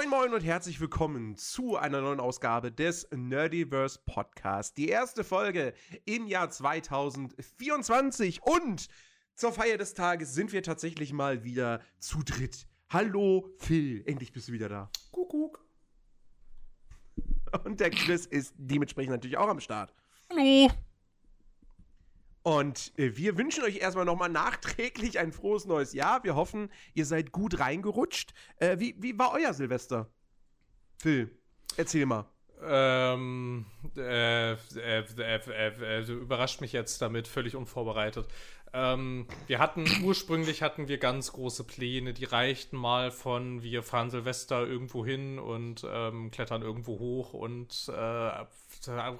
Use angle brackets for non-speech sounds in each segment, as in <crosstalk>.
Moin Moin und herzlich willkommen zu einer neuen Ausgabe des Nerdiverse Podcast. Die erste Folge im Jahr 2024 und zur Feier des Tages sind wir tatsächlich mal wieder zu dritt. Hallo Phil, endlich bist du wieder da. Kuckuck. Und der Chris ist dementsprechend natürlich auch am Start. Hallo. Und äh, wir wünschen euch erstmal nochmal nachträglich ein frohes neues Jahr. Wir hoffen, ihr seid gut reingerutscht. Äh, wie, wie war euer Silvester? Phil, erzähl mal. Ähm, äh, äh, äh, äh, überrascht mich jetzt damit, völlig unvorbereitet. Ähm, wir hatten, ursprünglich hatten wir ganz große Pläne, die reichten mal von wir fahren Silvester irgendwo hin und ähm, klettern irgendwo hoch und äh,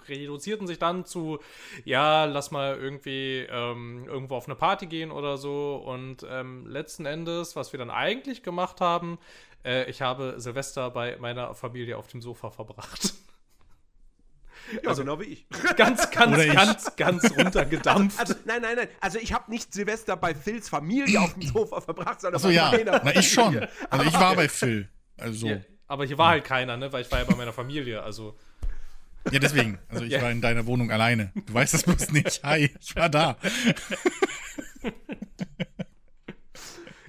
reduzierten sich dann zu, ja, lass mal irgendwie ähm, irgendwo auf eine Party gehen oder so. Und ähm, letzten Endes, was wir dann eigentlich gemacht haben, äh, ich habe Silvester bei meiner Familie auf dem Sofa verbracht. <laughs> Ja, also, genau wie ich. <laughs> Ganz, ganz, Oder ganz, ganz runtergedampft. Also, also, nein, nein, nein. Also ich habe nicht Silvester bei Phils Familie auf dem <clears throat> Sofa verbracht, sondern Achso, bei ja. meiner Na, ich schon. Also ich war <laughs> bei Phil. Also. Ja, aber hier war halt keiner, ne? Weil ich war ja bei meiner Familie, also. Ja, deswegen. Also ich ja. war in deiner Wohnung alleine. Du weißt das bloß nicht. Hi, ich war da. <laughs>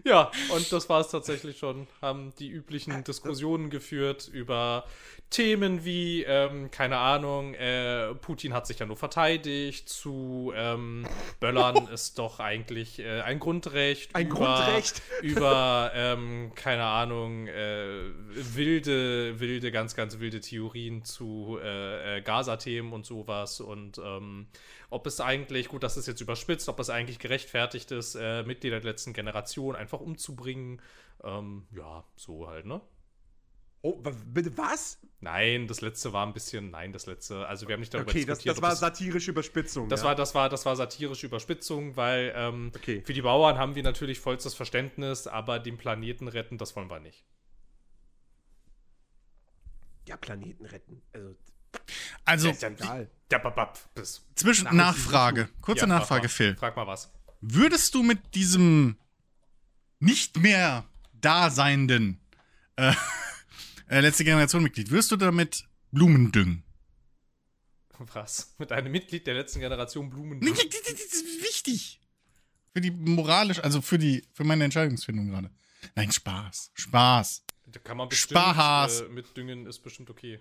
Ja, und das war es tatsächlich schon. Haben die üblichen Diskussionen geführt über Themen wie, ähm, keine Ahnung, äh, Putin hat sich ja nur verteidigt, zu ähm, Böllern <laughs> ist doch eigentlich äh, ein Grundrecht. Ein über, Grundrecht? Über, <laughs> ähm, keine Ahnung, äh, wilde, wilde, ganz, ganz wilde Theorien zu äh, äh, Gaza-Themen und sowas und ähm, ob es eigentlich, gut, das ist jetzt überspitzt, ob es eigentlich gerechtfertigt ist, äh, Mitglieder der letzten Generation einfach umzubringen. Ähm, ja, so halt, ne? Oh, bitte was? Nein, das letzte war ein bisschen, nein, das letzte, also wir haben nicht darüber okay, diskutiert. Okay, das, das war satirische Überspitzung. Das, ja. war, das, war, das war satirische Überspitzung, weil ähm, okay. für die Bauern haben wir natürlich vollstes Verständnis, aber den Planeten retten, das wollen wir nicht. Ja, Planeten retten. Also, also ist ja egal. Zwischen Nachfrage, kurze ja, Nachfrage, frag Phil. Frag mal was. Würdest du mit diesem nicht mehr daseinenden äh, <laughs> äh, letzte Generation Mitglied, würdest du damit Blumen düngen? Was? Mit einem Mitglied der letzten Generation Blumen düngen? Das ist wichtig. Für die moralisch, also für die, für meine Entscheidungsfindung gerade. Nein, Spaß. Spaß. Da kann man bestimmt Spaß. Äh, mit düngen ist bestimmt okay.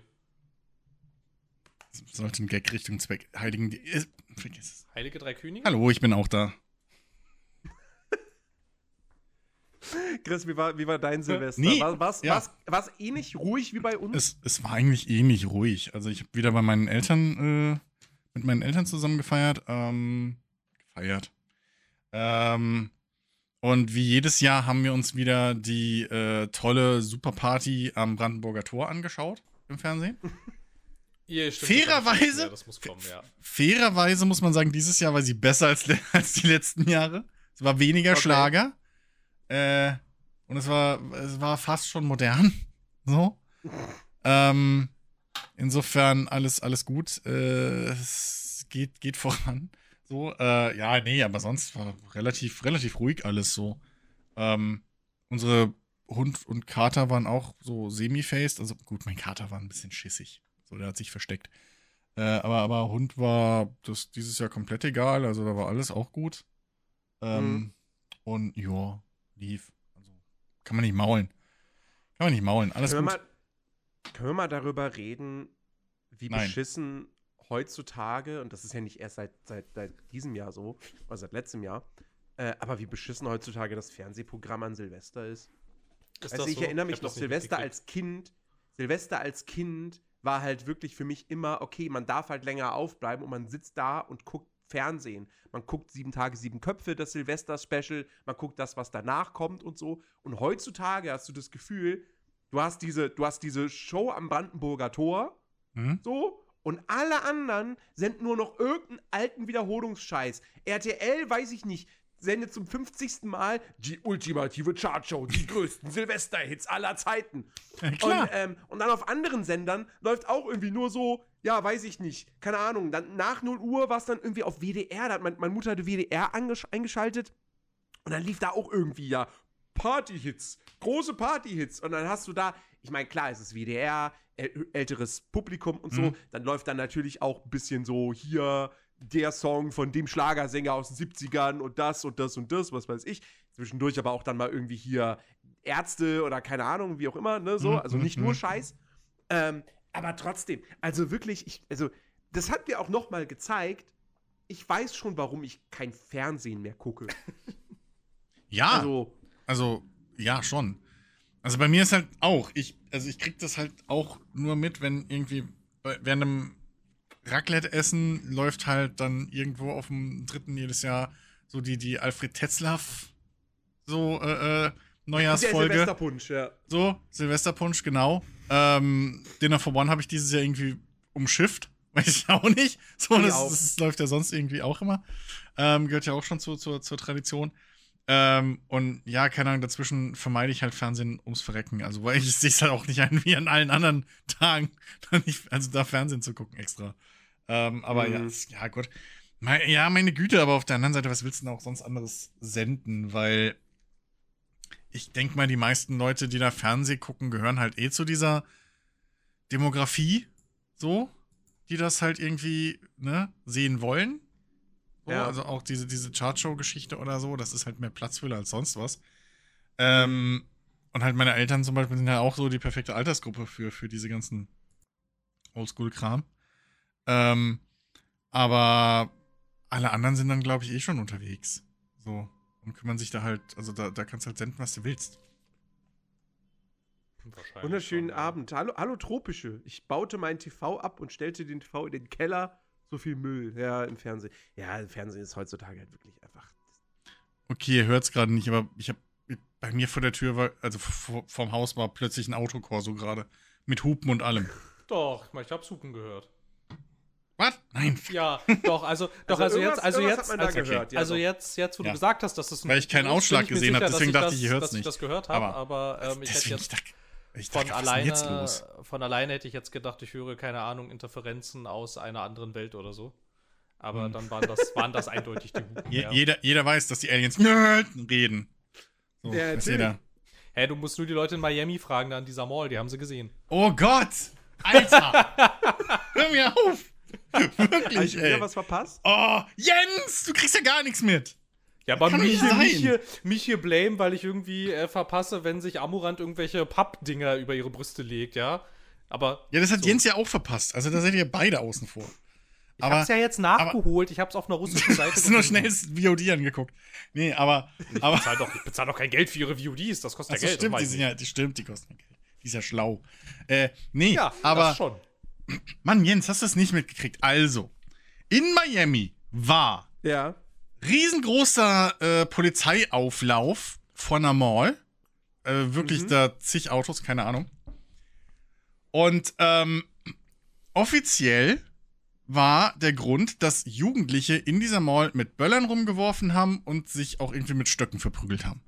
Sollte ein Gag Richtung Zweck. Heiligen. Äh, vergiss es. Heilige Drei Könige? Hallo, ich bin auch da. <laughs> Chris, wie war, wie war dein Silvester? Nee, war es ja. ähnlich ruhig wie bei uns? Es, es war eigentlich ähnlich ruhig. Also ich habe wieder bei meinen Eltern, äh, mit meinen Eltern zusammen gefeiert. Ähm, gefeiert. Ähm, und wie jedes Jahr haben wir uns wieder die äh, tolle Superparty am Brandenburger Tor angeschaut im Fernsehen. <laughs> Ja, stimmt, fairerweise, das muss kommen, ja. fairerweise muss man sagen, dieses Jahr war sie besser als, <laughs> als die letzten Jahre. Es war weniger Okay. Schlager. Äh, und es war, es war fast schon modern. <laughs> So. ähm, insofern alles, alles gut. Äh, es geht, geht voran. So, äh, ja, nee, aber sonst war relativ, relativ ruhig alles so. Ähm, unsere Hund und Kater waren auch so semi-faced. Also gut, mein Kater war ein bisschen schissig. So, der hat sich versteckt. Äh, aber, aber Hund war das dieses Jahr komplett egal. Also da war alles auch gut. Ähm, Mhm. Und ja, lief. Also kann man nicht maulen. Kann man nicht maulen. Alles können, gut. wir mal, können wir mal darüber reden, wie Nein. beschissen heutzutage, und das ist ja nicht erst seit, seit, seit diesem Jahr so, oder seit letztem Jahr, äh, aber wie beschissen heutzutage das Fernsehprogramm an Silvester ist. Ist Also ich so? erinnere mich hab noch, Silvester als Kind, Silvester als Kind war halt wirklich für mich immer, okay, man darf halt länger aufbleiben und man sitzt da und guckt Fernsehen. Man guckt sieben Tage, sieben Köpfe, das Silvester-Special, man guckt das, was danach kommt und so. Und heutzutage hast du das Gefühl, du hast diese, du hast diese Show am Brandenburger Tor, Mhm. so, und alle anderen senden nur noch irgendeinen alten Wiederholungsscheiß. RTL, weiß ich nicht, sendet zum 50. Mal die ultimative Chartshow, die größten <laughs> Silvesterhits aller Zeiten. Ja, klar. Und, ähm, und dann auf anderen Sendern läuft auch irgendwie nur so, ja, weiß ich nicht, keine Ahnung. Dann nach 0 Uhr war es dann irgendwie auf WDR, da hat mein, meine Mutter hatte WDR eingeschaltet und dann lief da auch irgendwie ja Party-Hits, große Party-Hits. Und dann hast du da, ich meine, klar, es ist WDR, äl älteres Publikum und so. Mhm. Dann läuft dann natürlich auch ein bisschen so hier der Song von dem Schlagersänger aus den 70ern und das und das und das, was weiß ich. Zwischendurch aber auch dann mal irgendwie hier Ärzte oder keine Ahnung, wie auch immer, ne, so. Mhm, Also nicht mhm, nur mhm. Scheiß. Ähm, aber trotzdem, also wirklich, ich, also, das hat mir auch noch mal gezeigt, ich weiß schon, warum ich kein Fernsehen mehr gucke. <laughs> Ja, also, Also, ja, schon. Also bei mir ist halt auch, ich, also ich krieg das halt auch nur mit, wenn irgendwie bei- während einem Raclette-Essen läuft halt dann irgendwo auf dem dritten jedes Jahr so die, die Alfred Tetzlaff so äh, äh, Neujahrsfolge. Silvesterpunsch, ja. So, Silvesterpunsch, genau. Ähm, Dinner for One habe ich dieses Jahr irgendwie umschifft. <laughs> Weiß ich auch nicht. So, das, das läuft ja sonst irgendwie auch immer. Ähm, gehört ja auch schon zu, zur, zur Tradition. Ähm, und ja, keine Ahnung, dazwischen vermeide ich halt Fernsehen ums Verrecken. Also, weil ich sehe es halt auch nicht ein, wie an allen anderen <laughs> Tagen, also da Fernsehen zu gucken extra. Ähm, aber ja, Mhm. ist- ja, gut. Ja, meine Güte, aber auf der anderen Seite, was willst du denn auch sonst anderes senden? Weil ich denke mal, die meisten Leute, die da Fernseh gucken, gehören halt eh zu dieser Demografie, so, die das halt irgendwie, ne, sehen wollen. So, Ja. Also auch diese, diese Chartshow-Geschichte oder so, das ist halt mehr Platzfüller als sonst was. Ähm, und halt meine Eltern zum Beispiel sind ja auch so die perfekte Altersgruppe für, für diese ganzen Oldschool-Kram. Ähm, aber alle anderen sind dann, glaube ich, eh schon unterwegs. So. Und kümmern sich da halt, also da, da kannst du halt senden, was du willst. Wunderschönen schon, ja. Abend. Hallo, hallo Tropische. Ich baute meinen TV ab und stellte den TV in den Keller. So viel Müll, ja, im Fernsehen. Ja, im Fernsehen ist heutzutage halt wirklich einfach. Okay, ihr hört es gerade nicht, aber ich habe bei mir vor der Tür war, also vor, vorm Haus war plötzlich ein Autokorso gerade. Mit Hupen und allem. Doch, ich hab's Hupen gehört. Was? Nein. Ja, doch, also, doch, Also also, jetzt, also jetzt, hat man da also, gehört, ja, also jetzt, jetzt, wo Ja. du gesagt hast, dass das ein Weil ich keinen Ausschlag gesehen hab, sicher, dass deswegen ich dachte das, ich, ihr hört's dass ich nicht. das gehört habe, Aber aber, ähm, ich hätte jetzt ich ich von dachte, was ist denn jetzt alleine, los? von alleine hätte ich jetzt gedacht, ich höre, keine Ahnung, Interferenzen aus einer anderen Welt oder so. Aber Hm. dann waren das, waren das eindeutig die Hupen. Je, ja. jeder, jeder weiß, dass die Aliens <laughs> reden. So, Ja, natürlich. jeder. Hä, du musst nur die Leute in Miami fragen, da an dieser Mall, die haben sie gesehen. Oh Gott! Alter! <laughs> Hör mir auf! Habe ich Wirklich, wieder ey. was verpasst? Oh, Jens! Du kriegst ja gar nichts mit! Ja, aber mich, nicht hier- mich, hier, mich hier blame, weil ich irgendwie äh, verpasse, wenn sich Amurant irgendwelche Pappdinger über ihre Brüste legt, ja. Aber Ja, das hat So. Jens ja auch verpasst. Also da seid ihr beide außen vor. ich Aber hab's ja jetzt nachgeholt, ich hab's auf einer russischen <laughs> Seite hast du nur schnell das VOD angeguckt. Nee, aber. aber Ich bezahl doch, ich bezahl doch kein Geld für ihre VODs, das kostet Achso, ja Geld. stimmt, das die sind ja, die stimmt, die kosten ja Geld. Die ist ja schlau. Äh, nee, ja, aber. das schon. <clears throat> Mann, Jens, hast du das nicht mitgekriegt? Also, in Miami war Ja. Riesengroßer äh, Polizeiauflauf von einer Mall. Äh, wirklich Mhm. da zig Autos, keine Ahnung. Und ähm, offiziell war der Grund, dass Jugendliche in dieser Mall mit Böllern rumgeworfen haben und sich auch irgendwie mit Stöcken verprügelt haben.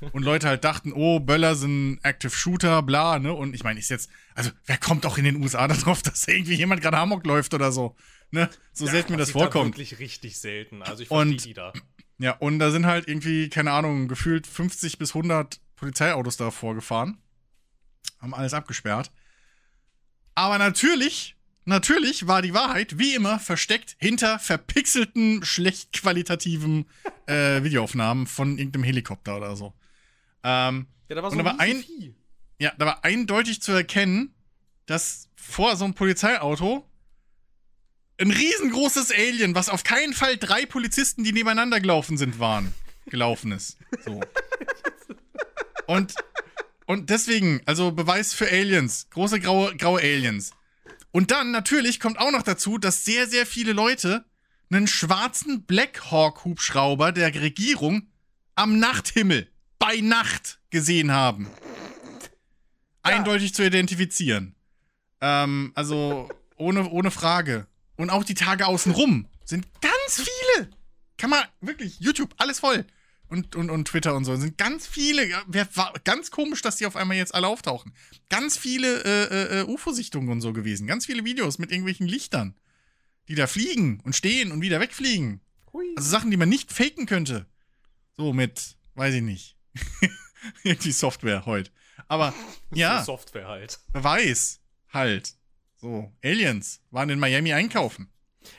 <laughs> Und Leute halt dachten, oh, Böller sind Active Shooter, bla, ne? Und ich meine, ist jetzt, also wer kommt auch in den USA <laughs> darauf, dass irgendwie jemand gerade Amok läuft oder so, ne? So selten mir das passiert da vorkommt. wirklich richtig selten. Also ich Und- verstehe die da. Ja, und da sind halt irgendwie, keine Ahnung, gefühlt 50 bis 100 Polizeiautos da vorgefahren. Haben alles abgesperrt. Aber natürlich, natürlich war die Wahrheit, wie immer, versteckt hinter verpixelten, schlecht qualitativen äh, Videoaufnahmen von irgendeinem Helikopter oder so. Ähm, Ja, da war Und da war ein- ja, da war eindeutig zu erkennen, dass vor so einem Polizeiauto ein riesengroßes Alien, was auf keinen Fall drei Polizisten, die nebeneinander gelaufen sind, waren, gelaufen ist. So. Und, und deswegen, also Beweis für Aliens, große graue, graue Aliens. Und dann natürlich kommt auch noch dazu, dass sehr, sehr viele Leute einen schwarzen Black Hawk Hubschrauber der Regierung am Nachthimmel bei Nacht gesehen haben. Eindeutig zu identifizieren. Ähm, also ohne, ohne Frage. Und auch die Tage außenrum sind ganz viele. Kann man wirklich, YouTube, alles voll. Und, und, und Twitter und so. Sind ganz viele. Wer, war ganz komisch, dass die auf einmal jetzt alle auftauchen. Ganz viele äh, äh, UFO-Sichtungen und so gewesen. Ganz viele Videos mit irgendwelchen Lichtern, die da fliegen und stehen und wieder wegfliegen. Hui. Also Sachen, die man nicht faken könnte. So mit, weiß ich nicht. <laughs> Irgendwie Software heute. Aber <laughs> ja, Software halt. wer weiß halt. So, Aliens waren in Miami einkaufen.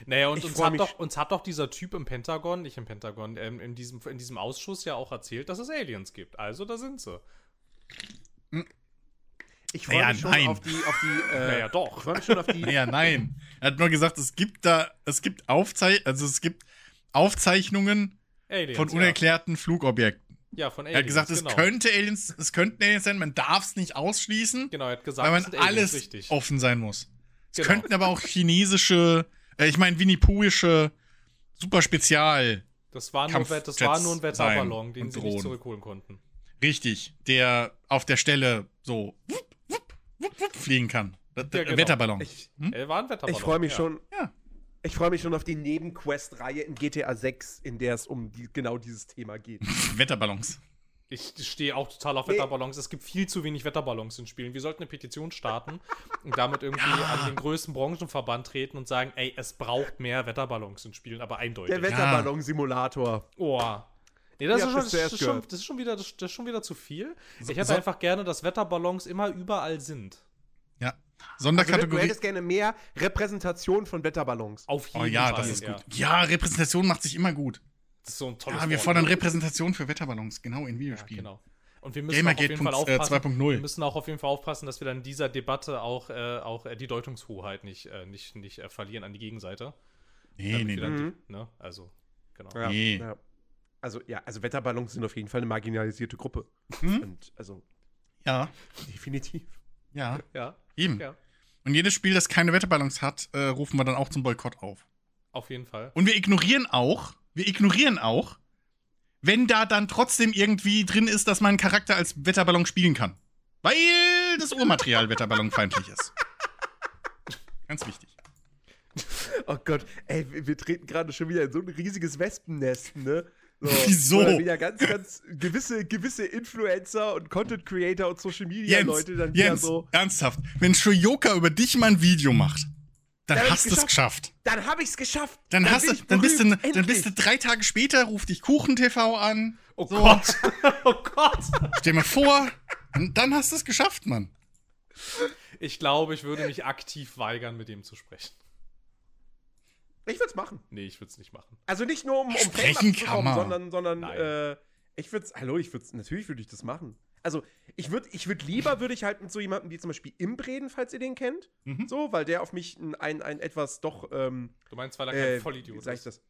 Naja, und uns hat, doch, uns hat doch dieser Typ im Pentagon, nicht im Pentagon, ähm, in, diesem, in diesem Ausschuss ja auch erzählt, dass es Aliens gibt. Also da sind sie. Ich freue Naja, mich schon nein. auf die, auf die, äh, Naja, doch. Ich freue mich schon auf die. <laughs> Ja, nein. Er hat nur gesagt, es gibt da, es gibt Aufzei also es gibt Aufzeichnungen Aliens. von unerklärten Flugobjekten. Ja, von Er Aliens. hat gesagt, es genau. könnte Aliens, es könnten Aliens sein, man darf es nicht ausschließen, Genau, er hat gesagt, weil es man sind Aliens, alles richtig. offen sein muss. Es Genau. könnten aber auch chinesische, äh, ich meine Winnie-Poohische super Spezial, Das war, nur, das war nur ein Wetterballon, den sie nicht zurückholen konnten. richtig, der auf der Stelle so wupp, wupp, wupp, wupp fliegen kann. Ja, genau. Wetterballon. Ich, Hm? Er war ein Wetterballon. ich freue mich ja. schon. Ja. Ich freue mich schon auf die Nebenquest-Reihe in GTA 6, in der es um die, genau dieses Thema geht. <laughs> Wetterballons. Ich stehe auch total auf Nee. Wetterballons. Es gibt viel zu wenig Wetterballons in Spielen. Wir sollten eine Petition starten <laughs> und damit irgendwie an den größten Branchenverband treten und sagen, ey, es braucht mehr Wetterballons in Spielen, aber eindeutig. Der Wetterballon-Simulator. Oh. Nee, das, ist schon, das, ist schon, das, ist schon wieder, das, das ist schon wieder zu viel. So- ich hätte so- einfach gerne, dass Wetterballons immer überall sind. Ja. Also, du Sonderkategorie. hättest gerne mehr Repräsentation von Wetterballons. Auf jeden oh ja, Fall. das ist ja. gut. Ja, Repräsentation macht sich immer gut. Das ist so ein tolles Ja, wir Wort. fordern Repräsentation für Wetterballons, genau in Ja, Videospielen. genau. Und wir müssen auch auf jeden Fall Gamergate äh, aufpassen. Wir 2.0. müssen auch auf jeden Fall aufpassen, dass wir dann in dieser Debatte auch, äh, auch äh, die Deutungshoheit nicht, äh, nicht, nicht äh, verlieren an die Gegenseite. Nee, nee, nee. dann Mhm. ne? Also, genau. Ja, Nee. ja. Also, ja, also Wetterballons sind auf jeden Fall eine marginalisierte Gruppe. Hm? Und, also, Ja, <laughs> definitiv. Ja, Ja, eben. ja, Und jedes Spiel, das keine Wetterballons hat, äh, rufen wir dann auch zum Boykott auf. auf jeden Fall. Und wir ignorieren auch, wir ignorieren auch, wenn da dann trotzdem irgendwie drin ist, dass mein Charakter als Wetterballon spielen kann. Weil das Urmaterial <laughs> wetterballonfeindlich ist. Ganz wichtig. Oh Gott, ey, wir, wir treten gerade schon wieder in so ein riesiges Wespennest, ne? So, <laughs> Wieso? dann wieder ganz, ganz gewisse, gewisse Influencer und Content Creator und Social Media Jens, Leute dann wieder Jens, so. ernsthaft, wenn Shoyoka über dich mal ein Video macht, dann Dann hast du es geschafft. Dann hab ich's geschafft. Dann, hast bin du, ich dann, bist du, dann bist du drei Tage später, ruft dich KuchenTV an. Oh So. Gott! <laughs> <laughs> oh Gott! Stell mir vor, und dann hast du es geschafft, Mann. Ich glaube, ich würde mich aktiv weigern, mit dem zu sprechen. Ich würd's machen. Nee, ich würde es nicht machen. Also nicht nur um, um Sprechen abzubekommen, man. sondern, sondern äh, ich würd's, hallo, ich würd's, natürlich würde ich das machen. Also ich würde ich würd lieber, würde ich halt mit so jemandem wie zum Beispiel Imbreden, falls ihr den kennt, Mhm. so, weil der auf mich ein, ein, ein etwas doch, ähm, Du meinst, weil er kein äh, wie Vollidiot sag ich ist. das?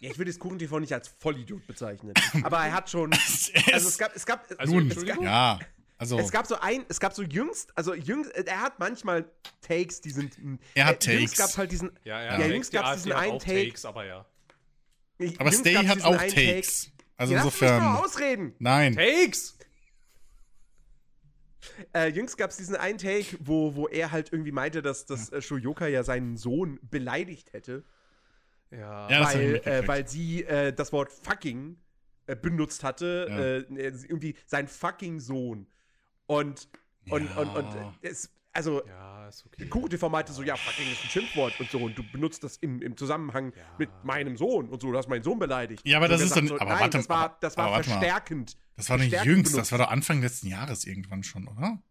ja, ich würde das KuchenTV nicht als Vollidiot bezeichnen. <laughs> aber er hat schon, also es gab, es gab, Also, Nun, Entschuldigung? ja, also es gab so ein, es gab so jüngst, also jüngst, er hat manchmal Takes, die sind. mh, Er hat äh, Jüngst Takes. gab's halt diesen. Ja, Ja, ja, ja jüngst gab's diesen einen auch Take. Takes, aber ja. aber jüngst Stay hat auch einen Takes. Also Ja, lass mich mal insofern. ausreden. Nein. Takes! Äh, jüngst gab es diesen einen Take, wo, wo er halt irgendwie meinte, dass, dass äh, Shoyoka ja seinen Sohn beleidigt hätte, Ja. Ja, weil, äh, weil sie äh, das Wort fucking äh, benutzt hatte. Ja. Äh, irgendwie sein fucking Sohn. Und, und, Ja. und, und es, also, Ja, ist okay. KuchenTV meinte so, ja, fucking ist ein Schimpfwort und so, und du benutzt das im, im Zusammenhang Ja. mit meinem Sohn und so, du hast meinen Sohn beleidigt. Ja, aber das ist dann- so, aber nein, warte- das war, das war verstärkend. Das war nicht jüngst, das benutzt. war doch Anfang letzten Jahres irgendwann schon, oder?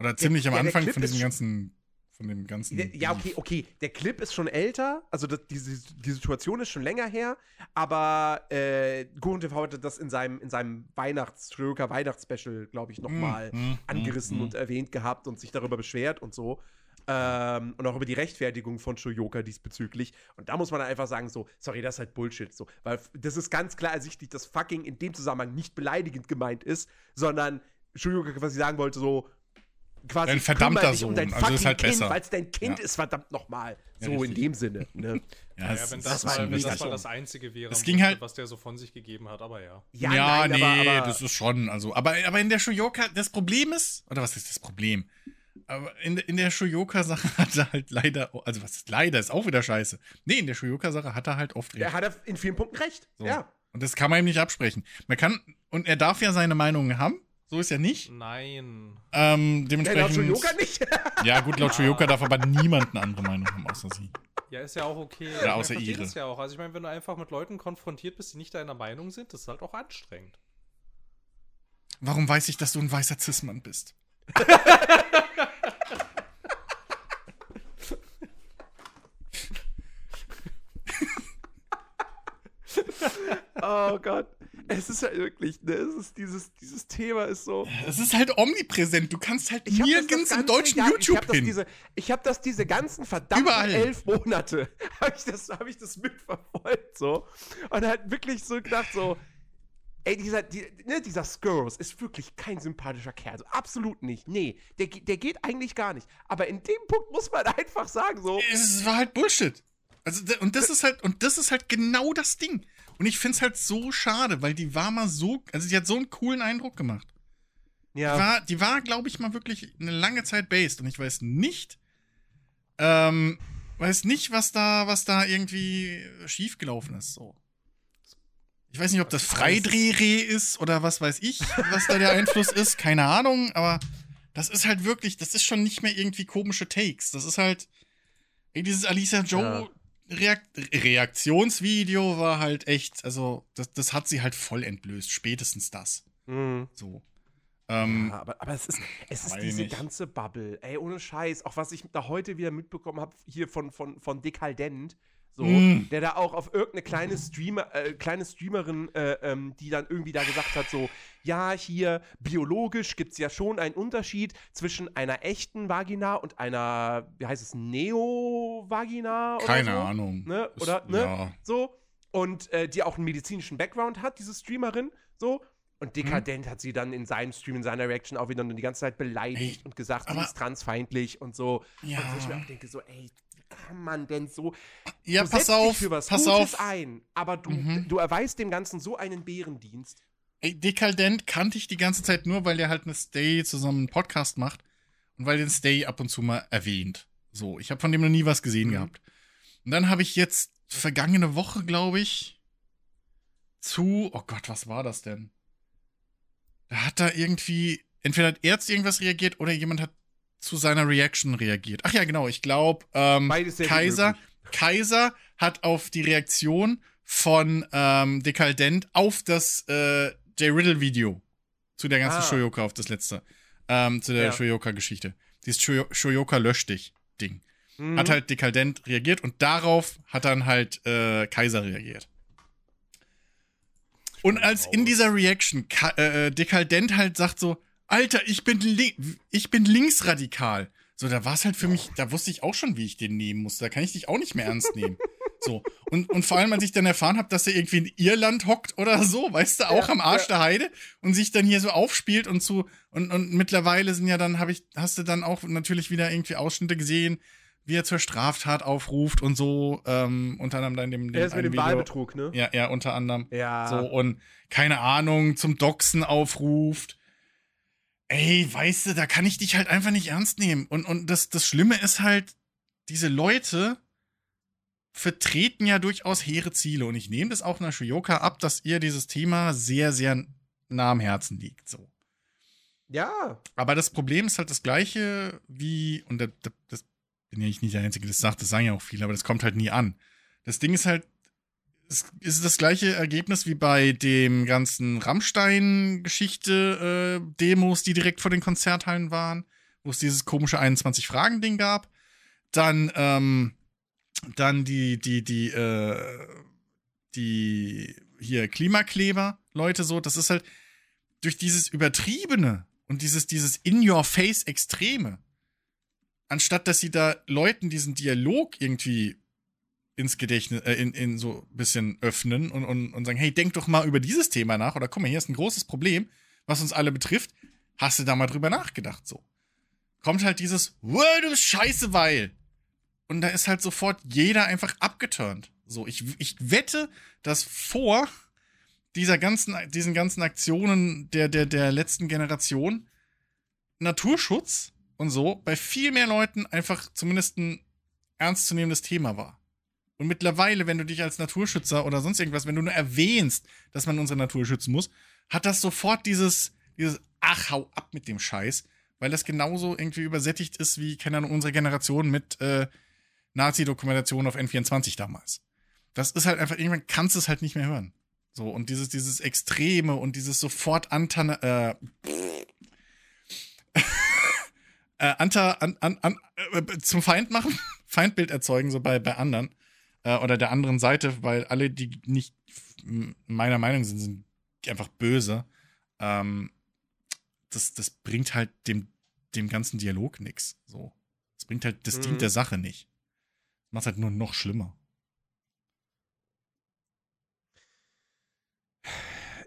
Oder ziemlich am ja, der Anfang von diesem ganzen, von dem ganzen. Der, ja, okay, okay. Der Clip ist schon älter, also das, die, die Situation ist schon länger her, aber äh, Gurren TV hatte das in seinem, in seinem Weihnachts Schröker Weihnachtsspecial, glaube ich, nochmal Mm, mm, angerissen mm, und erwähnt gehabt und sich darüber beschwert und so. Ähm, und auch über die Rechtfertigung von Shoyoka diesbezüglich. Und da muss man einfach sagen, so, sorry, das ist halt Bullshit. So. Weil das ist ganz klar ersichtlich, dass fucking in dem Zusammenhang nicht beleidigend gemeint ist, sondern Shoyoka quasi sagen wollte, so, quasi Dein verdammter dich um Sohn, dein also ist fucking halt Kind, besser. weil es dein Kind Ja. ist, verdammt nochmal. Ja, So in richtig. dem Sinne. Ne? <laughs> Ja, Ja, wenn das, ist war wenn das mal das Einzige wäre, Es ging halt- was der so von sich gegeben hat, aber ja. Ja, nein, nee, aber, aber das ist schon, also, aber, aber in der Shoyoka, das Problem ist, oder was ist das Problem? Aber in, in der Shoyoka-Sache <laughs> hat er halt leider, also was ist leider, ist auch wieder scheiße. Nee, in der Shoyoka-Sache hat er halt oft er recht. hat er in vielen Punkten recht. So. Ja. Und das kann man ihm nicht absprechen. Man kann, und er darf ja seine Meinungen haben, so ist ja nicht. Nein. Ähm, Ja, laut dementsprechend. Shoyoka nicht. <laughs> Ja, gut, laut Shoyoka darf aber niemand eine andere Meinung haben, außer sie. Ja, ist ja auch okay. Ich außer ihre. das ja auch. Also ich meine, wenn du einfach mit Leuten konfrontiert bist, die nicht deiner Meinung sind, das ist halt auch anstrengend. Warum weiß ich, dass du ein weißer Cis-Mann bist? <laughs> Oh Gott. Es ist halt wirklich, ne, es ist dieses, dieses Thema ist so. Es ist halt omnipräsent. Du kannst halt Ich hab nirgends im deutschen Jahr- ich YouTube hab das hin. Diese, ich habe das diese ganzen verdammten Überall. elf Monate, <laughs> habe ich, das- hab ich das mitverfolgt so. Und halt wirklich so gedacht so, ey, dieser, die, ne, dieser Skurrus ist wirklich kein sympathischer Kerl. So, absolut nicht. Nee, der, der geht eigentlich gar nicht. Aber in dem Punkt muss man <laughs> einfach sagen so, es war halt Bullshit. Also, und das ist halt, und das ist halt genau das Ding. Und ich find's halt so schade, weil die war mal so, also die hat so einen coolen Eindruck gemacht. Die ja, war, die war glaube ich, mal wirklich eine lange Zeit based. Und ich weiß nicht, ähm, weiß nicht, was da, was da irgendwie schiefgelaufen ist, so. Ich weiß nicht, ob das Freidrehreh ist oder was weiß ich, was da der Einfluss ist, keine Ahnung, aber das ist halt wirklich, das ist schon nicht mehr irgendwie komische Takes. Das ist halt, ey, dieses Alicia Joe Reak Reaktionsvideo war halt echt, also das, das hat sie halt voll entblößt, spätestens das. mh. So. Ähm, Ja, aber, aber es ist, es ist diese nicht. ganze Bubble. Ey, ohne Scheiß. Auch was ich da heute wieder mitbekommen habe, hier von, von, von Dekaldent. So, Mm. der da auch auf irgendeine kleine Streamer, äh, kleine Streamerin, äh, ähm, die dann irgendwie da gesagt hat, so, ja, hier, biologisch gibt es ja schon einen Unterschied zwischen einer echten Vagina und einer, wie heißt es, Neo-Vagina oder keine so? Ahnung. Ne? Oder, ne? Ja. So. Und äh, die auch einen medizinischen Background hat, diese Streamerin. So. Und dekadent hat sie dann in seinem Stream, in seiner Reaction auch wieder die ganze Zeit beleidigt Ey, und gesagt, sie ist transfeindlich und so. Ja. Und wo ich mir auch denke, so, ey, kann man denn so. Ja, du pass auf, dich für was pass Gutes auf. ein, aber du, Mhm. du erweist dem Ganzen so einen Bärendienst. Ey, Dekadent kannte ich die ganze Zeit nur, weil der halt eine Stay zusammen einen Podcast macht und weil den Stay ab und zu mal erwähnt. So, ich habe von dem noch nie was gesehen Mhm. gehabt. Und dann habe ich jetzt vergangene Woche, glaube ich, zu, oh Gott, was war das denn? Da hat da irgendwie, entweder hat er zu irgendwas reagiert oder jemand hat zu seiner Reaction reagiert. Ach ja, genau, ich glaube, ähm, Kaiser. Kaiser hat auf die Reaktion von ähm, Dekaldent auf das äh, Jay Riddle-Video zu der ganzen Ah. Shoyoka, auf das letzte, ähm, zu der Ja. Shoyoka-Geschichte. Dieses Shoyo Shoyoka lösch dich Ding. Mhm. Hat halt Dekaldent reagiert und darauf hat dann halt äh, Kaiser reagiert. Und als in dieser Reaction Ka äh, Dekaldent halt sagt so, Alter, ich bin, ich bin linksradikal. So, da war es halt für mich, da wusste ich auch schon, wie ich den nehmen musste. Da kann ich dich auch nicht mehr ernst nehmen. So. Und, und vor allem, als ich dann erfahren habe, dass er irgendwie in Irland hockt oder so, weißt du, auch Ja, am Arsch ja. der Heide und sich dann hier so aufspielt und zu, und, und mittlerweile sind ja dann, habe ich, hast du dann auch natürlich wieder irgendwie Ausschnitte gesehen, wie er zur Straftat aufruft und so, ähm, unter anderem dann dem, dem Er ist mit dem Wahlbetrug, ne? Ja, ja, unter anderem. Ja. So, und keine Ahnung, zum Doxen aufruft. Ey, weißt du, da kann ich dich halt einfach nicht ernst nehmen. Und, und das, das Schlimme ist halt, diese Leute vertreten ja durchaus hehre Ziele. Und ich nehme das auch nach Shuyoka ab, dass ihr dieses Thema sehr, sehr nah am Herzen liegt. So. Ja. Aber das Problem ist halt das gleiche wie, und das, das, bin ja ich nicht der Einzige, das sagt, das sagen ja auch viele, aber das kommt halt nie an. Das Ding ist halt, es ist das gleiche Ergebnis wie bei dem ganzen Rammstein-Geschichte-Demos, die direkt vor den Konzerthallen waren, wo es dieses komische 21-Fragen-Ding gab. Dann, ähm, dann die, die, die, äh, die hier Klimakleber, Leute so, das ist halt durch dieses Übertriebene und dieses, dieses In-Your-Face-Extreme, anstatt dass sie da Leuten diesen Dialog irgendwie ins Gedächtnis, äh, in, in so ein bisschen öffnen und, und, und sagen, hey, denk doch mal über dieses Thema nach oder guck mal, hier ist ein großes Problem, was uns alle betrifft. Hast du da mal drüber nachgedacht? So. Kommt halt dieses, du scheiße, weil. Und da ist halt sofort jeder einfach abgeturnt. So, ich, ich wette, dass vor dieser ganzen, diesen ganzen Aktionen der, der, der letzten Generation Naturschutz und so bei viel mehr Leuten einfach zumindest ein ernstzunehmendes Thema war. Und mittlerweile, wenn du dich als Naturschützer oder sonst irgendwas, wenn du nur erwähnst, dass man unsere Natur schützen muss, hat das sofort dieses, dieses, ach, hau ab mit dem Scheiß, weil das genauso irgendwie übersättigt ist wie, keine Ahnung, unsere Generation mit äh, Nazi-Dokumentation auf N24 damals. Das ist halt einfach, irgendwann kannst du es halt nicht mehr hören. So, und dieses, dieses Extreme und dieses sofort Antan äh, <laughs> äh, Anta, an, an, an, äh, zum Feind machen, <laughs> Feindbild erzeugen, so bei, bei anderen äh, oder der anderen Seite, weil alle, die nicht meiner Meinung sind, sind einfach böse. Ähm, das, das bringt halt dem, dem ganzen Dialog nichts. So. Das bringt halt, das mhm. dient der Sache nicht. Macht halt nur noch schlimmer.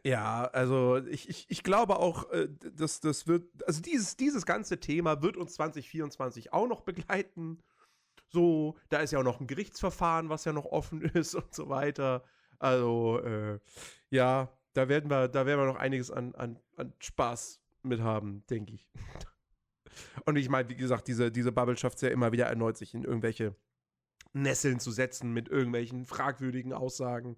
Ja, also ich, ich, ich glaube auch, äh, dass das wird, also dieses, dieses ganze Thema wird uns 2024 auch noch begleiten. So, da ist ja auch noch ein Gerichtsverfahren, was ja noch offen <laughs> ist und so weiter. Also, äh, ja, da werden wir, da werden wir noch einiges an, an, an Spaß mit haben, denke ich. <laughs> Und ich meine, wie gesagt, diese, diese Bubble schafft es ja immer wieder erneut, sich in irgendwelche Nesseln zu setzen mit irgendwelchen fragwürdigen Aussagen.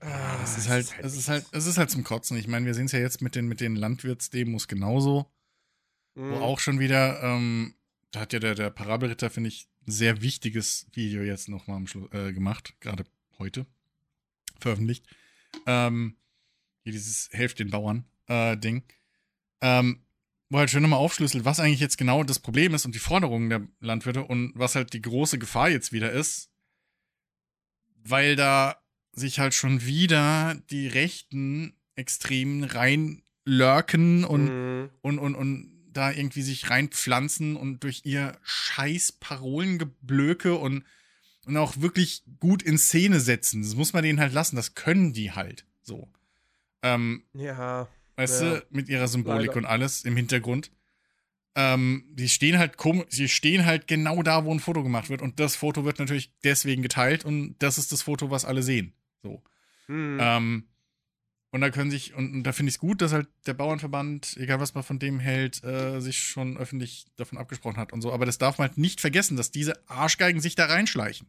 Ah, es ist halt, ist halt es ist halt, es ist halt zum Kotzen. Ich meine, wir sehen es ja jetzt mit den, mit den Landwirtsdemos genauso. Mhm. Wo auch schon wieder, ähm, da hat ja der, der Parabelritter, finde ich, ein sehr wichtiges Video jetzt nochmal am Schluss äh, gemacht, gerade heute veröffentlicht. Ähm, hier dieses Helft den Bauern äh, Ding. Ähm, wo halt schön nochmal aufschlüsselt, was eigentlich jetzt genau das Problem ist und die Forderungen der Landwirte und was halt die große Gefahr jetzt wieder ist. Weil da sich halt schon wieder die Rechten Extremen reinlurken und, mhm. und, und, und da irgendwie sich reinpflanzen und durch ihr scheiß Parolengeblöke und, und auch wirklich gut in Szene setzen. Das muss man denen halt lassen. Das können die halt so. Ähm, ja. Weißt ja. du, mit ihrer Symbolik Leider. und alles im Hintergrund. Ähm, die stehen halt sie stehen halt genau da, wo ein Foto gemacht wird. Und das Foto wird natürlich deswegen geteilt und das ist das Foto, was alle sehen. So. Mhm. Ähm, und da können sich, und, und da finde ich es gut, dass halt der Bauernverband, egal was man von dem hält, äh, sich schon öffentlich davon abgesprochen hat und so. Aber das darf man halt nicht vergessen, dass diese Arschgeigen sich da reinschleichen.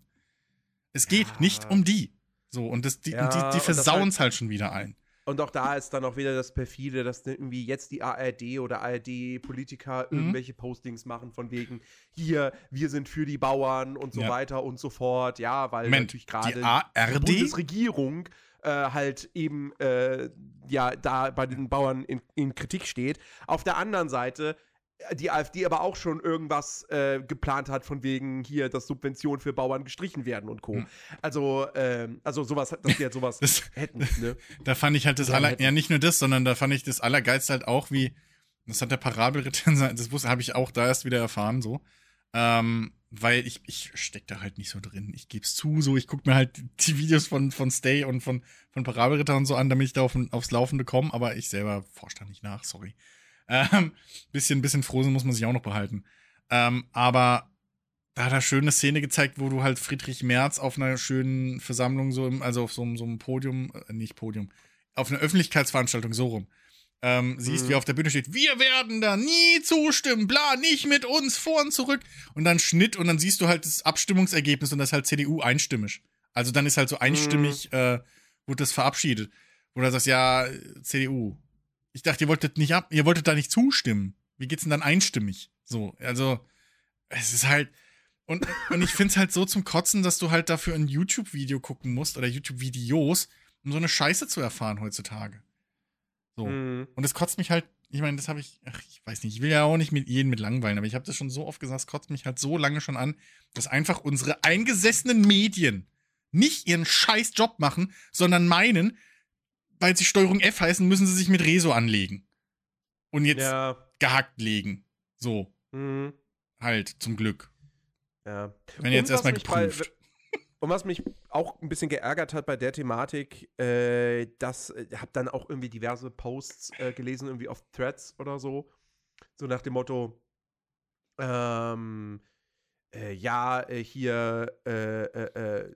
Es geht ja. nicht um die. So, und das, die, ja, die, die versauen es halt, halt schon wieder allen. Und auch da ist dann auch wieder das perfide, dass irgendwie jetzt die ARD oder ARD-Politiker mhm. irgendwelche Postings machen von wegen, hier, wir sind für die Bauern und so ja. weiter und so fort. Ja, weil Moment, natürlich gerade die, die Bundesregierung äh, halt eben äh, ja da bei den Bauern in, in Kritik steht. Auf der anderen Seite die AfD aber auch schon irgendwas äh, geplant hat, von wegen hier, dass Subventionen für Bauern gestrichen werden und Co. Hm. Also, ähm, also sowas, dass wir halt sowas <laughs> das, hätten. Ne? Da fand ich halt das ja, aller, ja nicht nur das, sondern da fand ich das Allergeilste halt auch, wie, das hat der Parabelritter, <laughs> das habe ich auch da erst wieder erfahren, so. Ähm, weil ich, ich steck da halt nicht so drin. Ich geb's zu, so, ich guck mir halt die Videos von, von Stay und von, von Parabelritter und so an, damit ich da auf, aufs Laufende komme, aber ich selber forsche da nicht nach, sorry. Ähm, bisschen, bisschen Frozen muss man sich auch noch behalten. Ähm, aber da hat er schöne Szene gezeigt, wo du halt Friedrich Merz auf einer schönen Versammlung, so im, also auf so, so einem Podium, äh, nicht Podium, auf einer Öffentlichkeitsveranstaltung, so rum, ähm, siehst, mhm. wie auf der Bühne steht, wir werden da nie zustimmen, bla, nicht mit uns, vor und zurück. Und dann Schnitt und dann siehst du halt das Abstimmungsergebnis und das ist halt CDU einstimmig. Also dann ist halt so einstimmig, mhm. äh, wurde das verabschiedet. Wo du sagst, ja, CDU, ich dachte, ihr wolltet nicht ab, ihr wolltet da nicht zustimmen. Wie geht's denn dann einstimmig? So, also, es ist halt. Und, und ich find's halt so zum Kotzen, dass du halt dafür ein YouTube-Video gucken musst oder YouTube-Videos, um so eine Scheiße zu erfahren heutzutage. So. Mhm. Und es kotzt mich halt, ich meine, das habe ich, ach, ich weiß nicht, ich will ja auch nicht mit jedem mit langweilen, aber ich habe das schon so oft gesagt, es kotzt mich halt so lange schon an, dass einfach unsere eingesessenen Medien nicht ihren scheiß Job machen, sondern meinen, weil sie Steuerung F heißen, müssen sie sich mit Reso anlegen. Und jetzt ja. gehackt legen. So. Mhm. Halt, zum Glück. Ja. Wenn jetzt erstmal geprüft. Bei, und was mich auch ein bisschen geärgert hat bei der Thematik, äh, dass äh, habe dann auch irgendwie diverse Posts äh, gelesen, irgendwie auf Threads oder so. So nach dem Motto, ähm, äh, ja, äh, hier, äh, äh,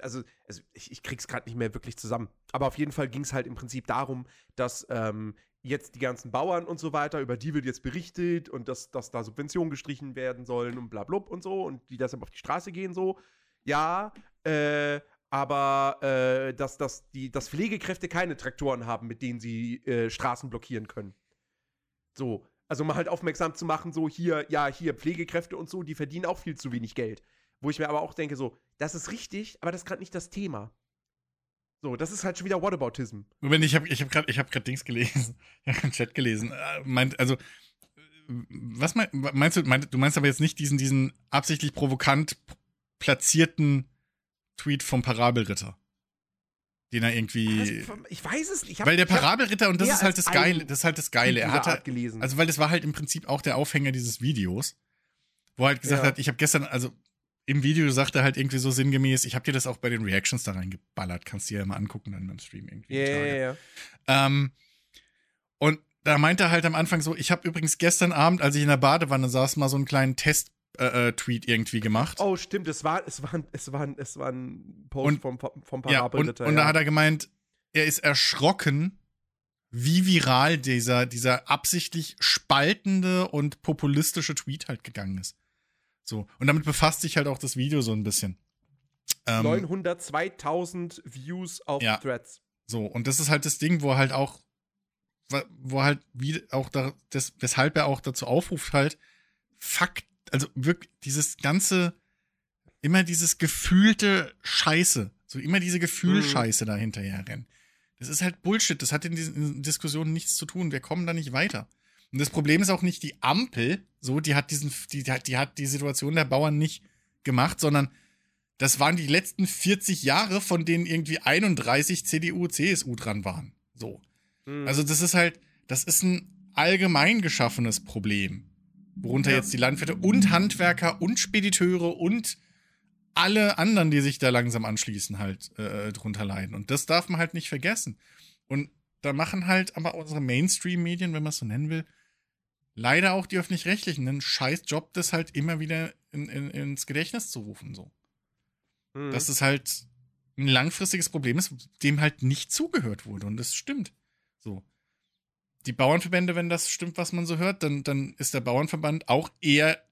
also, also ich, ich krieg's gerade nicht mehr wirklich zusammen. Aber auf jeden Fall ging es halt im Prinzip darum, dass ähm, jetzt die ganzen Bauern und so weiter, über die wird jetzt berichtet und dass, dass da Subventionen gestrichen werden sollen und bla, bla und so und die deshalb auf die Straße gehen so. Ja, äh, aber äh, dass, dass, die, dass Pflegekräfte keine Traktoren haben, mit denen sie äh, Straßen blockieren können. So, also mal halt aufmerksam zu machen, so hier, ja, hier Pflegekräfte und so, die verdienen auch viel zu wenig Geld. Wo ich mir aber auch denke, so, das ist richtig, aber das ist gerade nicht das Thema. So, das ist halt schon wieder Whataboutism. Moment, ich habe ich hab gerade hab grad Dings gelesen. <laughs> Ich habe Chat gelesen. Äh, Meint, also, was mein, meinst du? Mein, du meinst aber jetzt nicht diesen, diesen absichtlich provokant platzierten Tweet vom Parabelritter? Den er irgendwie. Ich weiß es nicht. Hab- Weil der Parabelritter, und das mehr ist halt das Geile, das ist halt das Geile. Er hat halt, gelesen. also, weil das war halt im Prinzip auch der Aufhänger dieses Videos, wo er halt gesagt Ja. hat, ich habe gestern, also im Video sagt er halt irgendwie so sinngemäß, ich habe dir das auch bei den Reactions da reingeballert, kannst du dir ja mal angucken dann beim Stream irgendwie. Ja, ja, ja. Ähm, und da meinte er halt am Anfang so, ich habe übrigens gestern Abend, als ich in der Badewanne saß, mal so einen kleinen Test-Tweet irgendwie gemacht. Oh, stimmt, es war, es war, es war, es war ein Post Und- vom, vom ja, und, und da hat er gemeint, er ist erschrocken, wie viral dieser, dieser absichtlich spaltende und populistische Tweet halt gegangen ist. So. Und damit befasst sich halt auch das Video so ein bisschen. Ähm, 902.000 Views auf Ja. Threads. So, und das ist halt das Ding, wo er halt auch, wo halt wie auch da, das, weshalb er auch dazu aufruft, halt, Fakt, also wirklich dieses ganze, immer dieses gefühlte Scheiße, so immer diese Gefühlscheiße da hinterher rennen. Das ist halt Bullshit, das hat in diesen Diskussionen nichts zu tun, wir kommen da nicht weiter. Und das Problem ist auch nicht die Ampel, so, die hat diesen, die, die hat, die hat die Situation der Bauern nicht gemacht, sondern das waren die letzten 40 Jahre, von denen irgendwie 31 CDU, CSU dran waren. So. Mhm. Also, das ist halt, das ist ein allgemein geschaffenes Problem. Worunter Ja. jetzt die Landwirte und Handwerker und Spediteure und alle anderen, die sich da langsam anschließen, halt äh, drunter leiden. Und das darf man halt nicht vergessen. Und da machen halt aber unsere Mainstream-Medien, wenn man es so nennen will, leider auch die öffentlich-rechtlichen einen scheiß Job, das halt immer wieder in, in, ins Gedächtnis zu rufen. So Mhm. dass es halt ein langfristiges Problem ist, dem halt nicht zugehört wurde. Und das stimmt. So. Die Bauernverbände, wenn das stimmt, was man so hört, dann, dann ist der Bauernverband auch eher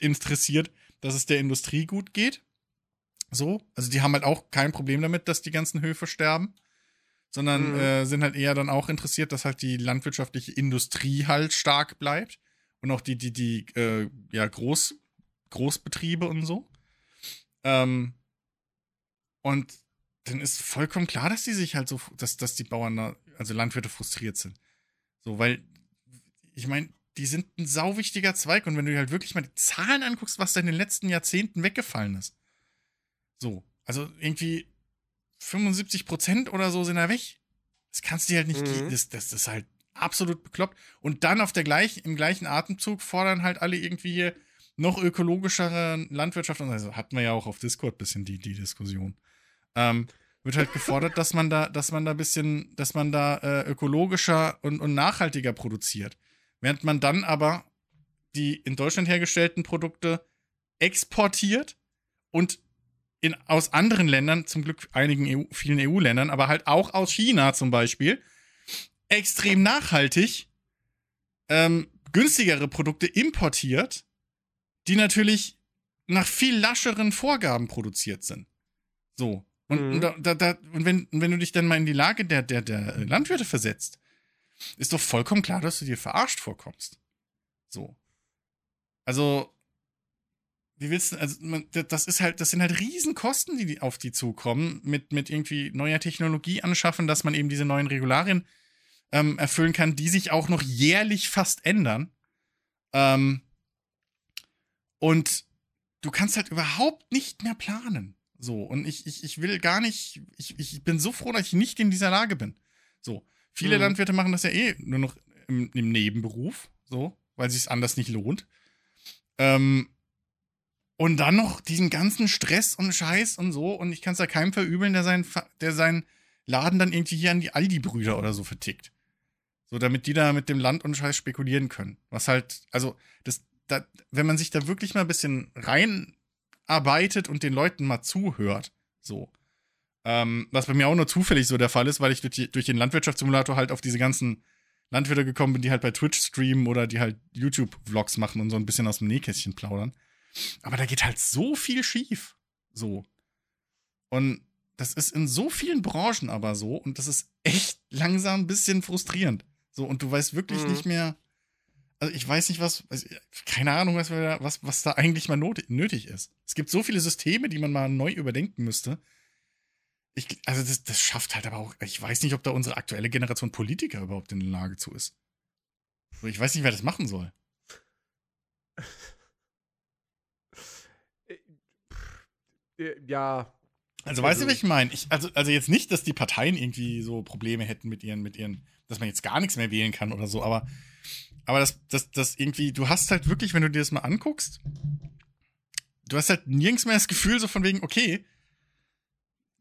interessiert, dass es der Industrie gut geht. So. Also die haben halt auch kein Problem damit, dass die ganzen Höfe sterben. Sondern Mhm. äh, sind halt eher dann auch interessiert, dass halt die landwirtschaftliche Industrie halt stark bleibt. Und auch die, die, die, äh, ja, Groß, Großbetriebe und so. Ähm, und dann ist vollkommen klar, dass die sich halt so, dass, dass die Bauern, da, also Landwirte frustriert sind. So, weil, ich meine, die sind ein sauwichtiger Zweig und wenn du dir halt wirklich mal die Zahlen anguckst, was da in den letzten Jahrzehnten weggefallen ist. So, also irgendwie 75 Prozent oder so sind da weg. Das kannst du dir halt nicht, Mhm. das, das ist halt absolut bekloppt. Und dann auf der gleich, im gleichen Atemzug fordern halt alle irgendwie hier noch ökologischere Landwirtschaft. Und also hatten wir ja auch auf Discord bisschen die, die Diskussion. Ähm, wird halt gefordert, dass man da, dass man da bisschen, dass man da äh, ökologischer und, und nachhaltiger produziert. Während man dann aber die in Deutschland hergestellten Produkte exportiert und in, aus anderen Ländern, zum Glück einigen EU, vielen EU-Ländern, aber halt auch aus China zum Beispiel, extrem nachhaltig ähm, günstigere Produkte importiert, die natürlich nach viel lascheren Vorgaben produziert sind. So. Und, Mhm. da, da, da, und wenn, wenn du dich dann mal in die Lage der, der, der Landwirte versetzt, ist doch vollkommen klar, dass du dir verarscht vorkommst. So. Also, wie willst du, also, man, das ist halt, das sind halt Riesenkosten, die auf die zukommen, mit, mit irgendwie neuer Technologie anschaffen, dass man eben diese neuen Regularien ähm, erfüllen kann, die sich auch noch jährlich fast ändern. Ähm, und du kannst halt überhaupt nicht mehr planen. So, und ich, ich, ich will gar nicht, ich, ich bin so froh, dass ich nicht in dieser Lage bin. So, viele Mhm. Landwirte machen das ja eh nur noch im, im Nebenberuf, so, weil es sich anders nicht lohnt. Ähm, und dann noch diesen ganzen Stress und Scheiß und so, und ich kann es da keinem verübeln, der seinen, der seinen Laden dann irgendwie hier an die Aldi-Brüder oder so vertickt. So, damit die da mit dem Land und Scheiß spekulieren können. Was halt, also, das, da, wenn man sich da wirklich mal ein bisschen reinarbeitet und den Leuten mal zuhört, so. Ähm, was bei mir auch nur zufällig so der Fall ist, weil ich durch, die, durch den Landwirtschaftssimulator halt auf diese ganzen Landwirte gekommen bin, die halt bei Twitch streamen oder die halt YouTube-Vlogs machen und so ein bisschen aus dem Nähkästchen plaudern. Aber da geht halt so viel schief. So. Und das ist in so vielen Branchen aber so und das ist echt langsam ein bisschen frustrierend. So, und du weißt wirklich Mhm. nicht mehr, also ich weiß nicht, was, also keine Ahnung, was, da, was, was da eigentlich mal not, nötig ist. Es gibt so viele Systeme, die man mal neu überdenken müsste. ich, also das, das schafft halt aber auch, ich weiß nicht, ob da unsere aktuelle Generation Politiker überhaupt in der Lage zu ist. Ich weiß nicht, wer das machen soll. Äh, ja. Also, weißt du, was ich meine? Also, also jetzt nicht, dass die Parteien irgendwie so Probleme hätten mit ihren, mit ihren, dass man jetzt gar nichts mehr wählen kann oder so, aber, aber das, das, das irgendwie, du hast halt wirklich, wenn du dir das mal anguckst, du hast halt nirgends mehr das Gefühl, so von wegen, okay,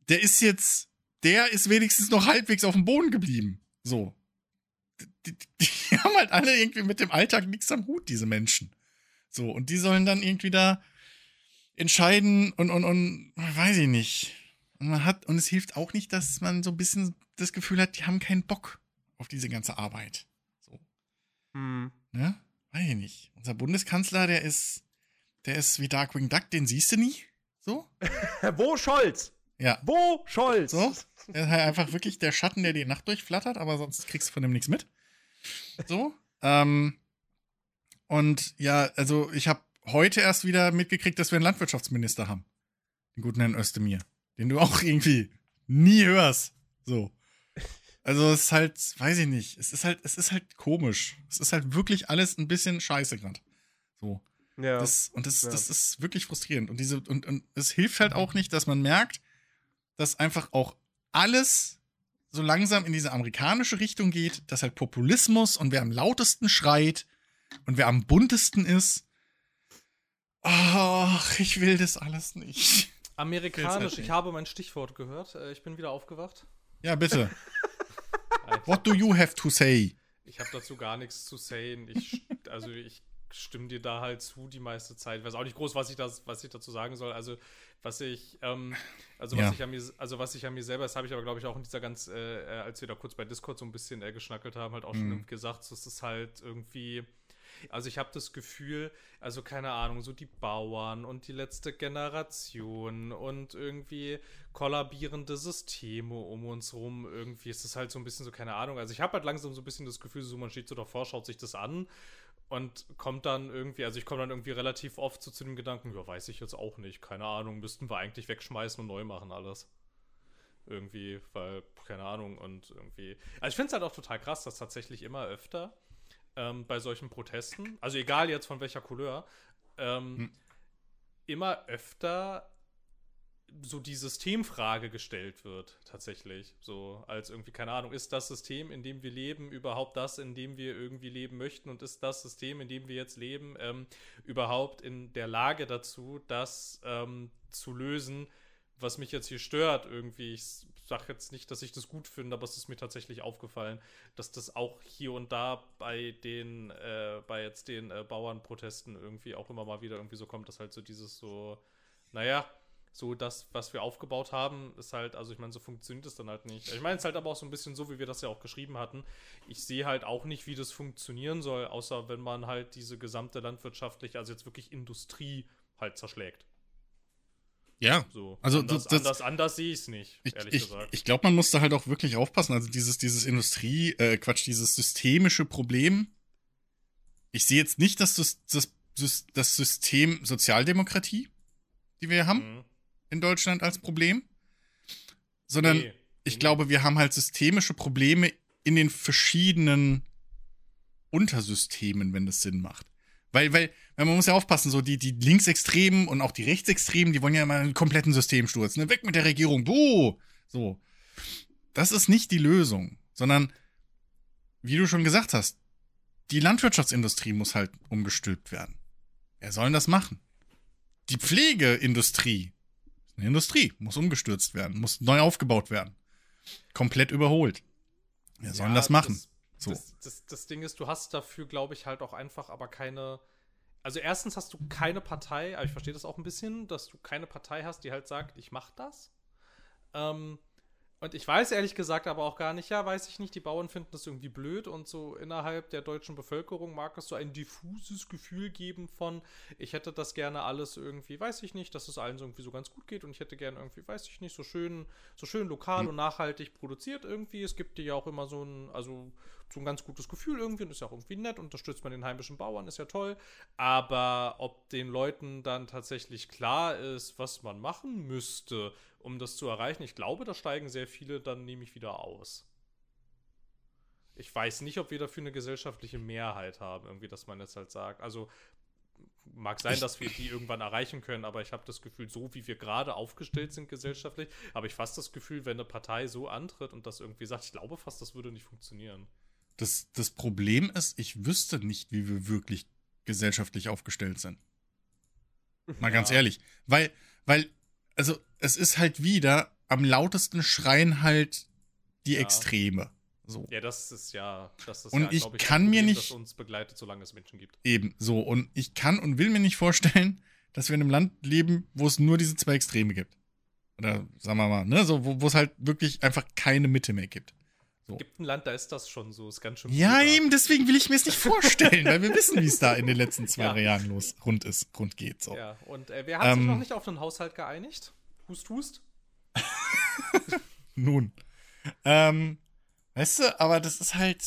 der ist jetzt, der ist wenigstens noch halbwegs auf dem Boden geblieben. So. Die, die, die <laughs> haben halt alle irgendwie mit dem Alltag nichts am Hut, diese Menschen. So, und die sollen dann irgendwie da entscheiden und, und, und, weiß ich nicht. Und man hat, und es hilft auch nicht, dass man so ein bisschen das Gefühl hat, die haben keinen Bock auf diese ganze Arbeit. Hm. Ne? Weiß ich nicht. Unser Bundeskanzler, der ist, der ist wie Darkwing Duck, den siehst du nie. So? <laughs> Wo Scholz? Ja. Wo Scholz? So? Der ist halt einfach wirklich der Schatten, der die Nacht durchflattert, aber sonst kriegst du von dem nichts mit. So. Ähm, und ja, also ich habe heute erst wieder mitgekriegt, dass wir einen Landwirtschaftsminister haben. Den guten Herrn Özdemir. Den du auch irgendwie nie hörst. So. Also es ist halt, weiß ich nicht, es ist halt, es ist halt komisch. Es ist halt wirklich alles ein bisschen scheiße gerade. So. Ja. Das, und das, Ja. das ist wirklich frustrierend. Und diese, und, und es hilft halt auch nicht, dass man merkt, dass einfach auch alles so langsam in diese amerikanische Richtung geht, dass halt Populismus und wer am lautesten schreit und wer am buntesten ist. Ach, ich will das alles nicht. Amerikanisch, Jetzt ich habe mein Stichwort gehört. Äh, Ich bin wieder aufgewacht. Ja, bitte. <laughs> What do you have to say? Ich habe dazu gar nichts zu sagen. Ich, also ich stimme dir da halt zu die meiste Zeit. Ich weiß auch nicht groß, was ich, das, was ich dazu sagen soll. Also was ich, ähm, also was Ja. ich an mir, also was ich an mir selber, das habe ich aber glaube ich auch in dieser ganz, äh, äh, als wir da kurz bei Discord so ein bisschen äh, geschnackelt haben, halt auch Mhm. schon gesagt, so, es ist halt irgendwie. Also ich habe das Gefühl, also keine Ahnung, so die Bauern und die letzte Generation und irgendwie kollabierende Systeme um uns rum. Irgendwie ist es halt so ein bisschen so, keine Ahnung. Also ich habe halt langsam so ein bisschen das Gefühl, so man steht so davor, schaut sich das an und kommt dann irgendwie, also ich komme dann irgendwie relativ oft so zu dem Gedanken, ja, weiß ich jetzt auch nicht, keine Ahnung, müssten wir eigentlich wegschmeißen und neu machen alles. Irgendwie, weil, keine Ahnung, und irgendwie. Also ich finde es halt auch total krass, dass tatsächlich immer öfter ähm, bei solchen Protesten, also egal jetzt von welcher Couleur, ähm, Hm. immer öfter so die Systemfrage gestellt wird, tatsächlich. So, als irgendwie, keine Ahnung, ist das System, in dem wir leben, überhaupt das, in dem wir irgendwie leben möchten? Und ist das System, in dem wir jetzt leben, ähm, überhaupt in der Lage dazu, das ähm, zu lösen, was mich jetzt hier stört? Irgendwie, ich sage jetzt nicht, dass ich das gut finde, aber es ist mir tatsächlich aufgefallen, dass das auch hier und da bei den, äh, bei jetzt den äh, Bauernprotesten irgendwie auch immer mal wieder irgendwie so kommt, dass halt so dieses so, naja, so das, was wir aufgebaut haben, ist halt, also ich meine, so funktioniert es dann halt nicht. Ich meine, es ist halt aber auch so ein bisschen so, wie wir das ja auch geschrieben hatten. Ich sehe halt auch nicht, wie das funktionieren soll, außer wenn man halt diese gesamte landwirtschaftliche, also jetzt wirklich Industrie halt zerschlägt. Ja. So. Also anders, das- anders, anders sehe ich es nicht, Ich, ehrlich ich, gesagt. ich glaube, man muss da halt auch wirklich aufpassen. Also dieses, dieses Industrie, äh, Quatsch, dieses systemische Problem. Ich sehe jetzt nicht das, das, das, das System Sozialdemokratie, die wir haben Mhm. In Deutschland als Problem, sondern Nee, ich nee, glaube, wir haben halt systemische Probleme in den verschiedenen Untersystemen, wenn das Sinn macht. Weil, weil, weil man muss ja aufpassen, so die, die Linksextremen und auch die Rechtsextremen, die wollen ja immer einen kompletten Systemsturz, ne? Weg mit der Regierung, buh! So. Das ist nicht die Lösung, sondern, wie du schon gesagt hast, die Landwirtschaftsindustrie muss halt umgestülpt werden. Wer soll denn das machen? Die Pflegeindustrie, eine Industrie, muss umgestürzt werden, muss neu aufgebaut werden. Komplett überholt. Wer soll denn das machen? So. Das, das, das Ding ist, du hast dafür, glaube ich, halt auch einfach aber keine. Also erstens hast du keine Partei, aber ich verstehe das auch ein bisschen, dass du keine Partei hast, die halt sagt, ich mach das. Ähm, und ich weiß ehrlich gesagt aber auch gar nicht, ja, weiß ich nicht, die Bauern finden das irgendwie blöd und so innerhalb der deutschen Bevölkerung mag es so ein diffuses Gefühl geben von, ich hätte das gerne alles irgendwie, weiß ich nicht, dass es allen so irgendwie so ganz gut geht und ich hätte gerne irgendwie, weiß ich nicht, so schön, so schön lokal Hm. und nachhaltig produziert irgendwie. Es gibt dir ja auch immer so ein, also so ein ganz gutes Gefühl irgendwie und ist ja auch irgendwie nett, unterstützt man den heimischen Bauern, ist ja toll. Aber ob den Leuten dann tatsächlich klar ist, was man machen müsste um das zu erreichen. Ich glaube, da steigen sehr viele dann nämlich wieder aus. Ich weiß nicht, ob wir dafür eine gesellschaftliche Mehrheit haben, irgendwie, dass man jetzt halt sagt. Also mag sein, dass wir die irgendwann erreichen können, aber ich habe das Gefühl, so wie wir gerade aufgestellt sind gesellschaftlich, habe ich fast das Gefühl, wenn eine Partei so antritt und das irgendwie sagt, ich glaube fast, das würde nicht funktionieren. Das, das Problem ist, ich wüsste nicht, wie wir wirklich gesellschaftlich aufgestellt sind. Mal ganz Ja. ehrlich. Weil, weil, also es ist halt wieder, am lautesten schreien halt die Ja. Extreme. So. Ja, das ist ja, das ist Und ja, ich glaub kann ein mir Problem, nicht- das uns begleitet, solange es Menschen gibt. Eben, so. Und ich kann und will mir nicht vorstellen, dass wir in einem Land leben, wo es nur diese zwei Extreme gibt. Oder sagen wir mal, ne, so, wo es halt wirklich einfach keine Mitte mehr gibt. So. Gibt ein Land, da ist das schon so, ist ganz schön Ja, da. eben, deswegen will ich mir es nicht vorstellen, weil wir wissen, wie es da in den letzten zwei <laughs> Ja. Jahren los rund ist, rund geht. So. Ja, und äh, wer hat sich Ähm. noch nicht auf einen Haushalt geeinigt? Hust, hust. <laughs> Nun. Ähm, weißt du, aber das ist halt.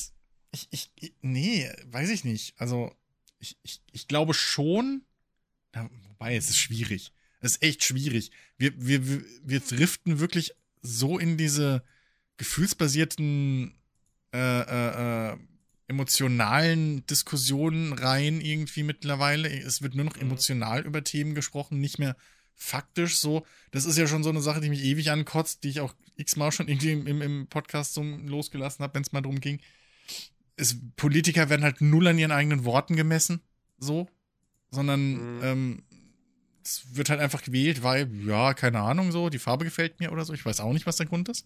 Ich, ich, ich- nee, weiß ich nicht. Also, ich, ich, ich glaube schon. Ja, wobei, es ist schwierig. Es ist echt schwierig. Wir, wir, wir, wir driften wirklich so in diese gefühlsbasierten, äh, äh, äh, emotionalen Diskussionen rein, irgendwie mittlerweile. Es wird nur noch Mhm. emotional über Themen gesprochen, nicht mehr faktisch so. Das ist ja schon so eine Sache, die mich ewig ankotzt, die ich auch x-mal schon irgendwie im, im, im Podcast so losgelassen habe, wenn es mal drum ging. Es, Politiker werden halt null an ihren eigenen Worten gemessen, so, sondern Mhm. ähm, es wird halt einfach gewählt, weil, ja, keine Ahnung, so, die Farbe gefällt mir oder so. Ich weiß auch nicht, was der Grund ist.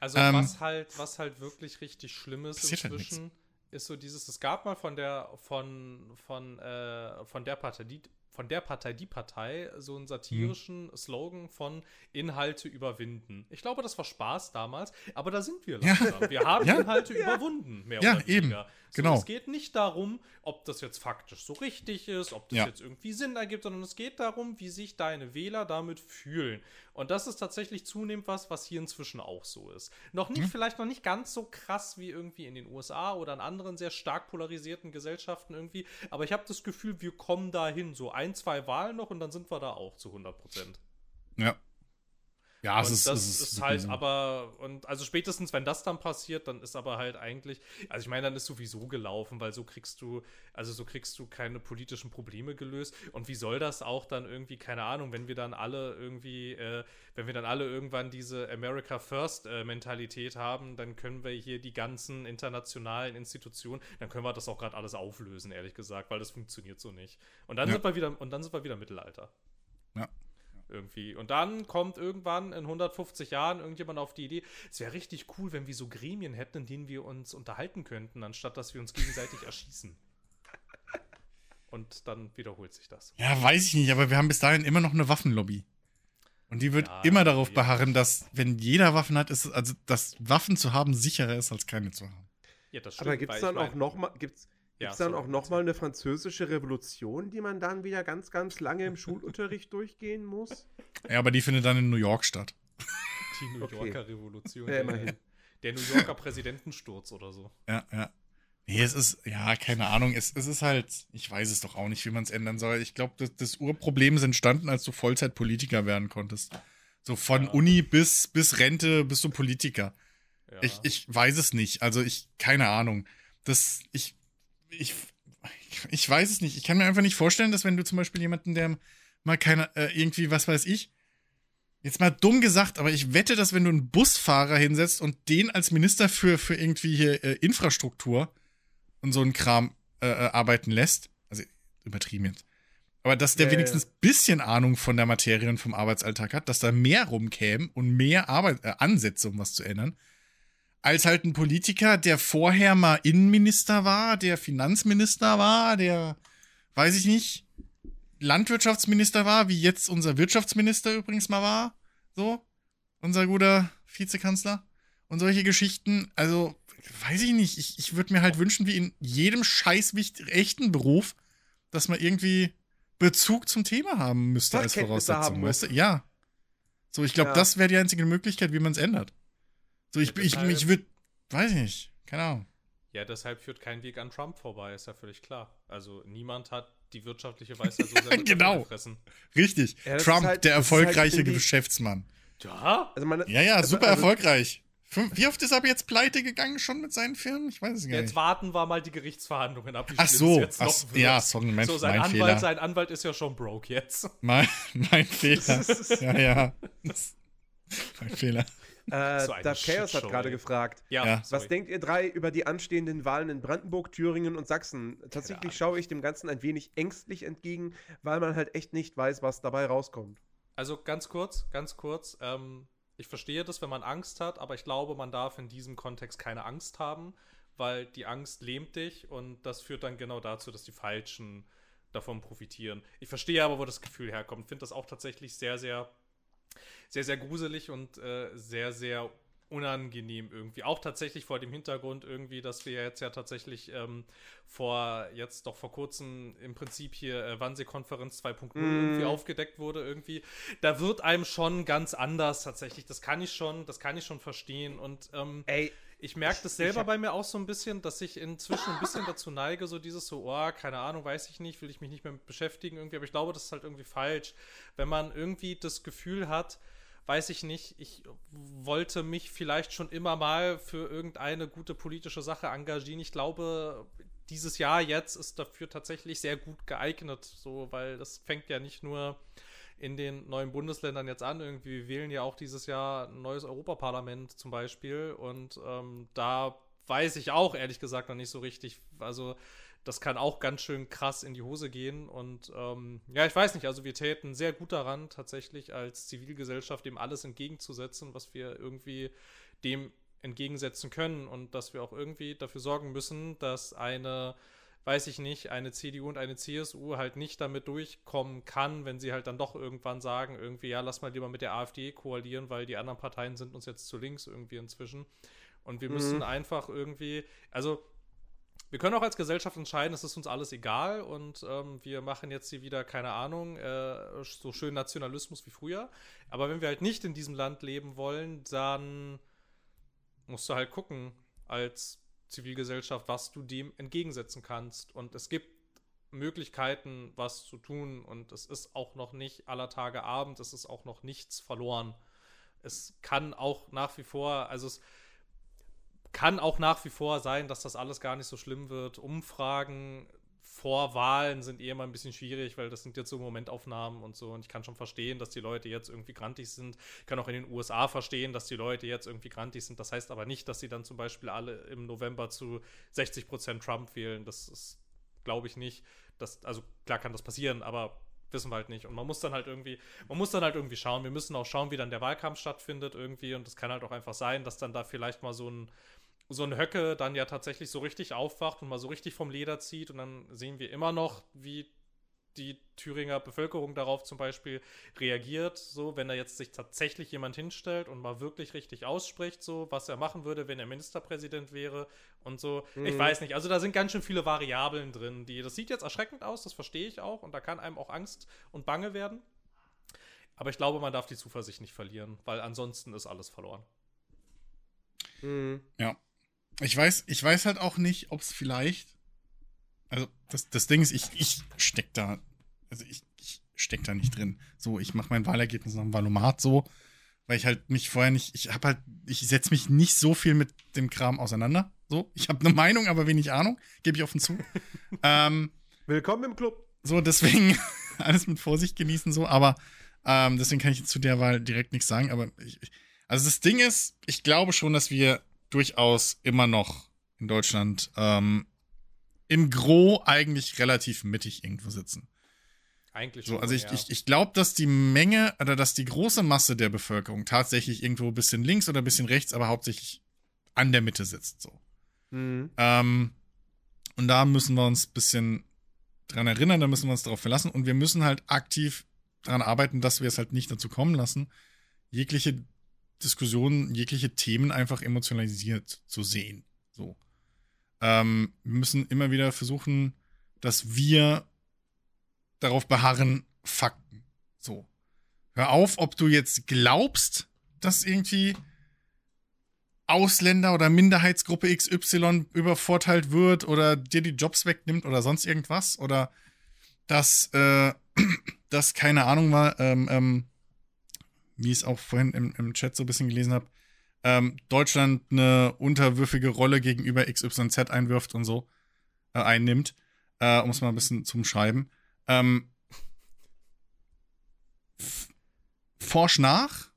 Also Ähm, was halt, was halt wirklich richtig schlimm ist halt inzwischen, ist so dieses, es gab mal von der, von, von, äh, von der Partei, die, von der Partei, die Partei, so einen satirischen Mhm. Slogan von Inhalte überwinden. Ich glaube, das war Spaß damals, aber da sind wir Ja. langsam. Wir haben <laughs> Ja. Inhalte überwunden, mehr Ja, oder eben. So, Genau. Es geht nicht darum, ob das jetzt faktisch so richtig ist, ob das Ja. jetzt irgendwie Sinn ergibt, sondern es geht darum, wie sich deine Wähler damit fühlen. Und das ist tatsächlich zunehmend was, was hier inzwischen auch so ist. Noch nicht, Mhm. vielleicht noch nicht ganz so krass wie irgendwie in den USA oder in anderen sehr stark polarisierten Gesellschaften irgendwie, aber ich habe das Gefühl, wir kommen dahin. So ein, zwei Wahlen noch und dann sind wir da auch zu 100 Prozent. Ja. Ja, und das ist, wirklich halt aber, und also spätestens, wenn das dann passiert, dann ist aber halt eigentlich, also ich meine, dann ist sowieso gelaufen, weil so kriegst du, also so kriegst du keine politischen Probleme gelöst. Und wie soll das auch dann irgendwie, keine Ahnung, wenn wir dann alle irgendwie, äh, wenn wir dann alle irgendwann diese America First äh, Mentalität haben, dann können wir hier die ganzen internationalen Institutionen, dann können wir das auch gerade alles auflösen, ehrlich gesagt, weil das funktioniert so nicht. Und dann Ja. sind wir wieder, und dann sind wir wieder Mittelalter Ja. Irgendwie. Und dann kommt irgendwann in 150 Jahren irgendjemand auf die Idee, es wäre richtig cool, wenn wir so Gremien hätten, in denen wir uns unterhalten könnten, anstatt dass wir uns gegenseitig erschießen. Und dann wiederholt sich das. Ja, weiß ich nicht, aber wir haben bis dahin immer noch eine Waffenlobby. Und die wird Ja, immer darauf ja. beharren, dass, wenn jeder Waffen hat, ist, es- also, dass Waffen zu haben sicherer ist, als keine zu haben. Ja, das Aber gibt es dann auch mein- noch Ja, gibt's dann sorry, auch noch mal eine französische Revolution, die man dann wieder ganz, ganz lange im Schulunterricht <laughs> durchgehen muss? Ja, aber die findet dann in New York statt. Die New Okay. Yorker Revolution. Ja, der, immerhin. der New Yorker Präsidentensturz oder so. Ja, ja. Nee, es ist, ja, keine Ahnung, es, es ist halt, ich weiß es doch auch nicht, wie man es ändern soll. Ich glaube, das, das Urproblem ist entstanden, als du Vollzeitpolitiker werden konntest. So von Ja. Uni bis, bis Rente bist du Politiker. Ja. Ich, ich weiß es nicht. Also ich, keine Ahnung. Das, ich, ich, ich weiß es nicht. Ich kann mir einfach nicht vorstellen, dass wenn du zum Beispiel jemanden, der mal keine, äh, irgendwie, was weiß ich, jetzt mal dumm gesagt, aber ich wette, dass wenn du einen Busfahrer hinsetzt und den als Minister für, für irgendwie hier äh, Infrastruktur und so einen Kram äh, äh, arbeiten lässt, also übertrieben jetzt, aber dass der Ja, ja, wenigstens bisschen Ahnung von der Materie und vom Arbeitsalltag hat, dass da mehr rumkäme und mehr Arbeit, äh, Ansätze, um was zu ändern, als halt ein Politiker, der vorher mal Innenminister war, der Finanzminister war, der, weiß ich nicht, Landwirtschaftsminister war, wie jetzt unser Wirtschaftsminister übrigens mal war. So, unser guter Vizekanzler. Und solche Geschichten, also, weiß ich nicht. Ich, ich würde mir halt wünschen, wie in jedem scheiß echten Beruf, dass man irgendwie Bezug zum Thema haben müsste als Voraussetzung, weißt du? Ja. So, ich glaube, Ja. das wäre die einzige Möglichkeit, wie man es ändert. So, ich, Ja, ich, ich würde, weiß ich nicht, keine Ahnung. Ja, deshalb führt kein Weg an Trump vorbei, ist ja völlig klar. Also niemand hat die wirtschaftliche Weisheit so <laughs> sehr Genau. gefressen. Richtig. Ja, Trump, halt- der halt erfolgreiche irgendwie- Geschäftsmann. Ja? Also man, Ja, ja, super also- erfolgreich. Wie oft ist er jetzt pleite gegangen schon mit seinen Firmen? Ich weiß es gar Jetzt nicht. warten wir mal die Gerichtsverhandlungen ab. Ach so, jetzt ach, ja, sorry, mein, so, sein mein Anwalt, Fehler. sein Anwalt ist ja schon broke jetzt. Mein, <laughs> mein Fehler. <laughs> ja, ja. mein Fehler. Äh, <laughs> So Darth Chaos hat gerade gefragt. Ja, Ja. Was denkt ihr drei über die anstehenden Wahlen in Brandenburg, Thüringen und Sachsen? Tatsächlich schaue ich dem Ganzen ein wenig ängstlich entgegen, weil man halt echt nicht weiß, was dabei rauskommt. Also ganz kurz, ganz kurz. Ähm, ich verstehe das, wenn man Angst hat, aber ich glaube, man darf in diesem Kontext keine Angst haben, weil die Angst lähmt dich und das führt dann genau dazu, dass die Falschen davon profitieren. Ich verstehe aber, wo das Gefühl herkommt. Finde das auch tatsächlich sehr, sehr, sehr, sehr gruselig und äh, sehr, sehr unangenehm irgendwie. Auch tatsächlich vor dem Hintergrund irgendwie, dass wir jetzt ja tatsächlich ähm, vor, jetzt doch vor kurzem im Prinzip hier äh, Wannsee-Konferenz 2.0 irgendwie aufgedeckt wurde irgendwie. Da wird einem schon ganz anders tatsächlich. Das kann ich schon, das kann ich schon verstehen und ähm, Ey, ich merke das selber hab- bei mir auch so ein bisschen, dass ich inzwischen ein bisschen dazu neige, so dieses so, oh, keine Ahnung, weiß ich nicht, will ich mich nicht mehr mit beschäftigen irgendwie, aber ich glaube, das ist halt irgendwie falsch. Wenn man irgendwie das Gefühl hat, weiß ich nicht, ich wollte mich vielleicht schon immer mal für irgendeine gute politische Sache engagieren. Ich glaube, dieses Jahr jetzt ist dafür tatsächlich sehr gut geeignet, so, weil das fängt ja nicht nur in den neuen Bundesländern jetzt an. Irgendwie wählen ja auch dieses Jahr ein neues Europaparlament zum Beispiel. Und ähm, da weiß ich auch ehrlich gesagt noch nicht so richtig. Also das kann auch ganz schön krass in die Hose gehen. Und ähm, ja, ich weiß nicht, also wir täten sehr gut daran, tatsächlich als Zivilgesellschaft dem alles entgegenzusetzen, was wir irgendwie dem entgegensetzen können und dass wir auch irgendwie dafür sorgen müssen, dass eine weiß ich nicht, eine CDU und eine CSU halt nicht damit durchkommen kann, wenn sie halt dann doch irgendwann sagen, irgendwie, ja, lass mal lieber mit der AfD koalieren, weil die anderen Parteien sind uns jetzt zu links irgendwie inzwischen. Und wir müssen einfach irgendwie, also wir können auch als Gesellschaft entscheiden, es ist uns alles egal und ähm, wir machen jetzt hier wieder, keine Ahnung, äh, so schön Nationalismus wie früher. Aber wenn wir halt nicht in diesem Land leben wollen, dann musst du halt gucken, als Zivilgesellschaft, was du dem entgegensetzen kannst. Und es gibt Möglichkeiten, was zu tun. Und es ist auch noch nicht aller Tage Abend, es ist auch noch nichts verloren. Es kann auch nach wie vor, also es kann auch nach wie vor sein, dass das alles gar nicht so schlimm wird. Umfragen vor Wahlen sind eh immer ein bisschen schwierig, weil das sind jetzt so Momentaufnahmen und so. Und ich kann schon verstehen, dass die Leute jetzt irgendwie grantig sind. Ich kann auch in den USA verstehen, dass die Leute jetzt irgendwie grantig sind. Das heißt aber nicht, dass sie dann zum Beispiel alle im November zu 60 Prozent Trump wählen. Das ist, glaube ich, nicht. Das, also klar kann das passieren, aber wissen wir halt nicht. Und man muss dann halt irgendwie, man muss dann halt irgendwie schauen. Wir müssen auch schauen, wie dann der Wahlkampf stattfindet irgendwie. Und es kann halt auch einfach sein, dass dann da vielleicht mal so ein so ein Höcke dann ja tatsächlich so richtig aufwacht und mal so richtig vom Leder zieht und dann sehen wir immer noch, wie die Thüringer Bevölkerung darauf zum Beispiel reagiert, so wenn da jetzt sich tatsächlich jemand hinstellt und mal wirklich richtig ausspricht, so was er machen würde, wenn er Ministerpräsident wäre und so. Ich weiß nicht, also da sind ganz schön viele Variablen drin, die, das sieht jetzt erschreckend aus, das verstehe ich auch und da kann einem auch Angst und Bange werden. Aber ich glaube, man darf die Zuversicht nicht verlieren, weil ansonsten ist alles verloren. Mhm. Ja. Ich weiß, ich weiß halt auch nicht, ob es vielleicht. Also, das, das Ding ist, ich, ich steck da. Also, ich, ich steck da nicht drin. So, ich mache mein Wahlergebnis nach dem Valomat so, weil ich halt mich vorher nicht. Ich habe halt. Ich setze mich nicht so viel mit dem Kram auseinander. So, ich habe eine <laughs> Meinung, aber wenig Ahnung. Gebe ich offen zu. <laughs> ähm, Willkommen im Club. so, deswegen <laughs> alles mit Vorsicht genießen, so, aber ähm, deswegen kann ich zu der Wahl direkt nichts sagen. Aber ich, ich- also das Ding ist, ich glaube schon, dass wir durchaus immer noch in Deutschland ähm, im Gro eigentlich relativ mittig irgendwo sitzen. Eigentlich So, also ich, ja. ich, ich glaube, dass die Menge oder dass die große Masse der Bevölkerung tatsächlich irgendwo ein bisschen links oder ein bisschen rechts, aber hauptsächlich an der Mitte sitzt. So. Mhm. Ähm, und da müssen wir uns ein bisschen dran erinnern, da müssen wir uns darauf verlassen und wir müssen halt aktiv daran arbeiten, dass wir es halt nicht dazu kommen lassen, jegliche Diskussionen, jegliche Themen einfach emotionalisiert zu sehen. So. Ähm, wir müssen immer wieder versuchen, dass wir darauf beharren, Fakten. So. Hör auf, ob du jetzt glaubst, dass irgendwie Ausländer oder Minderheitsgruppe XY übervorteilt wird oder dir die Jobs wegnimmt oder sonst irgendwas oder dass äh, <clears throat> das keine Ahnung war, ähm, ähm, wie ich es auch vorhin im, im Chat so ein bisschen gelesen habe, ähm, Deutschland eine unterwürfige Rolle gegenüber XYZ einwirft und so äh, einnimmt, äh, um es mal ein bisschen zum Schreiben. Ähm, forsch nach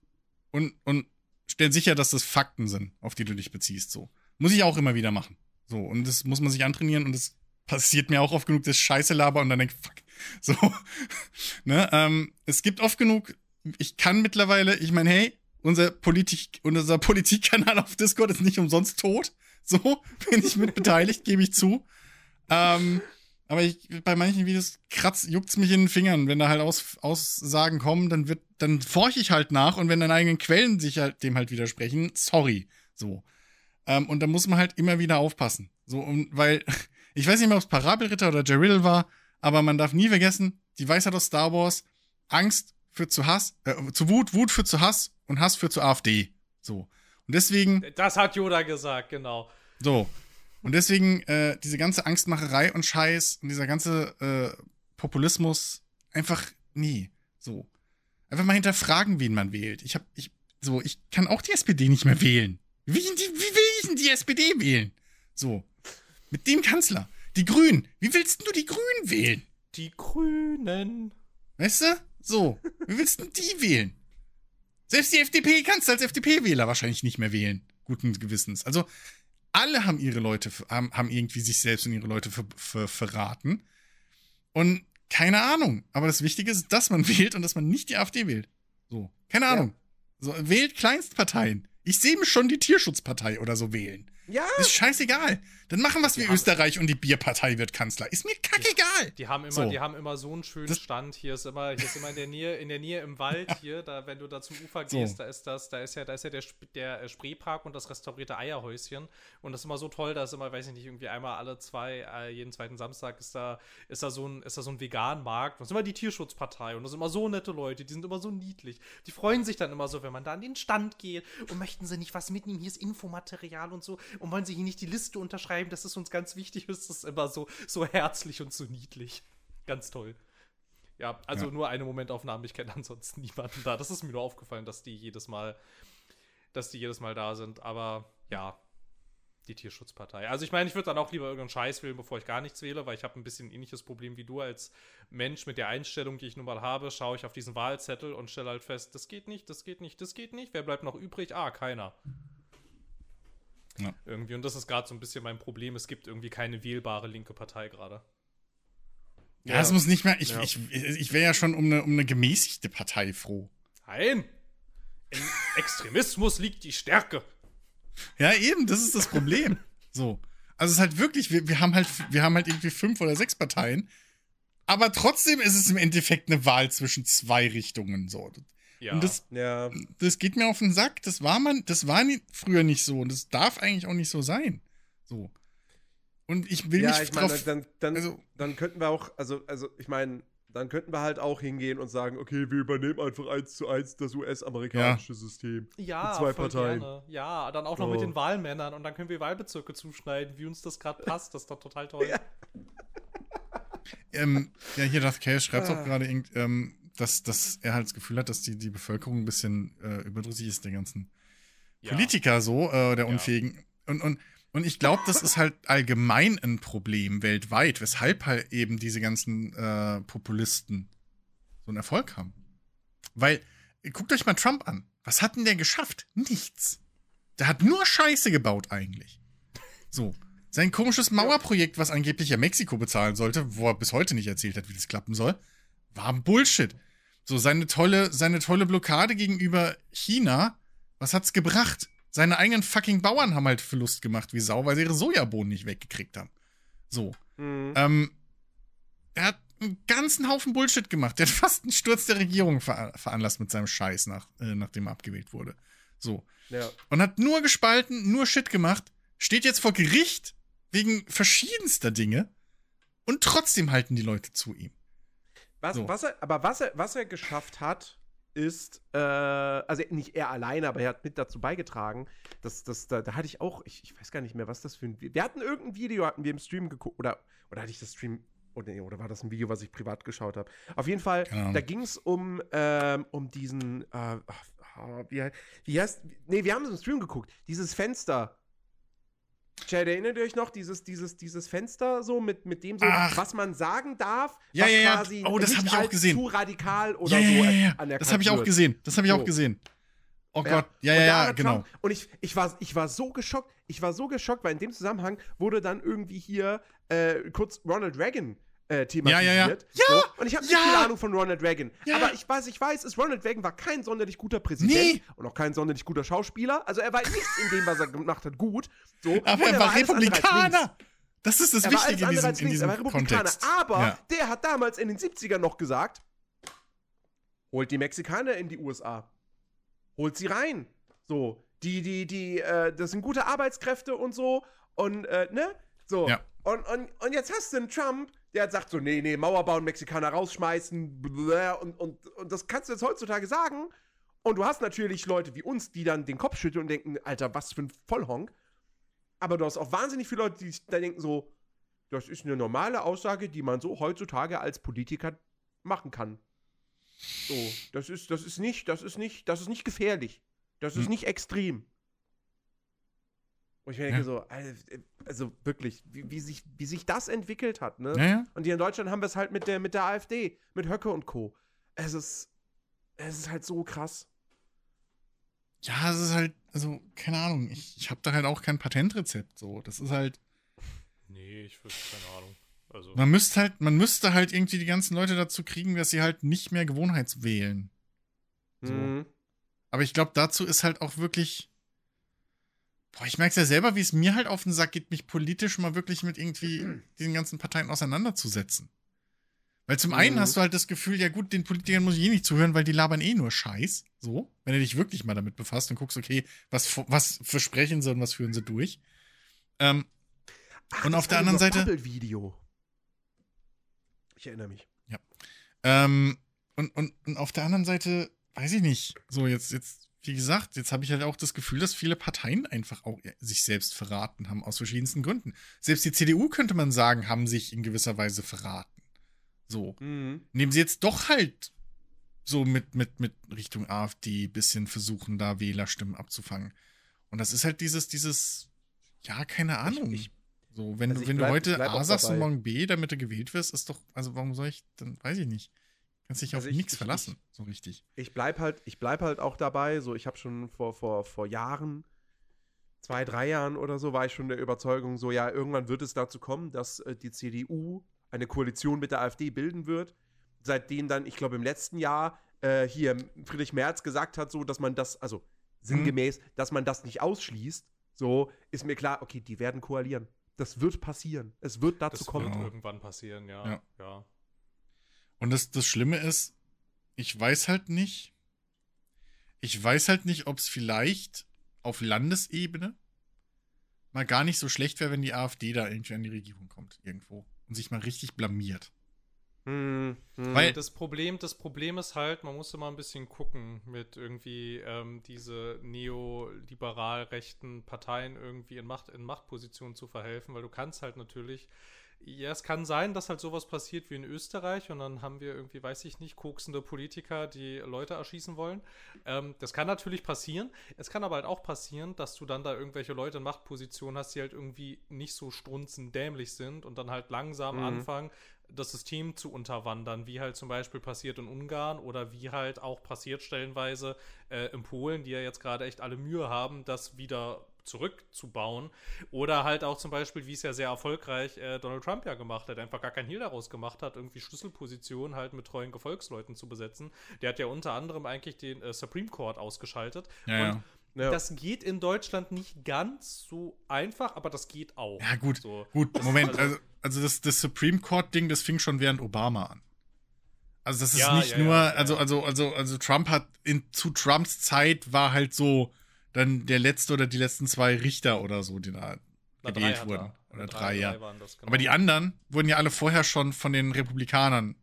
und, und stell sicher, dass das Fakten sind, auf die du dich beziehst. So. Muss ich auch immer wieder machen. So, und das muss man sich antrainieren und das passiert mir auch oft genug, das Scheiße laber und dann denk fuck. <laughs> So. ne? Ähm, es gibt oft genug, ich kann mittlerweile, ich meine, hey, unser Politik, unser Politikkanal auf Discord ist nicht umsonst tot. So, <laughs> bin ich mit beteiligt, gebe ich zu. Ähm, aber ich, bei manchen Videos kratzt, juckt's mich in den Fingern. Wenn da halt Aus, Aussagen kommen, dann wird, dann forche ich halt nach und wenn deine eigenen Quellen sich halt dem halt widersprechen, sorry. So. Ähm, und da muss man halt immer wieder aufpassen. So, und weil, <laughs> ich weiß nicht mehr, ob es Parabelritter oder Jerriddle war, aber man darf nie vergessen, die Weisheit aus Star Wars, Angst führt zu Hass, äh, zu Wut, Wut führt zu Hass und Hass führt zur AfD. So. Und deswegen. Das hat Yoda gesagt, genau. So. Und deswegen äh, diese ganze Angstmacherei und Scheiß und dieser ganze äh, Populismus einfach nie. So. Einfach mal hinterfragen, wen man wählt. Ich hab, ich, so, ich kann auch die SPD nicht mehr wählen. Wie, die, wie will ich denn die SPD wählen? So. Mit dem Kanzler. Die Grünen. Wie willst du die Grünen wählen? Die Grünen. Weißt du? So. Wie willst du die wählen? Selbst die FDP kannst du als FDP-Wähler wahrscheinlich nicht mehr wählen. Guten Gewissens. Also, alle haben ihre Leute, haben, haben irgendwie sich selbst und ihre Leute ver, ver, verraten. Und keine Ahnung. Aber das Wichtige ist, dass man <laughs> wählt und dass man nicht die AfD wählt. So. Keine Ahnung. Ja. So, wählt Kleinstparteien. Ich sehe mich schon die Tierschutzpartei oder so wählen. Ja. Ist scheißegal. Dann machen was wie Österreich und die Bierpartei wird Kanzler. Ist mir kackegal. Die haben immer, so. die haben immer so einen schönen das Stand. Hier ist immer, hier ist immer in der Nähe, in der Nähe im Wald hier, da, wenn du da zum Ufer gehst, so. da ist das, da ist ja, da ist ja der, der äh, Spreepark und das restaurierte Eierhäuschen. Und das ist immer so toll, da ist immer, weiß ich nicht, irgendwie einmal alle zwei, äh, jeden zweiten Samstag ist da, ist da so ein, ist da so ein Vegan-Markt. Und das ist immer die Tierschutzpartei. Und das sind immer so nette Leute, die sind immer so niedlich. Die freuen sich dann immer so, wenn man da an den Stand geht und möchten sie nicht was mitnehmen. Hier ist Infomaterial und so. Und wollen sie hier nicht die Liste unterschreiben. Das ist uns ganz wichtig. Das ist immer so, so herzlich und so niedlich. Ganz toll. Ja, also ja. nur eine Momentaufnahme. Ich kenne ansonsten niemanden da. Das ist mir nur aufgefallen, dass die jedes Mal, dass die jedes Mal da sind. Aber ja, die Tierschutzpartei. Also ich meine, ich würde dann auch lieber irgendeinen Scheiß wählen, bevor ich gar nichts wähle, weil ich habe ein bisschen ein ähnliches Problem wie du als Mensch mit der Einstellung, die ich nun mal habe, schaue ich auf diesen Wahlzettel und stelle halt fest, das geht nicht, das geht nicht, das geht nicht. Wer bleibt noch übrig? Ah, keiner. Ja. Irgendwie. Und das ist gerade so ein bisschen mein Problem. Es gibt irgendwie keine wählbare linke Partei gerade. Ja, es muss nicht mehr. Ich, ja. ich, ich wäre ja schon um eine, um eine gemäßigte Partei froh. Nein! Im <laughs> Extremismus liegt die Stärke. Ja, eben, das ist das Problem. <laughs> so. Also es ist halt wirklich, wir, wir haben halt, wir haben halt irgendwie fünf oder sechs Parteien. Aber trotzdem ist es im Endeffekt eine Wahl zwischen zwei Richtungen. So. Ja. Und das, ja. das geht mir auf den Sack. Das war man, das war nie, früher nicht so und das darf eigentlich auch nicht so sein. So. Und ich will ja, nicht ich meine, drauf, dann, dann, also, dann könnten wir auch, also, also ich meine, dann könnten wir halt auch hingehen und sagen, okay, wir übernehmen einfach eins zu eins das US-amerikanische ja. System. Ja, mit zwei Parteien. Gerne. Ja, dann auch noch oh. mit den Wahlmännern und dann können wir Wahlbezirke zuschneiden, wie uns das gerade <laughs> passt. Das ist doch total toll. Ja, ähm, ja hier das Cash schreibt auch ah. gerade ähm, dass, dass er halt das Gefühl hat, dass die, die Bevölkerung ein bisschen äh, überdrüssig ist, der ganzen ja. Politiker so, äh, der Unfähigen. Ja. Und, und, und ich glaube, das ist halt allgemein ein Problem weltweit, weshalb halt eben diese ganzen äh, Populisten so einen Erfolg haben. Weil, guckt euch mal Trump an. Was hat denn der geschafft? Nichts. Der hat nur Scheiße gebaut eigentlich. So. Sein komisches Mauerprojekt, was angeblich ja Mexiko bezahlen sollte, wo er bis heute nicht erzählt hat, wie das klappen soll, war Bullshit. So, seine tolle, seine tolle Blockade gegenüber China, was hat's gebracht? Seine eigenen fucking Bauern haben halt Verlust gemacht wie Sau, weil sie ihre Sojabohnen nicht weggekriegt haben. So. Mhm. Ähm, er hat einen ganzen Haufen Bullshit gemacht. Der hat fast einen Sturz der Regierung ver veranlasst mit seinem Scheiß, nach, äh, nachdem er abgewählt wurde. So. Ja. Und hat nur gespalten, nur Shit gemacht, steht jetzt vor Gericht wegen verschiedenster Dinge und trotzdem halten die Leute zu ihm. Was, so. was er, aber was er, was er geschafft hat, ist, äh, also nicht er alleine, aber er hat mit dazu beigetragen, dass, dass da, da hatte ich auch, ich, ich weiß gar nicht mehr, was das für ein Wir hatten irgendein Video, hatten wir im Stream geguckt, oder, oder hatte ich das Stream, oder, oder war das ein Video, was ich privat geschaut habe? Auf jeden Fall, da ging es um, ähm, um diesen, äh, oh, wie, wie heißt, nee, wir haben es im Stream geguckt, dieses Fenster. Chad, erinnert ihr euch noch, dieses, dieses, dieses Fenster so, mit, mit dem so, Ach. was man sagen darf, Ja, was ja, ja. quasi Oh, das nicht ich auch als gesehen. zu radikal oder Ja, so ja, ja, ja. Das habe ich auch wird. gesehen. Das habe ich So. auch gesehen. Oh. Gott, ja, ja, ja, genau. Trump, und ich, ich, war, ich war so geschockt, ich war so geschockt, weil in dem Zusammenhang wurde dann irgendwie hier äh, kurz Ronald Reagan äh, thematisiert. Ja, ja, ja. So. Und ich habe nicht Ja. viel Ahnung von Ronald Reagan. Ja. Aber ich weiß, ich weiß, ist Ronald Reagan war kein sonderlich guter Präsident Nee. und auch kein sonderlich guter Schauspieler. Also er war nichts in dem, was er gemacht hat, gut. So. Aber Und er war links. Republikaner. Das ist das Er war Wichtige in diesem, in links. Er diesem war Republikaner. Kontext. Aber ja. der hat damals in den 70ern noch gesagt, holt die Mexikaner in die USA. Holt sie rein. So, die, die, die, äh, das sind gute Arbeitskräfte und so. Und, äh, ne? So. Ja. Und, und, und jetzt hast du einen Trump, der hat sagt so, nee, nee, Mauer bauen, Mexikaner rausschmeißen, und, und, und das kannst du jetzt heutzutage sagen. Und du hast natürlich Leute wie uns, die dann den Kopf schütteln und denken, Alter, was für ein Vollhonk. Aber du hast auch wahnsinnig viele Leute, die da denken so, das ist eine normale Aussage, die man so heutzutage als Politiker machen kann. So, das ist, das ist nicht, das ist nicht, das ist nicht gefährlich. Das ist Hm. nicht extrem. Und ich mir denke Ja. so, also, also wirklich, wie, wie, sich, wie sich das entwickelt hat, ne? Ja, ja. Und hier in Deutschland haben wir es halt mit der, mit der AfD, mit Höcke und Co. Es ist, es ist halt so krass. Ja, es ist halt, also, keine Ahnung, ich, ich habe da halt auch kein Patentrezept. So, das ist halt, Nee, ich wüsste keine Ahnung. Also, man müsste halt, man müsste halt irgendwie die ganzen Leute dazu kriegen, dass sie halt nicht mehr Gewohnheitswählen. So. Mhm. Aber ich glaube, dazu ist halt auch wirklich. Boah, ich merke es ja selber, wie es mir halt auf den Sack geht, mich politisch mal wirklich mit irgendwie <clears throat> diesen ganzen Parteien auseinanderzusetzen. Weil zum einen Mhm. hast du halt das Gefühl, ja gut, den Politikern muss ich eh nicht zuhören, weil die labern eh nur Scheiß. So. Wenn du dich wirklich mal damit befasst und guckst, okay, was, was versprechen sie und was führen sie durch. Ähm, Ach, Und auf der anderen Seite- Bubble-Video. Ich erinnere mich. Ähm, und, und, und auf der anderen Seite, weiß ich nicht. So, jetzt, jetzt, wie gesagt, jetzt habe ich halt auch das Gefühl, dass viele Parteien einfach auch sich selbst verraten haben, aus verschiedensten Gründen. Selbst die CDU, könnte man sagen, haben sich in gewisser Weise verraten. So. Mhm. Indem sie jetzt doch halt so mit, mit, mit Richtung AfD bisschen versuchen, da Wählerstimmen abzufangen. Und das ist halt dieses, dieses, ja, keine Ahnung. ich- so, wenn, also du, ich wenn bleib- du heute A sagst und morgen B, damit du gewählt wirst, ist doch, also warum soll ich, dann weiß ich nicht. Kannst dich Also auf ich- nichts ich- verlassen, so richtig. ich bleib halt, ich bleib halt auch dabei. So, ich habe schon vor, vor, vor Jahren, zwei, drei Jahren oder so, war ich schon der Überzeugung, so ja, irgendwann wird es dazu kommen, dass äh, die CDU eine Koalition mit der AfD bilden wird. Seitdem dann, ich glaube, im letzten Jahr äh, hier Friedrich Merz gesagt hat, so, dass man das, also sinngemäß, dass man das nicht ausschließt, so ist mir klar, okay, die werden koalieren. Das wird passieren. Es wird dazu das kommen. wird Genau. irgendwann passieren, ja. Ja. ja. Und das, das Schlimme ist, ich weiß halt nicht, ich weiß halt nicht, ob es vielleicht auf Landesebene mal gar nicht so schlecht wäre, wenn die AfD da irgendwie an die Regierung kommt, irgendwo. Und sich mal richtig blamiert. Hm, hm. Weil- Das Problem, das Problem ist halt, man muss immer ein bisschen gucken mit irgendwie ähm, diese neoliberal rechten Parteien irgendwie in, Macht, in Machtpositionen zu verhelfen, weil du kannst halt natürlich, ja, es kann sein, dass halt sowas passiert wie in Österreich und dann haben wir irgendwie, weiß ich nicht, koksende Politiker, die Leute erschießen wollen. Ähm, das kann natürlich passieren. Es kann aber halt auch passieren, dass du dann da irgendwelche Leute in Machtpositionen hast, die halt irgendwie nicht so strunzendämlich sind und dann halt langsam Mhm. anfangen, das System zu unterwandern, wie halt zum Beispiel passiert in Ungarn oder wie halt auch passiert stellenweise äh, in Polen, die ja jetzt gerade echt alle Mühe haben, das wieder zurückzubauen. Oder halt auch zum Beispiel, wie es ja sehr erfolgreich äh, Donald Trump ja gemacht hat, einfach gar kein Hehl daraus gemacht hat, irgendwie Schlüsselpositionen halt mit treuen Gefolgsleuten zu besetzen. Der hat ja unter anderem eigentlich den äh, Supreme Court ausgeschaltet. Ja, Und ja. Ja. das geht in Deutschland nicht ganz so einfach, aber das geht auch. Ja, gut. So. Gut, Moment, also- also, also das, das Supreme Court-Ding, das fing schon während Obama an. Also das ist Ja, nicht ja, nur, also, also, also, also Trump hat in, zu Trumps Zeit war halt so dann der letzte oder die letzten zwei Richter oder so, die da Na, gewählt wurden. er. Oder drei, ja. waren das, genau. Aber die anderen wurden ja alle vorher schon von den Republikanern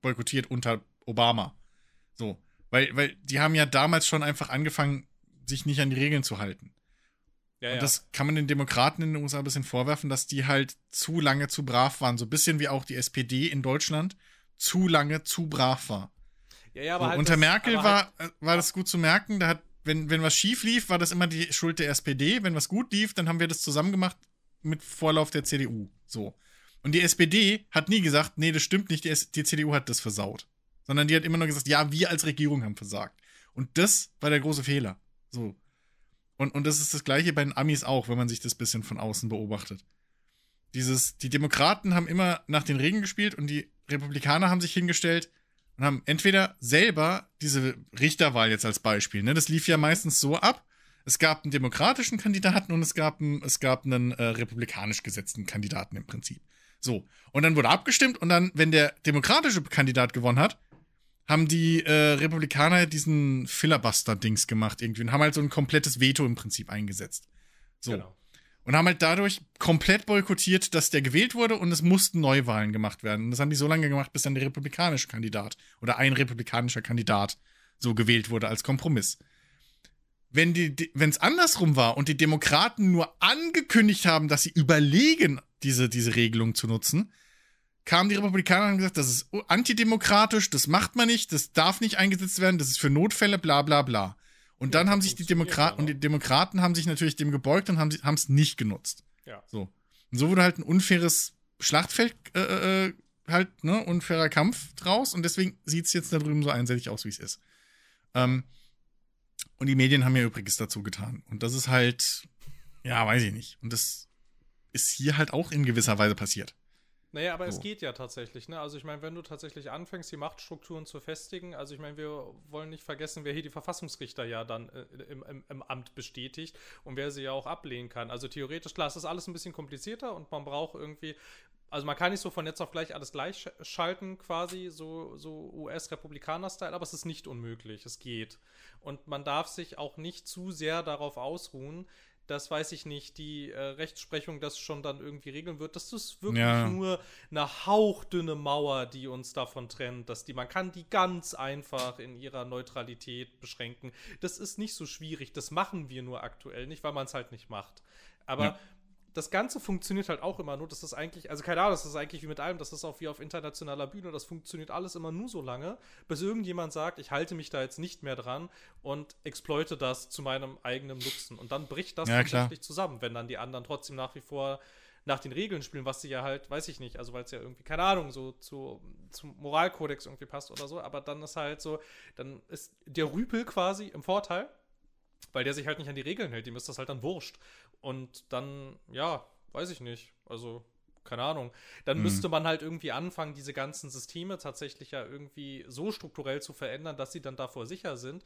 boykottiert unter Obama. So. Weil, weil die haben ja damals schon einfach angefangen, sich nicht an die Regeln zu halten. ja, ja. Und das kann man den Demokraten in den USA ein bisschen vorwerfen, dass die halt zu lange zu brav waren. So ein bisschen wie auch die SPD in Deutschland zu lange zu brav war. Ja, ja, aber So, halt unter das- Merkel war, halt- äh, war das gut zu merken. Da hat, wenn, wenn was schief lief, war das immer die Schuld der SPD. Wenn was gut lief, dann haben wir das zusammen gemacht mit Vorlauf der CDU. So. Und die SPD hat nie gesagt, nee, das stimmt nicht, die, die CDU hat das versaut. Sondern die hat immer nur gesagt, ja, wir als Regierung haben versagt. Und das war der große Fehler. So. Und, und das ist das Gleiche bei den Amis auch, wenn man sich das bisschen von außen beobachtet. Dieses, die Demokraten haben immer nach den Regeln gespielt und die Republikaner haben sich hingestellt und haben entweder selber diese Richterwahl jetzt als Beispiel, ne, das lief ja meistens so ab, es gab einen demokratischen Kandidaten und es gab einen, es gab einen äh, republikanisch gesetzten Kandidaten im Prinzip. So. Und dann wurde abgestimmt und dann, wenn der demokratische Kandidat gewonnen hat, haben die äh, Republikaner diesen Filibuster-Dings gemacht irgendwie und haben halt so ein komplettes Veto im Prinzip eingesetzt. So. Genau. Und haben halt dadurch komplett boykottiert, dass der gewählt wurde und es mussten Neuwahlen gemacht werden. Und das haben die so lange gemacht, bis dann der republikanische Kandidat oder ein republikanischer Kandidat so gewählt wurde als Kompromiss. Wenn es andersrum war und die Demokraten nur angekündigt haben, dass sie überlegen, diese, diese Regelung zu nutzen, kamen die Republikaner und haben gesagt, das ist antidemokratisch, das macht man nicht, das darf nicht eingesetzt werden, das ist für Notfälle, bla bla bla. Und Ja, dann das haben sich die Demokraten ja, und die Demokraten haben sich natürlich dem gebeugt und haben es nicht genutzt. Ja. So. Und so wurde halt ein unfaires Schlachtfeld, äh, äh, halt, ne, unfairer Kampf draus und deswegen sieht es jetzt da drüben so einseitig aus, wie es ist. Ähm, und die Medien haben ja übrigens dazu getan. Und das ist halt, ja, weiß ich nicht. Und das ist hier halt auch in gewisser Weise passiert. Naja, aber es So. geht ja tatsächlich, ne? Also ich meine, wenn du tatsächlich anfängst, die Machtstrukturen zu festigen, also ich meine, wir wollen nicht vergessen, wer hier die Verfassungsrichter ja dann äh, im, im, im Amt bestätigt und wer sie ja auch ablehnen kann. Also theoretisch, klar, es ist alles ein bisschen komplizierter und man braucht irgendwie, also man kann nicht so von jetzt auf gleich alles gleich sch- schalten, quasi, so, so US-Republikaner-Style, aber es ist nicht unmöglich, es geht. Und man darf sich auch nicht zu sehr darauf ausruhen, dass, weiß ich nicht, die äh, Rechtsprechung das schon dann irgendwie regeln wird. Das ist wirklich Ja. nur eine hauchdünne Mauer, die uns davon trennt, dass die, man kann die ganz einfach in ihrer Neutralität beschränken. Das ist nicht so schwierig, das machen wir nur aktuell nicht, weil man es halt nicht macht. Aber Ja. Das Ganze funktioniert halt auch immer nur, das ist eigentlich, also keine Ahnung, das ist eigentlich wie mit allem, das ist auch wie auf internationaler Bühne, das funktioniert alles immer nur so lange, bis irgendjemand sagt, ich halte mich da jetzt nicht mehr dran und exploite das zu meinem eigenen Nutzen. Und dann bricht das Ja, tatsächlich zusammen, wenn dann die anderen trotzdem nach wie vor nach den Regeln spielen, was sie ja halt, weiß ich nicht, also weil es ja irgendwie, keine Ahnung, so zu, zum Moralkodex irgendwie passt oder so, aber dann ist halt so, dann ist der Rüpel quasi im Vorteil, weil der sich halt nicht an die Regeln hält, dem ist das halt dann wurscht. Und dann, ja, weiß ich nicht, also keine Ahnung. Dann Mhm. müsste man halt irgendwie anfangen, diese ganzen Systeme tatsächlich ja irgendwie so strukturell zu verändern, dass sie dann davor sicher sind.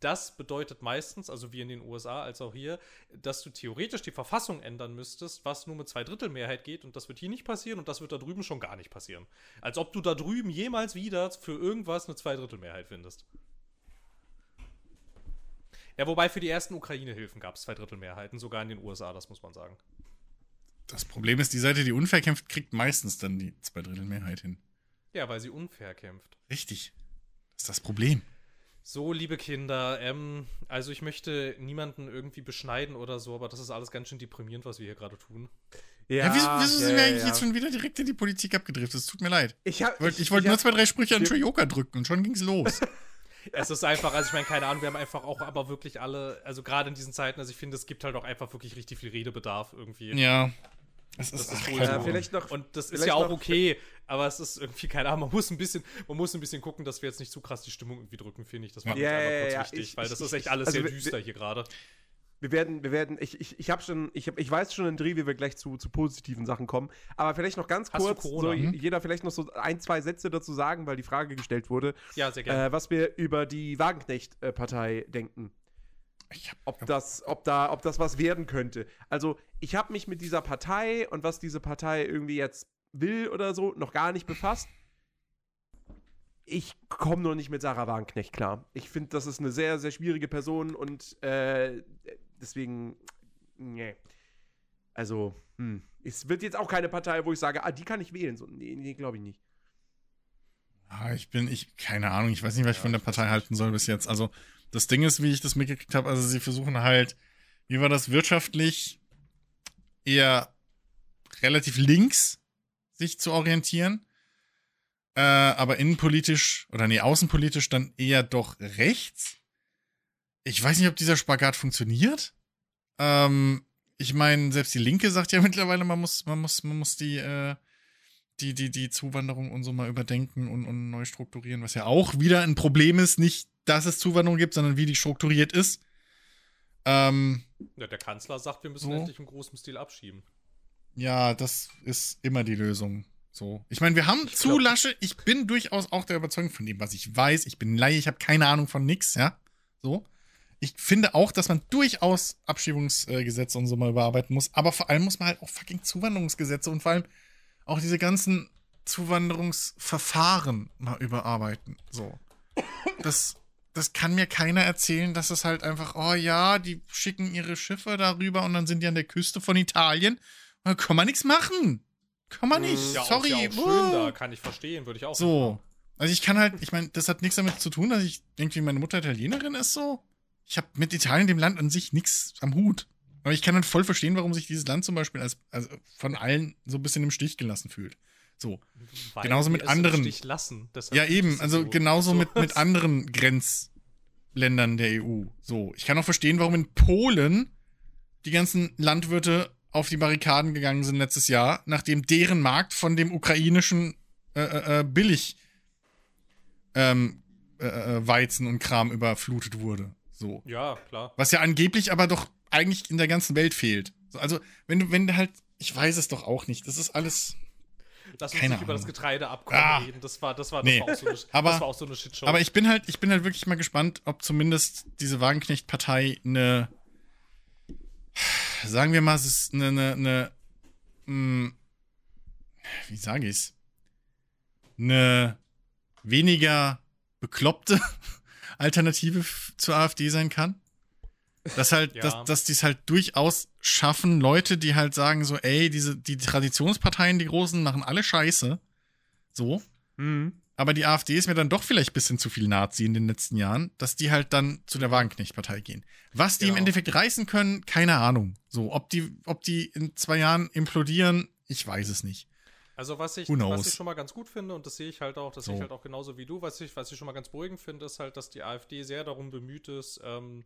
Das bedeutet meistens, also wie in den USA als auch hier, dass du theoretisch die Verfassung ändern müsstest, was nur mit Zweidrittelmehrheit geht und das wird hier nicht passieren und das wird da drüben schon gar nicht passieren. Als ob du da drüben jemals wieder für irgendwas eine Zweidrittelmehrheit findest. Ja, wobei für die ersten Ukraine-Hilfen gab es Zweidrittelmehrheiten, sogar in den USA, das muss man sagen. Das Problem ist, die Seite, die unfair kämpft, kriegt meistens dann die Zweidrittelmehrheit hin. Ja, weil sie unfair kämpft. Richtig. Das ist das Problem. So, liebe Kinder, ähm, also ich möchte niemanden irgendwie beschneiden oder so, aber das ist alles ganz schön deprimierend, was wir hier gerade tun. Ja, wieso, wieso sind ja, wir eigentlich ja. jetzt schon wieder direkt in die Politik abgedriftet? Es tut mir leid. Ich, hab, Ich wollte ich wollt nur zwei, drei Sprüche an Trioka drücken und schon ging's los. <laughs> Es ist einfach, also ich meine, keine Ahnung, wir haben einfach auch aber wirklich alle, also gerade in diesen Zeiten, also ich finde, es gibt halt auch einfach wirklich richtig viel Redebedarf irgendwie. ja. Es Das ist, ist ach, wohl keine Äh, Ahnung. vielleicht noch. Und das ist ja auch noch- okay, aber es ist irgendwie, keine Ahnung, man muss ein bisschen, man muss ein bisschen gucken, dass wir jetzt nicht zu krass die Stimmung irgendwie drücken, finde ich. Das war Ja, jetzt einfach ja, kurz ja, wichtig, ich- weil ich- das ist echt alles also sehr wir- düster hier gerade. Wir werden, wir werden, ich, ich, ich habe schon, ich, hab, ich weiß schon einen Dreh, wie wir gleich zu, zu positiven Sachen kommen. Aber vielleicht noch ganz Hast kurz, so, Mhm. jeder vielleicht noch so ein, zwei Sätze dazu sagen, weil die Frage gestellt wurde, Ja, sehr gerne. äh, was wir über die Wagenknecht-Partei denken. Ich hab, Ob das, ob da, ob das was werden könnte. Also, ich habe mich mit dieser Partei und was diese Partei irgendwie jetzt will oder so noch gar nicht befasst. Ich komme nur nicht mit Sarah Wagenknecht klar. Ich finde, das ist eine sehr, sehr schwierige Person und äh, deswegen, nee. Also, hm. es wird jetzt auch keine Partei, wo ich sage, ah, die kann ich wählen. So, nee, nee glaube ich nicht. Ah, ich bin, ich, keine Ahnung, ich weiß nicht, was ich Ja, von der Partei halten soll bis jetzt. Also, das Ding ist, wie ich das mitgekriegt habe, also sie versuchen halt, wie war das wirtschaftlich eher relativ links sich zu orientieren. äh, aber innenpolitisch oder nee, außenpolitisch dann eher doch rechts. Ich weiß nicht, ob dieser Spagat funktioniert. Ähm, ich meine, selbst die Linke sagt ja <laughs> mittlerweile, man muss, man muss, man muss die, äh, die, die, die Zuwanderung und so mal überdenken und, und neu strukturieren, was ja auch wieder ein Problem ist. Nicht, dass es Zuwanderung gibt, sondern wie die strukturiert ist. Ähm, Ja, der Kanzler sagt, wir müssen So. endlich im großen Stil abschieben. ja, das ist immer die Lösung. So. Ich meine, wir haben Ich zu glaub- lasche. Ich bin durchaus auch der Überzeugung von dem, was ich weiß. Ich bin Laie, ich habe keine Ahnung von nix, ja. So. Ich finde auch, dass man durchaus Abschiebungsgesetze und so mal überarbeiten muss. Aber vor allem muss man halt auch fucking Zuwanderungsgesetze und vor allem auch diese ganzen Zuwanderungsverfahren mal überarbeiten. So. Das, das kann mir keiner erzählen, dass es halt einfach, oh ja, die schicken ihre Schiffe darüber und dann sind die an der Küste von Italien. Dann kann man nichts machen. Kann man nicht. Ja, Sorry. Auch, ja auch schön da, kann ich verstehen, würde ich auch So. Also ich kann halt, ich meine, das hat nichts damit zu tun, dass ich irgendwie meine Mutter Italienerin ist so. Ich habe mit Italien, dem Land an sich, nichts am Hut. Aber ich kann halt voll verstehen, warum sich dieses Land zum Beispiel als, also von allen so ein bisschen im Stich gelassen fühlt. So. Weil Genauso mit anderen. Stich lassen. Ja, eben. Also so. genauso So. mit, mit <laughs> anderen Grenzländern der EU. So. Ich kann auch verstehen, warum in Polen die ganzen Landwirte auf die Barrikaden gegangen sind letztes Jahr, nachdem deren Markt von dem ukrainischen äh, äh, äh, Billig ähm, äh, äh, Weizen und Kram überflutet wurde. So. Ja, klar. Was ja angeblich aber doch eigentlich in der ganzen Welt fehlt. So, Also, wenn du, wenn du halt, ich weiß es doch auch nicht. Das ist alles. Lass uns Keine nicht über das. Getreideabkommen Ah. reden. Das war, das war, das Nee. war auch so eine, <laughs> Aber- das war auch so eine Shitshow. Aber ich bin halt, ich bin halt wirklich mal gespannt, ob zumindest diese Wagenknecht-Partei eine, sagen wir mal, es ist eine, eine, eine mh, wie sage ich's, eine weniger bekloppte Alternative zur AfD sein kann. Dass halt, Ja. dass, dass die es halt durchaus schaffen, Leute, die halt sagen so, ey, diese, die Traditionsparteien, die großen, machen alle Scheiße. So. Mhm. Aber die AfD ist mir dann doch vielleicht ein bisschen zu viel Nazi in den letzten Jahren, dass die halt dann zu der Wagenknecht-Partei gehen. Was die im Genau. Endeffekt reißen können, keine Ahnung. So, ob die, ob die in zwei Jahren implodieren, ich weiß es nicht. Also was ich, was ich schon mal ganz gut finde, und das sehe ich halt auch, das sehe ich So. halt auch genauso wie du, was ich, was ich schon mal ganz beruhigend finde, ist halt, dass die AfD sehr darum bemüht ist, ähm,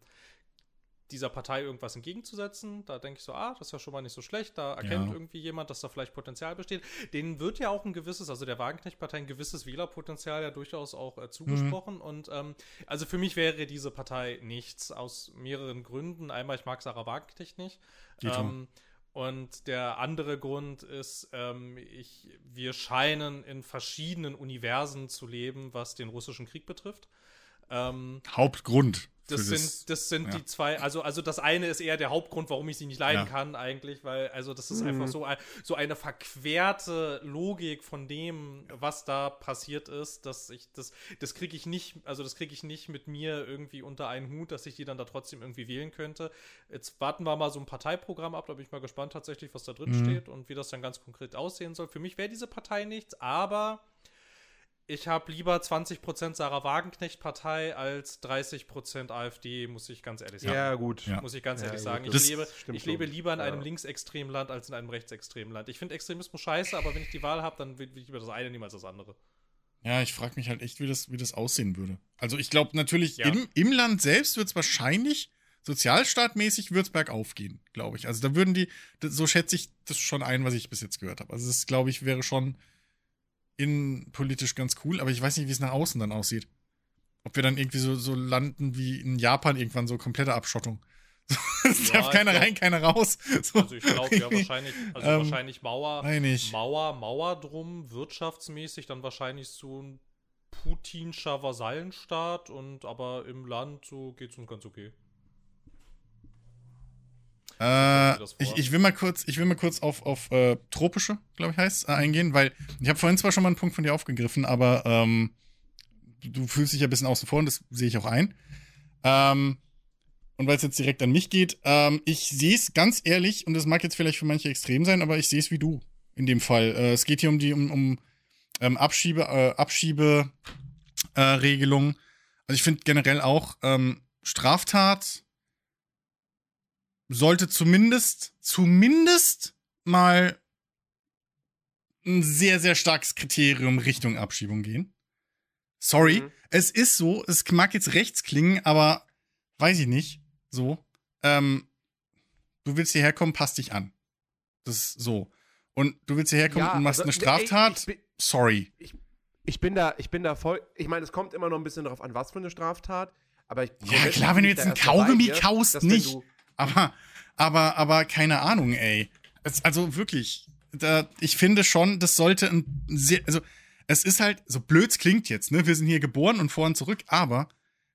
dieser Partei irgendwas entgegenzusetzen. Da denke ich so, ah, das ist ja schon mal nicht so schlecht. Da erkennt Ja. irgendwie jemand, dass da vielleicht Potenzial besteht. Denen wird ja auch ein gewisses, also der Wagenknecht-Partei ein gewisses Wählerpotenzial ja durchaus auch äh, zugesprochen. Und ähm, also für mich wäre diese Partei nichts aus mehreren Gründen. Einmal, ich mag Sarah Wagenknecht nicht. Ähm, und der andere Grund ist, ähm, ich, wir scheinen in verschiedenen Universen zu leben, was den russischen Krieg betrifft. Ähm, Hauptgrund. Das sind, das sind ja. die zwei, also, also das eine ist eher der Hauptgrund, warum ich sie nicht leiden Ja. kann, eigentlich, weil, also das ist Mhm. einfach so, ein, so eine verquerte Logik von dem, was da passiert ist, dass ich, das, das kriege ich nicht, also das kriege ich nicht mit mir irgendwie unter einen Hut, dass ich die dann da trotzdem irgendwie wählen könnte. Jetzt warten wir mal so ein Parteiprogramm ab, da bin ich mal gespannt tatsächlich, was da drin Mhm. steht und wie das dann ganz konkret aussehen soll. Für mich wäre diese Partei nichts, aber ich habe lieber 20% Sarah Wagenknecht-Partei als 30% AfD, muss ich ganz ehrlich sagen. Ja, gut. Ja. Muss ich ganz Ja, ehrlich sagen. Ich lebe, ich lebe lieber in einem Ja. linksextremen Land als in einem rechtsextremen Land. Ich finde Extremismus scheiße, aber wenn ich die Wahl habe, dann will will ich lieber das eine nehmen als das andere. Ja, ich frage mich halt echt, wie das, wie das aussehen würde. Also ich glaube natürlich, Ja. im, im Land selbst wird es wahrscheinlich, sozialstaatmäßig wird es bergauf gehen, glaube ich. Also da würden die, das, so schätze ich das schon ein, was ich bis jetzt gehört habe. Also das, glaube ich, wäre schon innenpolitisch ganz cool, aber ich weiß nicht, wie es nach außen dann aussieht. Ob wir dann irgendwie so, so landen wie in Japan irgendwann, so komplette Abschottung. <laughs> es Ja, darf keiner glaub- rein, keiner raus. <laughs> So, Also ich glaube ja wahrscheinlich, also Ähm, wahrscheinlich Mauer. Mauer, Mauer drum, wirtschaftsmäßig, dann wahrscheinlich so ein putinscher Vasallenstaat und aber im Land so geht's uns ganz okay. Äh, ich, ich will mal kurz, ich will mal kurz auf, auf äh, tropische, glaube ich, heißt äh, eingehen, weil ich habe vorhin zwar schon mal einen Punkt von dir aufgegriffen, aber ähm, du fühlst dich ja ein bisschen außen vor und das sehe ich auch ein. Ähm, und weil es jetzt direkt an mich geht, ähm, ich sehe es ganz ehrlich, und das mag jetzt vielleicht für manche extrem sein, aber ich sehe es wie du in dem Fall. Äh, es geht hier um die um, um ähm, Abschiebe, äh, Abschiebe äh, Regelung. Also ich finde generell auch ähm, Straftat sollte zumindest, zumindest mal ein sehr, sehr starkes Kriterium Richtung Abschiebung gehen. Sorry, Mhm. es ist so, es mag jetzt rechts klingen, aber weiß ich nicht, so. Ähm, du willst hierher kommen, passt dich an. Das ist so. Und du willst hierher kommen und machst also, eine Straftat, ey, ich bin- sorry. Ich bin da, ich bin da voll. Ich meine, es kommt immer noch ein bisschen darauf an, was für eine Straftat. Aber ich, Ja, klar, wenn du ich jetzt einen bei Kaugummi kaust, dass wenn nicht. du- Aber, aber, aber keine Ahnung, ey. Es, also wirklich, da, ich finde schon, das sollte ein sehr, also es ist halt, so blöd es klingt jetzt, ne? Wir sind hier geboren und vor und zurück, aber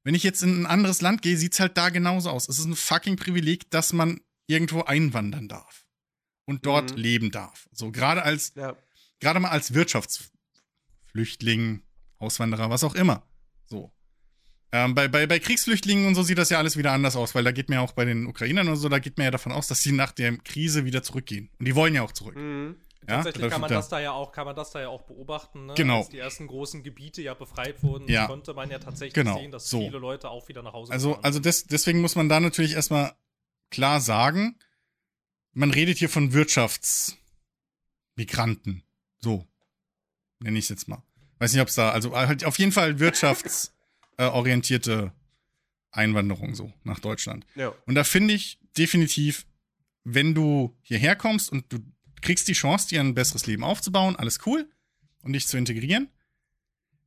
wenn ich jetzt in ein anderes Land gehe, sieht's halt da genauso aus. Es ist ein fucking Privileg, dass man irgendwo einwandern darf und dort Mhm. leben darf. So gerade als, Ja. gerade mal als Wirtschaftsflüchtling, Auswanderer, was auch immer. So. Ähm, bei, bei, bei Kriegsflüchtlingen und so sieht das ja alles wieder anders aus, weil da geht man ja auch bei den Ukrainern und so, da geht man ja davon aus, dass sie nach der Krise wieder zurückgehen. Und die wollen ja auch zurück. Mhm. Ja, Tatsächlich kann man da- das da ja auch, kann man das da ja auch beobachten. Ne? Genau. Als die ersten großen Gebiete ja befreit wurden, Ja. konnte man ja tatsächlich Genau, sehen, dass so. viele Leute auch wieder nach Hause Also, also des, deswegen muss man da natürlich erstmal klar sagen, man redet hier von Wirtschaftsmigranten. So. Nenne ich es jetzt mal. Weiß nicht, ob es da, also halt auf jeden Fall <laughs> wirtschaftsorientierte Einwanderung so nach Deutschland. Ja. Und da finde ich definitiv, wenn du hierher kommst und du kriegst die Chance, dir ein besseres Leben aufzubauen, alles cool und dich zu integrieren.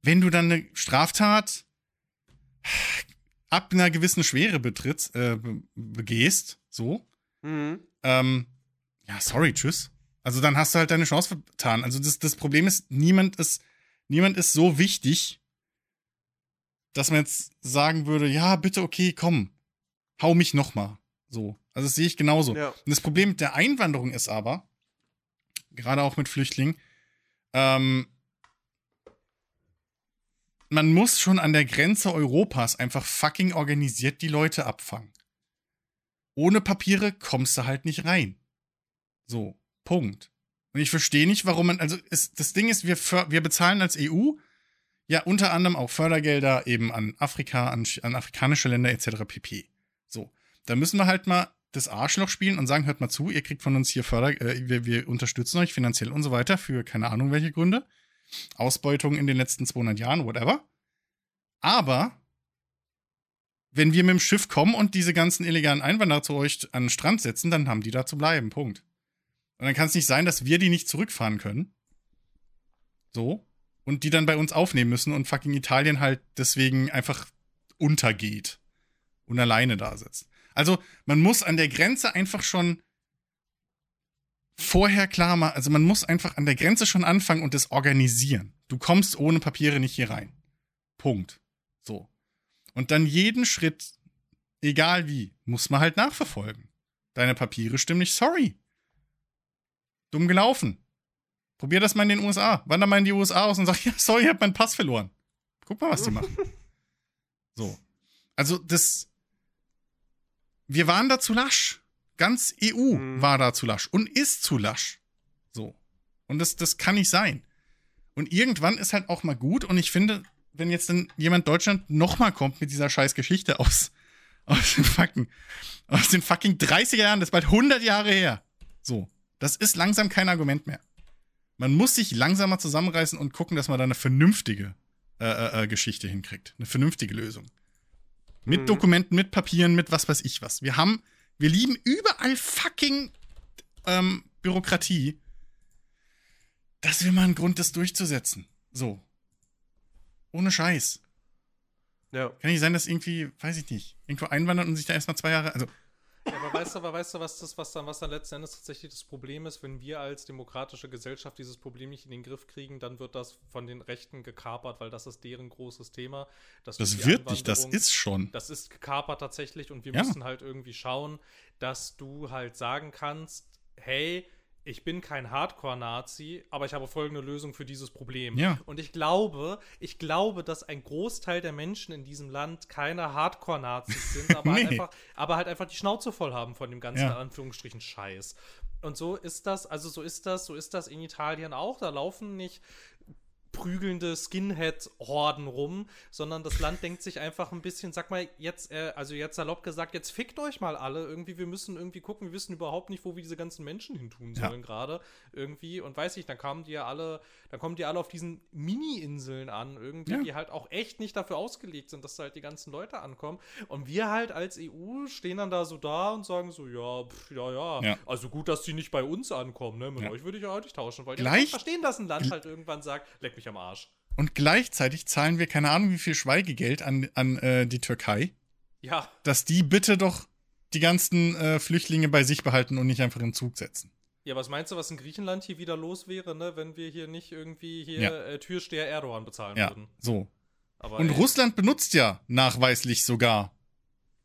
Wenn du dann eine Straftat ab einer gewissen Schwere betrittst, äh, be- begehst, so, Mhm. ähm, ja, sorry, tschüss. Also dann hast du halt deine Chance vertan. Also das, das Problem ist, niemand ist, niemand ist so wichtig, dass man jetzt sagen würde, ja, bitte, okay, komm, hau mich noch mal. So. Also das sehe ich genauso. Ja. Und das Problem mit der Einwanderung ist aber, gerade auch mit Flüchtlingen, ähm, man muss schon an der Grenze Europas einfach fucking organisiert die Leute abfangen. Ohne Papiere kommst du halt nicht rein. So, Punkt. Und ich verstehe nicht, warum man, also es, das Ding ist, wir, wir bezahlen als EU ja unter anderem auch Fördergelder eben an Afrika, an, an afrikanische Länder etc. pp. So, da müssen wir halt mal das Arschloch spielen und sagen, hört mal zu, ihr kriegt von uns hier Förder, äh, wir, wir unterstützen euch finanziell und so weiter für keine Ahnung welche Gründe. Ausbeutung in den letzten 200 Jahren, whatever. Aber wenn wir mit dem Schiff kommen und diese ganzen illegalen Einwanderer zu euch an den Strand setzen, dann haben die da zu bleiben. Punkt. Und dann kann es nicht sein, dass wir die nicht zurückfahren können. So. Und die dann bei uns aufnehmen müssen und fucking Italien halt deswegen einfach untergeht und alleine da sitzt. Also, man muss an der Grenze einfach schon vorher klar machen, also man muss einfach an der Grenze schon anfangen und das organisieren. Du kommst ohne Papiere nicht hier rein. Punkt. So. Und dann jeden Schritt, egal wie, muss man halt nachverfolgen. Deine Papiere stimmen nicht, sorry. Dumm gelaufen. Probier das mal in den USA. Wander mal in die USA aus und sag, <laughs> ja, sorry, ich hab meinen Pass verloren. Guck mal, was die machen. <laughs> So. Also, das. Wir waren da zu lasch. Ganz EU Mhm. war da zu lasch und ist zu lasch. So. Und das, das kann nicht sein. Und irgendwann ist halt auch mal gut. Und ich finde, wenn jetzt dann jemand Deutschland nochmal kommt mit dieser scheiß Geschichte aus, <laughs> aus den fucking, aus den fucking 30er Jahren, das ist bald 100 Jahre her. So. Das ist langsam kein Argument mehr. Man muss sich langsamer zusammenreißen und gucken, dass man da eine vernünftige äh, äh, äh, Geschichte hinkriegt. Eine vernünftige Lösung. Mit Mhm. Dokumenten, mit Papieren, mit was weiß ich was. Wir haben, wir lieben überall fucking ähm, Bürokratie. Das wäre mal ein Grund, das durchzusetzen. So. Ohne Scheiß. Ja. Kann nicht sein, dass irgendwie, weiß ich nicht, irgendwo einwandern und sich da erstmal zwei Jahre. Also, Ja, aber weißt du, aber weißt du, was das, was dann, was dann letzten Endes tatsächlich das Problem ist, wenn wir als demokratische Gesellschaft dieses Problem nicht in den Griff kriegen, dann wird das von den Rechten gekapert, weil das ist deren großes Thema. das wird nicht, das ist schon. Das ist gekapert tatsächlich und wir Ja. müssen halt irgendwie schauen, dass du halt sagen kannst, hey, ich bin kein Hardcore-Nazi, aber ich habe folgende Lösung für dieses Problem. Ja. Und ich glaube, ich glaube, dass ein Großteil der Menschen in diesem Land keine Hardcore-Nazis sind, <laughs> aber, halt Nee. einfach, aber halt einfach die Schnauze voll haben von dem ganzen Ja. Anführungsstrichen Scheiß. Und so ist das, also so ist das, so ist das in Italien auch. Da laufen nicht prügelnde Skinhead-Horden rum, sondern das Land denkt sich einfach ein bisschen, sag mal, jetzt, äh, also jetzt salopp gesagt, jetzt fickt euch mal alle irgendwie, wir müssen irgendwie gucken, wir wissen überhaupt nicht, wo wir diese ganzen Menschen hin tun Ja. sollen gerade irgendwie und weiß ich, dann kamen die ja alle, dann kommen die alle auf diesen Mini-Inseln an irgendwie, Ja. die halt auch echt nicht dafür ausgelegt sind, dass da halt die ganzen Leute ankommen und wir halt als EU stehen dann da so da und sagen so, ja, pff, ja, ja, Ja. also gut, dass die nicht bei uns ankommen, ne, mit Ja. euch würde ich ja auch nicht tauschen, weil die Gleich- verstehen, dass ein Land halt irgendwann sagt, leck mich am Arsch. Und gleichzeitig zahlen wir keine Ahnung wie viel Schweigegeld an, an äh, die Türkei, Ja, dass die bitte doch die ganzen äh, Flüchtlinge bei sich behalten und nicht einfach in den Zug setzen. Ja, was meinst du, was in Griechenland hier wieder los wäre, ne, wenn wir hier nicht irgendwie hier Ja. äh, Türsteher Erdogan bezahlen Ja, würden? so. Aber Und ey, Russland benutzt ja nachweislich sogar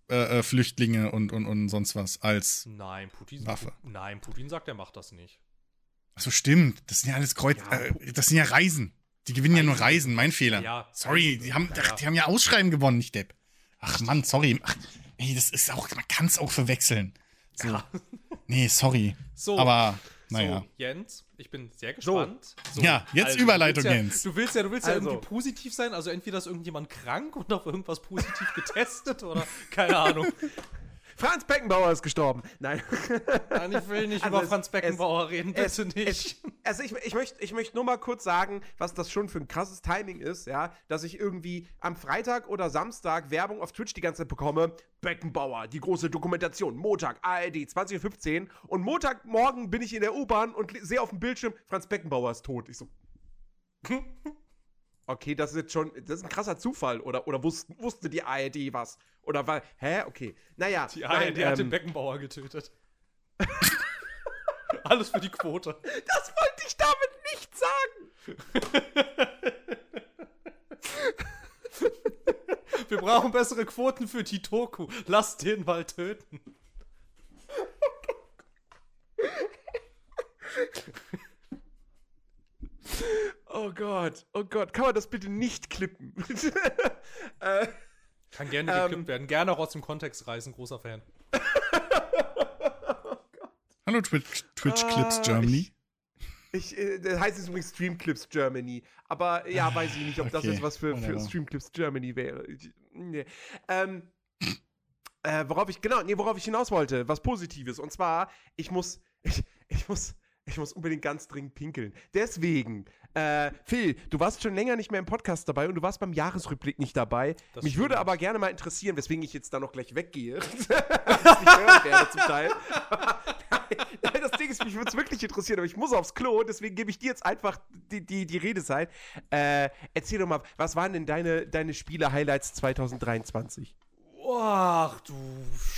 äh, äh, Flüchtlinge und, und, und sonst was als. Nein, Putin, Waffe. nein, Putin sagt, er macht das nicht. Achso, stimmt. Das sind ja alles Kreuz. Ja, äh, das sind ja Reisen. Die gewinnen ja nur Reisen. Reisen, mein Fehler. Ja, sorry, Reisen. die haben, Ja, ach, ja. die haben ja Ausschreiben gewonnen, nicht Depp. Ach Mann, sorry. Ach, ey, das ist auch, man kann es auch verwechseln. So. Ja. Nee, sorry. So, Aber, naja. so, Jens, ich bin sehr gespannt. So, Ja, jetzt also, Überleitung, du ja, Jens. Du willst ja, du willst ja Also. irgendwie positiv sein, also entweder ist irgendjemand krank <laughs> und auf irgendwas positiv getestet oder keine Ahnung. <laughs> Franz Beckenbauer ist gestorben. Nein. <laughs> Nein, ich will nicht Also über es- Franz Beckenbauer reden, bitte es, nicht. Es, also ich, ich möchte ich möcht nur mal kurz sagen, was das schon für ein krasses Timing ist, ja, dass ich irgendwie am Freitag oder Samstag Werbung auf Twitch die ganze Zeit bekomme. Beckenbauer, die große Dokumentation, Montag, ARD, 20.15 Uhr. Und Montagmorgen bin ich in der U-Bahn und sehe auf dem Bildschirm, Franz Beckenbauer ist tot. Ich so. <laughs> Okay, das ist jetzt schon, das ist ein krasser Zufall. Oder, oder wusste, wusste die ARD was? Oder war, hä? Okay. Naja. Die ARD hat den ähm, Beckenbauer getötet. <laughs> Alles für die Quote. Das wollte ich damit nicht sagen. <laughs> Wir brauchen bessere Quoten für die Doku. Lass den mal töten. Oh Gott, oh Gott, kann man das bitte nicht klippen? <laughs> äh, Kann gerne Ähm. geklippt werden. Gerne auch aus dem Kontext reißen. Großer Fan. Hallo Twitch, Twitch Clips Ah, Germany. ich, äh, das heißt jetzt übrigens Streamclips Germany. Aber ja, weiß ich nicht, ob das Okay, jetzt was für, für whatever. Streamclips Germany wäre. Ich, nee. ähm, äh, worauf ich, genau, nee, worauf ich hinaus wollte, was Positives. Und zwar, ich muss, <laughs> ich, ich muss, ich muss unbedingt ganz dringend pinkeln. Deswegen, äh, Phil, du warst schon länger nicht mehr im Podcast dabei und du warst beim Jahresrückblick nicht dabei. Das Mich würde aber gerne mal interessieren, weswegen ich jetzt da noch gleich weggehe. <laughs> das nicht hören werde zum Teil. <laughs> Nein, das Ding ist, mich würde es wirklich interessieren, aber ich muss aufs Klo, deswegen gebe ich dir jetzt einfach die, die, die Redezeit. Äh, erzähl doch mal, was waren denn deine, deine Spiele-Highlights 2023? Ach du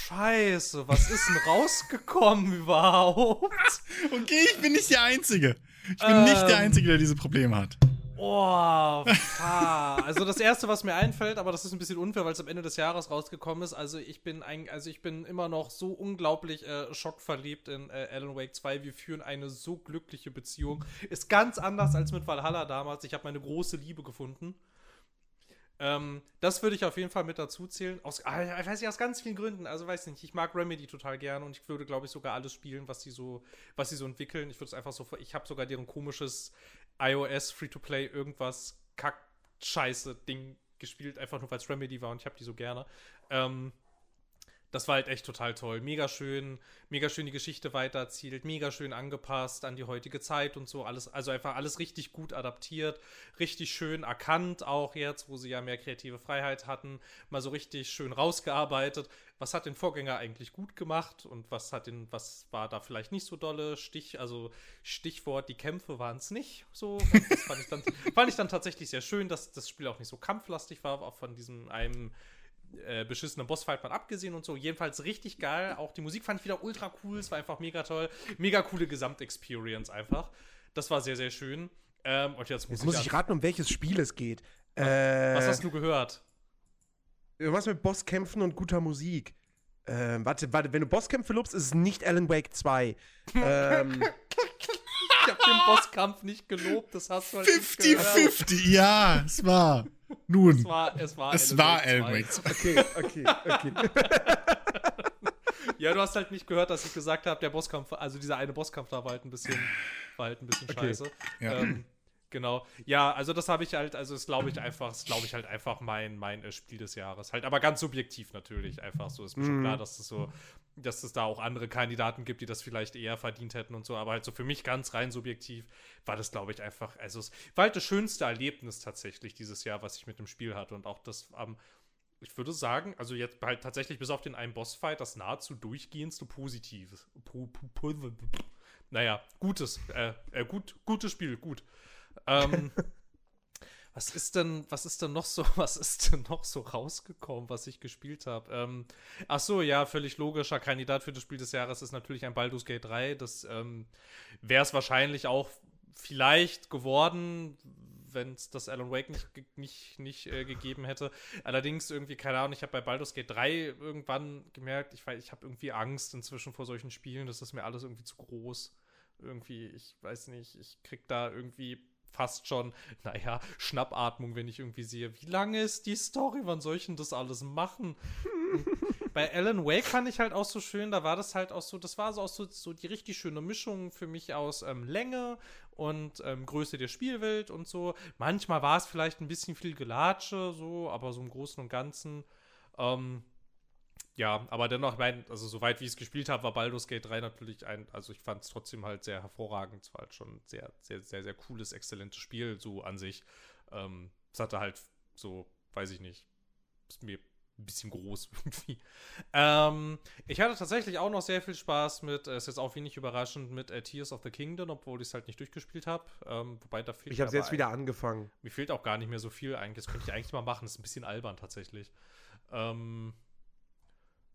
Scheiße, was ist denn rausgekommen überhaupt? <laughs> Okay, ich bin nicht der Einzige. Ich bin nicht der Ähm. Einzige, der diese Probleme hat. Oh, <laughs> pah. Also das erste, was mir einfällt, aber das ist ein bisschen unfair, weil es am Ende des Jahres rausgekommen ist. Also ich bin ein, also ich bin immer noch so unglaublich äh, schockverliebt in äh, Alan Wake 2. Wir führen eine so glückliche Beziehung. Ist ganz anders als mit Valhalla damals. Ich habe meine große Liebe gefunden. Ähm, das würde ich auf jeden Fall mit dazu zählen. Aus, ah, ich weiß nicht, aus ganz vielen Gründen. Also weiß nicht, ich mag Remedy total gerne und ich würde, glaube ich, sogar alles spielen, was sie so, was sie so entwickeln. Ich würde es einfach so, ich habe sogar deren komisches iOS Free-to-Play irgendwas Kack-Scheiße-Ding gespielt, einfach nur weil es Remedy war und ich habe die so gerne. Ähm, das war halt echt total toll. Mega schön, mega schön die Geschichte weitererzählt, mega schön angepasst an die heutige Zeit und so. Alles, also einfach alles richtig gut adaptiert, richtig schön erkannt, auch jetzt, wo sie ja mehr kreative Freiheit hatten, mal so richtig schön rausgearbeitet. Was hat den Vorgänger eigentlich gut gemacht und was hat den, was war da vielleicht nicht so dolle? Stich, also Stichwort, die Kämpfe waren es nicht so. Das fand ich, dann, <laughs> fand ich dann tatsächlich sehr schön, dass das Spiel auch nicht so kampflastig war, auch von diesem einem äh, beschissenen Bossfight mal abgesehen und so. Jedenfalls richtig geil. Auch die Musik fand ich wieder ultra cool. Es war einfach mega toll. Mega coole Gesamtexperience einfach. Das war sehr, sehr schön. Ähm, und jetzt muss, Jetzt muss ich, raten, um welches Spiel es geht. Äh, Was hast du gehört? Irgendwas mit Bosskämpfen und guter Musik. Ähm, warte, warte, wenn du Bosskämpfe lobst, ist es nicht Alan Wake 2. <laughs> ähm, <laughs> Ich hab den Bosskampf nicht gelobt. Das hast du halt nicht gehört. 50-50, ja, es war. Nun, Es war, es war, es Alan war Wake Alan 2. Wake 2. okay, okay, okay. Ja, du hast halt nicht gehört, dass ich gesagt habe, der Bosskampf, also dieser eine Bosskampf da war halt ein bisschen, war halt ein bisschen Okay. scheiße. Ja. Ähm, Genau. Ja, also das habe ich halt, also ist glaube ich einfach, ist glaube ich halt einfach mein, mein äh, Spiel des Jahres. Halt, aber ganz subjektiv natürlich einfach so. Ist mir schon Mhm. klar, dass es so, dass es da auch andere Kandidaten gibt, die das vielleicht eher verdient hätten und so. Aber halt so für mich ganz rein subjektiv war das, glaube ich, einfach, also es war halt das schönste Erlebnis tatsächlich dieses Jahr, was ich mit dem Spiel hatte. Und auch das am, ich würde sagen, also jetzt halt tatsächlich bis auf den einen Bossfight, das nahezu durchgehendste Positives. Po, po, po, naja, gutes, äh, äh, gut, gutes Spiel, gut. Ähm, <laughs> was ist denn, was ist denn noch so, <laughs> was ist denn noch so rausgekommen, was ich gespielt habe? Ähm, ach so, ja, völlig logischer Kandidat für das Spiel des Jahres ist natürlich ein Baldur's Gate 3. Das ähm, wäre es wahrscheinlich auch vielleicht geworden, wenn es das Alan Wake nicht, nicht, nicht äh, gegeben hätte. Allerdings irgendwie, keine Ahnung, ich habe bei Baldur's Gate 3 irgendwann gemerkt, ich, ich habe irgendwie Angst inzwischen vor solchen Spielen. Das ist mir alles irgendwie zu groß. Irgendwie, ich weiß nicht, ich krieg da irgendwie fast schon, <laughs> naja, Schnappatmung, wenn ich irgendwie sehe, wie lange ist die Story, wann soll ich denn das alles machen? <laughs> Bei Alan Wake fand ich halt auch so schön, da war das halt auch so, das war so auch so, so die richtig schöne Mischung für mich aus ähm, Länge und ähm, Größe der Spielwelt und so. Manchmal war es vielleicht ein bisschen viel Gelatsche, so, aber so im Großen und Ganzen. Ähm, ja, aber dennoch, ich mein, also soweit wie ich es gespielt habe, war Baldur's Gate 3 natürlich ein, also ich fand es trotzdem halt sehr hervorragend. Es war halt schon ein sehr, sehr, sehr, sehr cooles, exzellentes Spiel, so an sich. Ähm, es hatte halt so, weiß ich nicht, ist mir ein bisschen groß <laughs> irgendwie. Ähm, ich hatte tatsächlich auch noch sehr viel Spaß mit, äh, ist jetzt auch wenig überraschend, mit äh, Tears of the Kingdom, obwohl ich es halt nicht durchgespielt habe. Ähm, wobei da fehlt Ich habe aber jetzt wieder angefangen. mir fehlt auch gar nicht mehr so viel eigentlich. Das könnte ich eigentlich mal machen. Das ist ein bisschen albern tatsächlich. Ähm,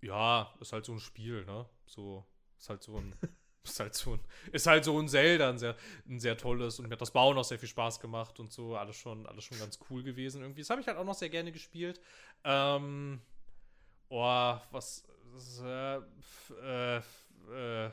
ja, ist halt so ein Spiel, ne? So, ist halt so ein. <laughs> Ist halt so ein, ist halt so ein Zelda, ein sehr, ein sehr tolles und mir hat das Bauen auch sehr viel Spaß gemacht und so, alles schon, alles schon ganz cool gewesen irgendwie. Das habe ich halt auch noch sehr gerne gespielt. Ähm, oh, was, äh, äh, äh,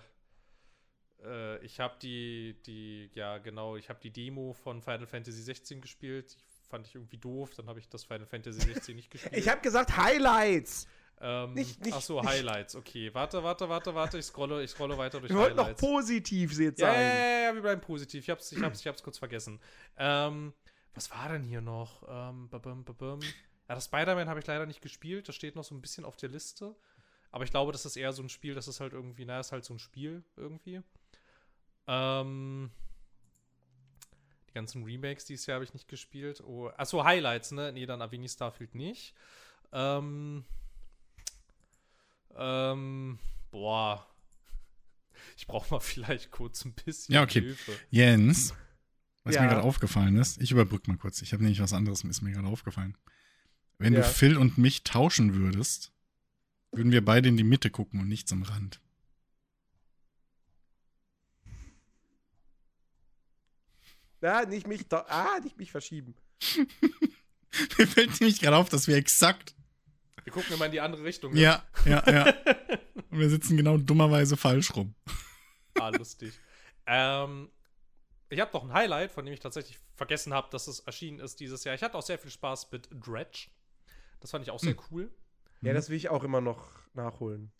äh, ich habe die, die, ja genau, ich habe die Demo von Final Fantasy 16 gespielt. Die fand ich irgendwie doof. Dann habe ich das Final Fantasy 16 nicht <laughs> gespielt. Ich habe gesagt Highlights. Ähm, nicht- nicht- ach so, nicht- Highlights. Okay, warte, warte, warte, warte. Ich scrolle, ich scrolle weiter durch Wir wollten noch Highlights. positiv jetzt Ja, sein. ja, ja, ja, wir bleiben positiv. Ich hab's, ich hab's, ich hab's kurz vergessen. Ähm, was war denn hier noch? Ähm, babum, babum. Ja, das Spider-Man habe ich leider nicht gespielt. Das steht noch so ein bisschen auf der Liste. Aber ich glaube, das ist eher so ein Spiel, das ist halt irgendwie, naja, ist halt so ein Spiel irgendwie. Ähm, die ganzen Remakes dieses Jahr habe ich nicht gespielt. Oh, achso, Highlights, ne? Nee, dann Avini Starfield nicht. Ähm, ähm, boah. Ich brauche mal <laughs> vielleicht kurz ein bisschen Ja, okay. Hilfe. Jens, was Ja. mir gerade aufgefallen ist, ich überbrücke mal kurz. Ich habe nämlich was anderes, ist mir gerade aufgefallen. Wenn Ja. du Phil und mich tauschen würdest, würden wir beide in die Mitte gucken und nicht zum Rand. Ja, nicht mich, da, ah, nicht mich verschieben. <laughs> Mir fällt nämlich gerade auf, dass wir exakt. Wir gucken immer in die andere Richtung. ne? Ja, ja, ja. Und wir sitzen genau dummerweise falsch rum. Ah, lustig. ähm, ich habe noch ein Highlight, von dem ich tatsächlich vergessen habe, dass es erschienen ist dieses Jahr. Ich hatte auch sehr viel Spaß mit Dredge. Das fand ich auch sehr cool. Ja, das will ich auch immer noch nachholen.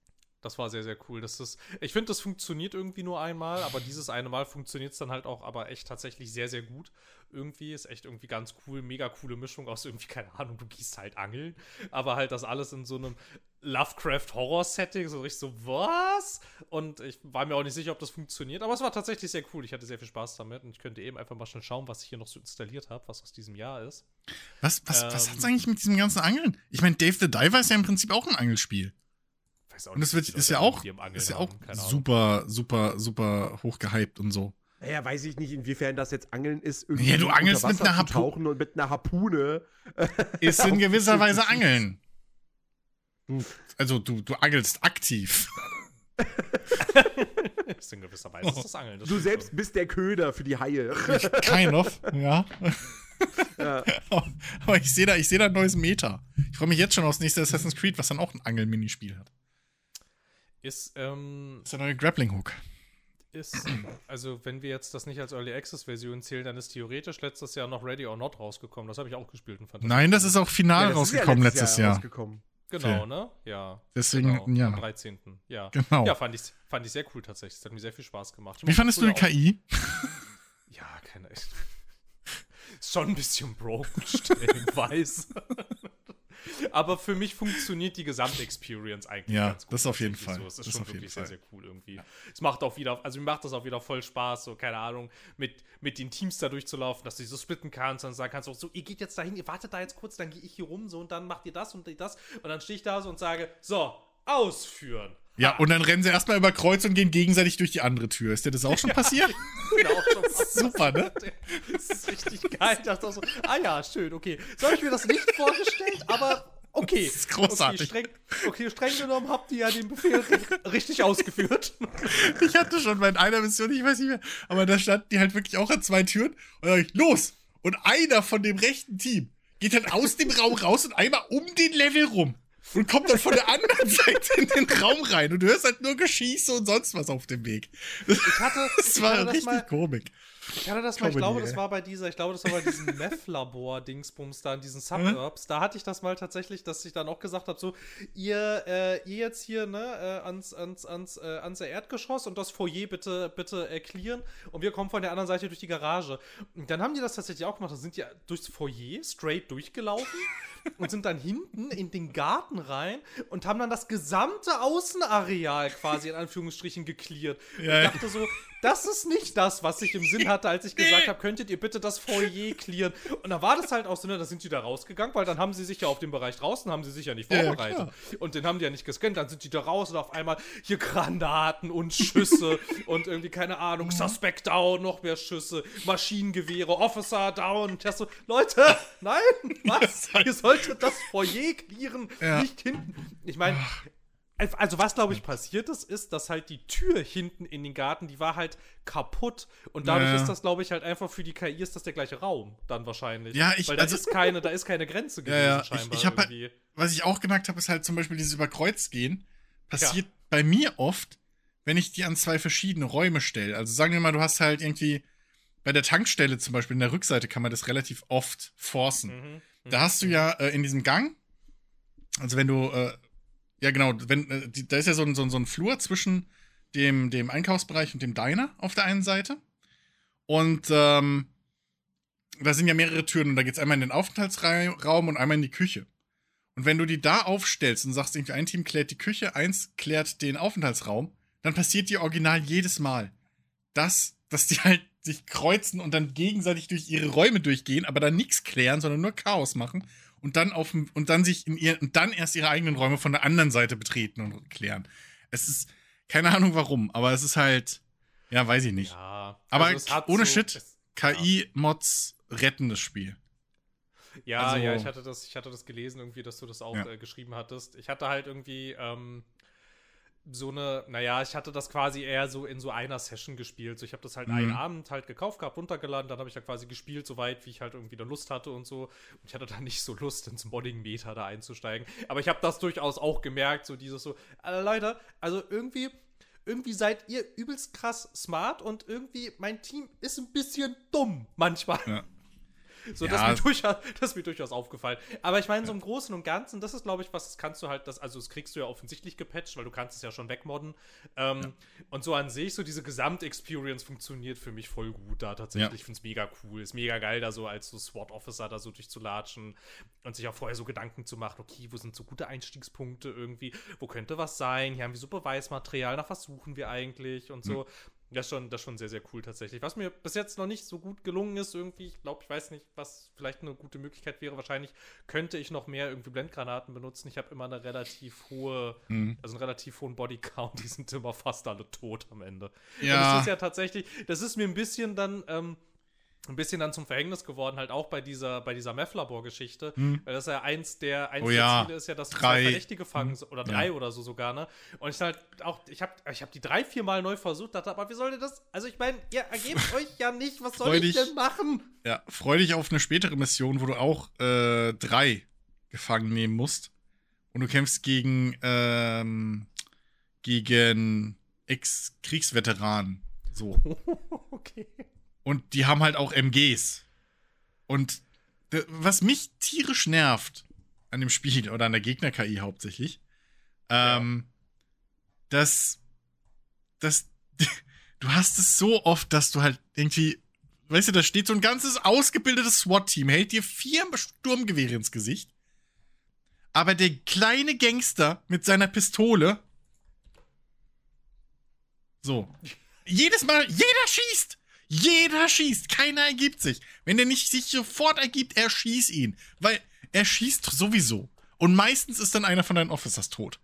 Das war sehr, sehr cool. Das ist, ich finde, das funktioniert irgendwie nur einmal, aber dieses eine Mal funktioniert es dann halt auch, aber echt tatsächlich sehr, sehr gut. Irgendwie ist echt irgendwie ganz cool, mega coole Mischung aus irgendwie, keine Ahnung, du gehst halt angeln, aber halt das alles in so einem Lovecraft-Horror-Setting, so richtig so, was? Und ich war mir auch nicht sicher, ob das funktioniert, aber es war tatsächlich sehr cool. Ich hatte sehr viel Spaß damit und ich könnte eben einfach mal schnell schauen, was ich hier noch so installiert habe, was aus diesem Jahr ist. Was, was, was Ähm. hat's eigentlich mit diesem ganzen Angeln? Ich meine, Dave the Diver ist ja im Prinzip auch ein Angelspiel. Weiß auch Und es nicht, wird, ist ja auch, ist ja auch super, super, super hoch gehypt und so. Naja, weiß ich nicht, inwiefern das jetzt Angeln ist. Irgendwie Ja, du angelst mit einer zu Harpu- tauchen und mit einer Harpune. <laughs> Ist in gewisser Weise Angeln. Hm. Also du, du angelst aktiv. <laughs> ist in gewisser Weise das Angeln. das Du selbst schon. bist der Köder für die Haie. Kind of, ja. <laughs> ja. Aber ich sehe da, ich sehe da ein neues Meta. Ich freue mich jetzt schon aufs nächste Assassin's Creed, was dann auch ein Angel-Minispiel hat. Ist, ähm, ist der neue Grappling Hook. ist, also wenn wir jetzt das nicht als Early Access Version zählen, dann ist theoretisch letztes Jahr noch Ready or Not rausgekommen. Das habe ich auch gespielt und fand das Nein, das ist auch final Ja, ist ja rausgekommen letztes Jahr. rausgekommen. Genau, ne? Ja. Deswegen, genau, ja. Am 13. Ja. Genau. Ja, fand ich, fand ich sehr cool tatsächlich. Das hat mir sehr viel Spaß gemacht. Ich Wie fandest du die KI? <laughs> Ja, keine ist <laughs> schon ein bisschen broken stellenweise. <laughs> Aber für mich funktioniert die Gesamtexperience eigentlich Ja, ganz gut. das auf jeden Fall. So. Es ist Das schon jeden wirklich sehr, Fall. sehr cool irgendwie. Es macht auch wieder, also mir macht das auch wieder voll Spaß, so, keine Ahnung, mit, mit den Teams da durchzulaufen, dass du so splitten kannst und sagen kannst, auch so, ihr geht jetzt dahin, ihr wartet da jetzt kurz, dann gehe ich hier rum, so, und dann macht ihr das und das. Und dann stehe ich da so und sage, so, ausführen. Ja, und dann rennen sie erstmal über Kreuz und gehen gegenseitig durch die andere Tür. Ist dir das auch schon passiert? <laughs> Genau, schon was Super, ne? Das ist richtig geil. Ich dachte auch so, ah ja, schön, okay. So habe ich mir das nicht vorgestellt, aber okay. Das ist großartig. Okay, streng, okay, streng genommen habt ihr ja den Befehl ri- richtig ausgeführt. <laughs> Ich hatte schon bei einer Mission, ich weiß nicht mehr, aber da standen die halt wirklich auch an zwei Türen und dann sag ich, los! Und einer von dem rechten Team geht dann aus dem Raum raus und einmal um den Level rum. Und kommt dann von der anderen <laughs> Seite in den Raum rein. Und du hörst halt nur Geschieße und sonst was auf dem Weg. Ich hatte, <laughs> Das ich war hatte das richtig mal, Komik. Ich hatte das mal, ich glaube, das war bei dieser, ich glaube, das war bei diesem Meth-Labor-Dingsbums da in diesen Suburbs. Da hatte ich das mal tatsächlich, dass ich dann auch gesagt habe: so, ihr, äh, ihr jetzt hier, ne, äh, ans, ans, ans, äh, ans Erdgeschoss und das Foyer bitte, bitte äh, clearen und wir kommen von der anderen Seite durch die Garage. Und dann haben die das tatsächlich auch gemacht. Da sind die durchs Foyer straight durchgelaufen <laughs> und sind dann hinten in den Garten rein und haben dann das gesamte Außenareal quasi in Anführungsstrichen gecleart. Und Ja, ich ja. dachte so, das ist nicht das, was ich im Sinn hatte, als ich gesagt habe, könntet ihr bitte das Foyer clearen. Und da war das halt auch so, ne, da sind die da rausgegangen, weil dann haben sie sich ja auf dem Bereich draußen, haben sie sich ja nicht Ja, ja, vorbereitet. klar. und den haben die ja nicht gescannt, dann sind die da raus und auf einmal hier Granaten und Schüsse <laughs> und irgendwie, keine Mhm. Ahnung, Suspect down, noch mehr Schüsse, Maschinengewehre, Officer down. Und so, Leute, nein, <laughs> was? ihr solltet das Foyer clearen, Ja. nicht hinten. Ich meine, also was glaube ich passiert ist, ist, dass halt die Tür hinten in den Garten, die war halt kaputt und dadurch Ja. ist das glaube ich halt einfach für die KI ist das der gleiche Raum dann wahrscheinlich. Ja, ich- weil da also- ist keine, da ist keine Grenze gewesen ja. Ich- scheinbar ich hab halt-. Was ich auch gemerkt habe, ist halt zum Beispiel dieses Überkreuzgehen. Passiert bei mir oft, wenn ich die an zwei verschiedene Räume stelle. Also sagen wir mal, du hast halt irgendwie bei der Tankstelle zum Beispiel in der Rückseite kann man das relativ oft forcen. Mhm. Da hast du ja äh, in diesem Gang, also wenn du, äh, ja genau, wenn, äh, da ist ja so ein, so, ein- so ein Flur zwischen dem, dem Einkaufsbereich und dem Diner auf der einen Seite. Und ähm, da sind ja mehrere Türen und da geht es einmal in den Aufenthaltsraum und einmal in die Küche. Und wenn du die da aufstellst und sagst, irgendwie ein Team klärt die Küche, eins klärt den Aufenthaltsraum, dann passiert dir original jedes Mal, dass, dass die halt sich kreuzen und dann gegenseitig durch ihre Räume durchgehen, aber dann nichts klären, sondern nur Chaos machen und dann auf und dann sich in ihr und dann erst ihre eigenen Räume von der anderen Seite betreten und klären. Es ist keine Ahnung warum, aber es ist halt ja, weiß ich nicht. Ja, Aber also hat ohne so- Shit, es- KI-Mods retten das Spiel. Ja, Also- ja, ich hatte das, ich hatte das gelesen, irgendwie, dass du das auch Ja. äh, geschrieben hattest. Ich hatte halt irgendwie ähm, so eine, naja, ich hatte das quasi eher so in so einer Session gespielt. So, ich habe das halt Mhm. einen Abend halt gekauft gehabt, runtergeladen, dann habe ich ja quasi gespielt, so weit, wie ich halt irgendwie da Lust hatte und so. Und ich hatte da nicht so Lust, ins Modding-Meta da einzusteigen. Aber ich habe das durchaus auch gemerkt, so dieses so, äh, Leute, also irgendwie. Irgendwie seid ihr übelst krass smart und irgendwie mein Team ist ein bisschen dumm manchmal. Ja. So, Ja. das, ist mir durchaus, das ist mir durchaus aufgefallen. Aber ich meine, so im Großen und Ganzen, das ist, glaube ich, was, das kannst du halt, das, also das kriegst du ja offensichtlich gepatcht, weil du kannst es ja schon wegmodden. Ähm, Und so an sich, so diese Gesamtexperience funktioniert für mich voll gut da tatsächlich. Ja. Ich finde es mega cool. Ist mega geil, da so als so SWAT-Officer da so durchzulatschen und sich auch vorher so Gedanken zu machen, okay, wo sind so gute Einstiegspunkte irgendwie, wo könnte was sein, hier haben wir so Beweismaterial, nach was suchen wir eigentlich und so. Das ist, schon, das ist schon sehr, sehr cool tatsächlich. Was mir bis jetzt noch nicht so gut gelungen ist, irgendwie, ich glaube, ich weiß nicht, was vielleicht eine gute Möglichkeit wäre. Wahrscheinlich könnte ich noch mehr irgendwie Blendgranaten benutzen. Ich habe immer eine relativ hohe, Mhm. also einen relativ hohen Bodycount, die sind immer fast alle tot am Ende. Und Ja. das ist ja tatsächlich, das ist mir ein bisschen dann, ähm, ein bisschen dann zum Verhängnis geworden, halt auch bei dieser, bei dieser Meth-Labor-Geschichte. Weil das ja eins der, eins Oh der ja. Ziele ist ja, dass Drei. zwei Verdächtige fangen, oder Ja. drei oder so sogar, ne? Und ich halt auch, ich habe ich hab die drei, vier Mal neu versucht, dachte, aber wie soll denn das? Also ich meine, ihr ergebt <laughs> euch ja nicht, was soll Freu ich dich. denn machen? Ja, freu dich auf eine spätere Mission, wo du auch äh, drei gefangen nehmen musst. Und du kämpfst gegen, ähm, gegen Ex-Kriegsveteranen. So. <laughs> okay. Und die haben halt auch MGs. Und was mich tierisch nervt an dem Spiel oder an der Gegner-KI hauptsächlich, ähm, dass, dass <laughs> du hast es so oft, dass du halt irgendwie weißt du, da steht so ein ganzes ausgebildetes SWAT-Team, hält dir vier Sturmgewehre ins Gesicht. Aber der kleine Gangster mit seiner Pistole. So. Jedes Mal, jeder schießt! Jeder schießt, keiner ergibt sich. Wenn der nicht sich sofort ergibt, er schießt ihn. Weil er schießt sowieso. Und meistens ist dann einer von deinen Officers tot.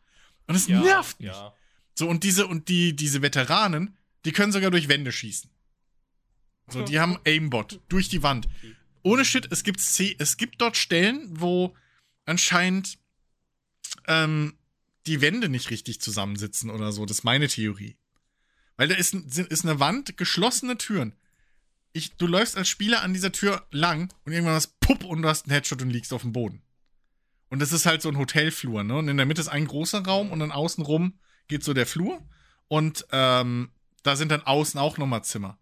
Und es Ja, nervt mich. ja. So, und diese, und die, diese Veteranen, die können sogar durch Wände schießen. So, die haben Aimbot durch die Wand. Ohne Shit, es gibt, C es gibt dort Stellen, wo anscheinend ähm, die Wände nicht richtig zusammensitzen oder so. Das ist meine Theorie. Weil da ist, ist eine Wand, geschlossene Türen. Ich, du läufst als Spieler an dieser Tür lang und irgendwann was Pupp und du hast einen Headshot und liegst auf dem Boden. Und das ist halt so ein Hotelflur, ne? Und in der Mitte ist ein großer Raum und dann außenrum geht so der Flur. Und ähm, da sind dann außen auch nochmal Zimmer.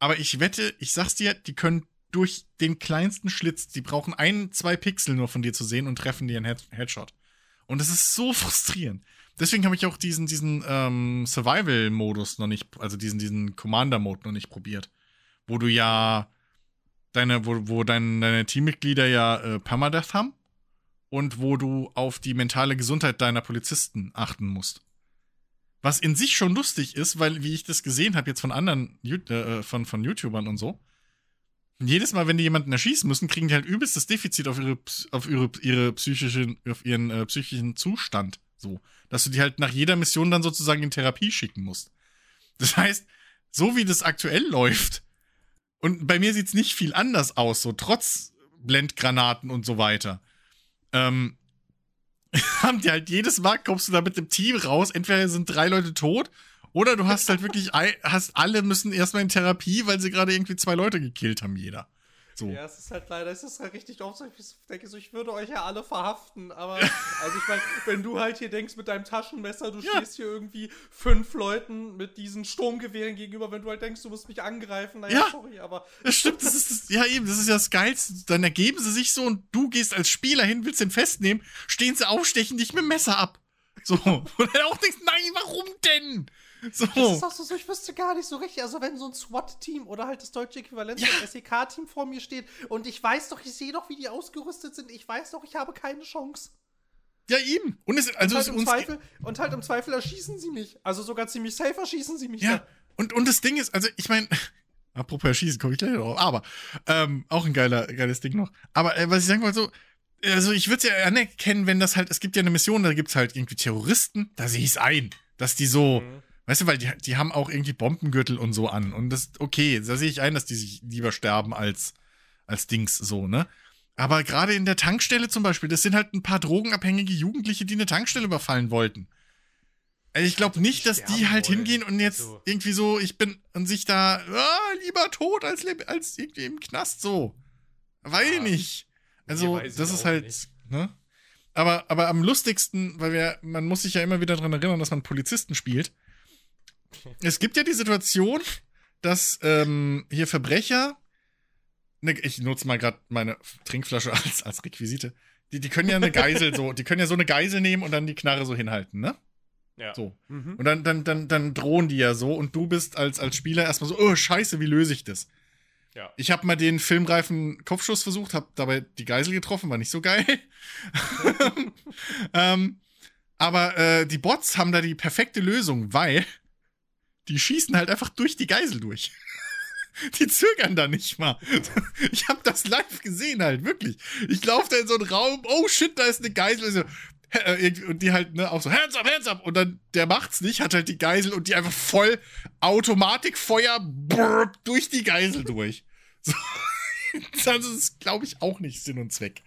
Aber ich wette, ich sag's dir, die können durch den kleinsten Schlitz, die brauchen ein, zwei Pixel nur von dir zu sehen und treffen dir einen Head Headshot. Und das ist so frustrierend. Deswegen habe ich auch diesen, diesen ähm, Survival-Modus noch nicht, also diesen, diesen Commander-Mode noch nicht probiert. Wo du ja deine, wo, wo dein, deine Teammitglieder ja äh, Permadeath haben und wo du auf die mentale Gesundheit deiner Polizisten achten musst. Was in sich schon lustig ist, weil, wie ich das gesehen habe, jetzt von anderen Ju- äh, von, von YouTubern und so, jedes Mal, wenn die jemanden erschießen müssen, kriegen die halt übelstes Defizit auf ihre, auf ihre, ihre psychischen, auf ihren äh, psychischen Zustand. So. Dass du die halt nach jeder Mission dann sozusagen in Therapie schicken musst. Das heißt, so wie das aktuell läuft, und bei mir sieht's nicht viel anders aus, so trotz Blendgranaten und so weiter. Ähm, <laughs> haben die halt jedes Mal kommst du da mit dem Team raus, entweder sind drei Leute tot oder du hast halt wirklich hast alle müssen erstmal in Therapie, weil sie gerade irgendwie zwei Leute gekillt haben jeder. So. Ja, es ist halt leider, es ist halt richtig oft so, ich denke so, ich würde euch ja alle verhaften, aber, <laughs> also ich meine, wenn du halt hier denkst mit deinem Taschenmesser, du Ja. stehst hier irgendwie fünf Leuten mit diesen Sturmgewehren gegenüber, wenn du halt denkst, du musst mich angreifen, naja, Ja. sorry, aber Das stimmt, das ist das, ja eben, das ist ja das Geilste. Dann ergeben sie sich so und du gehst als Spieler hin, willst den festnehmen, stehen sie auf, stechen dich mit dem Messer ab. So. <laughs> Und dann auch denkst, nein, warum denn? <laughs> So. Das ist auch so, ich wüsste gar nicht so richtig. Also, wenn so ein SWAT-Team oder halt das deutsche Äquivalent, Ja. ein SEK-Team vor mir steht und ich weiß doch, ich sehe doch, wie die ausgerüstet sind, ich weiß doch, ich habe keine Chance. Ja, eben. Und es, also und, halt im. Zweifel, und halt im Zweifel erschießen sie mich. Also sogar ziemlich safe erschießen sie mich. Ja. dann. Und, und das Ding ist, also ich meine, <laughs> apropos Erschießen, komme ich gleich drauf, aber ähm, auch ein geiler, geiles Ding noch. Aber äh, was ich sagen wollte, so, also ich würde es ja anerkennen, wenn das halt, es gibt ja eine Mission, da gibt es halt irgendwie Terroristen, da sehe ich es ein, dass die so, Mhm. Weißt du, weil die, die haben auch irgendwie Bombengürtel und so an. Und das, okay, da sehe ich ein, dass die sich lieber sterben als, als Dings so, ne? Aber gerade in der Tankstelle zum Beispiel, das sind halt ein paar drogenabhängige Jugendliche, die eine Tankstelle überfallen wollten. Also ich glaube nicht, dass die halt wollen. hingehen und jetzt Also- irgendwie so, ich bin und sich da, ah, lieber tot als, als irgendwie im Knast so. Weil Ja. nicht. Also, das ist halt, nicht. ne? Aber, aber am lustigsten, weil wir, man muss sich ja immer wieder dran erinnern, dass man Polizisten spielt. Es gibt ja die Situation, dass ähm, hier Verbrecher, ne, ich nutze mal gerade meine Trinkflasche <laughs> als, als Requisite, die, die können ja eine Geisel so, die können ja so eine Geisel nehmen und dann die Knarre so hinhalten, ne? Ja. So. Mhm. Und dann, dann, dann, dann drohen die ja so und du bist als, als Spieler erstmal so, oh, scheiße, wie löse ich das? Ja. Ich habe mal den filmreifen Kopfschuss versucht, habe dabei die Geisel getroffen, war nicht so geil. <laughs> <laughs> ähm, aber äh, die Bots haben da die perfekte Lösung, weil die schießen halt einfach durch die Geisel durch. <laughs> Die zögern da nicht mal. <laughs> Ich habe das live gesehen halt, wirklich. Ich laufe da in so einen Raum, oh shit, da ist eine Geisel. So, äh, und die halt, ne, auch so, hands up, hands up. Und dann, der macht's nicht, hat halt die Geisel und die einfach voll Automatikfeuer brrr, durch die Geisel durch. <laughs> So. Das ist, glaube ich, auch nicht Sinn und Zweck.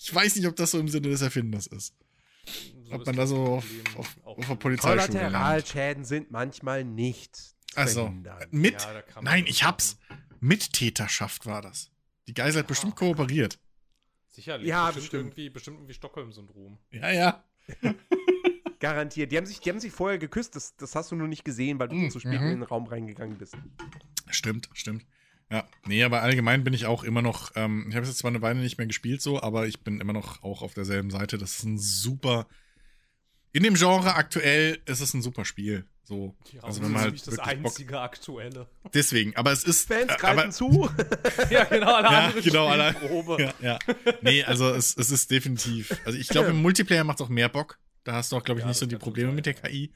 Ich weiß nicht, ob das so im Sinne des Erfinders ist. So Ob man da so auf, auf, auch auf der lernt. Kollateralschäden sind manchmal nicht Also, verhindern. mit, Ja, nein, ich hab's. Mittäterschaft war das. Die Geisel hat bestimmt kooperiert. Sicherlich. Ja, bestimmt, bestimmt. irgendwie, bestimmt irgendwie Stockholm-Syndrom. Ja, ja. <laughs> Garantiert. Die haben sich, die haben sich vorher geküsst. Das, das hast du nur nicht gesehen, weil du Mhm, zu spät mhm. in den Raum reingegangen bist. Stimmt, stimmt. Ja, nee, aber allgemein bin ich auch immer noch, ähm, ich habe es jetzt zwar eine Weile nicht mehr gespielt so, aber ich bin immer noch auch auf derselben Seite. Das ist ein super. In dem Genre aktuell ist es ein super Spiel. So. Ja, also das wenn man ist halt das wirklich Bock, einzige aktuelle. deswegen, aber es ist Fans äh, greifen aber, zu. <laughs> ja, genau, alle Ja, anderen genau, alle- ja, ja. Nee, also es, es ist definitiv. Also ich glaube, im Multiplayer macht es auch mehr Bock. Da hast du auch, glaube ich, Ja, nicht so die Probleme schon mit der sein, KI.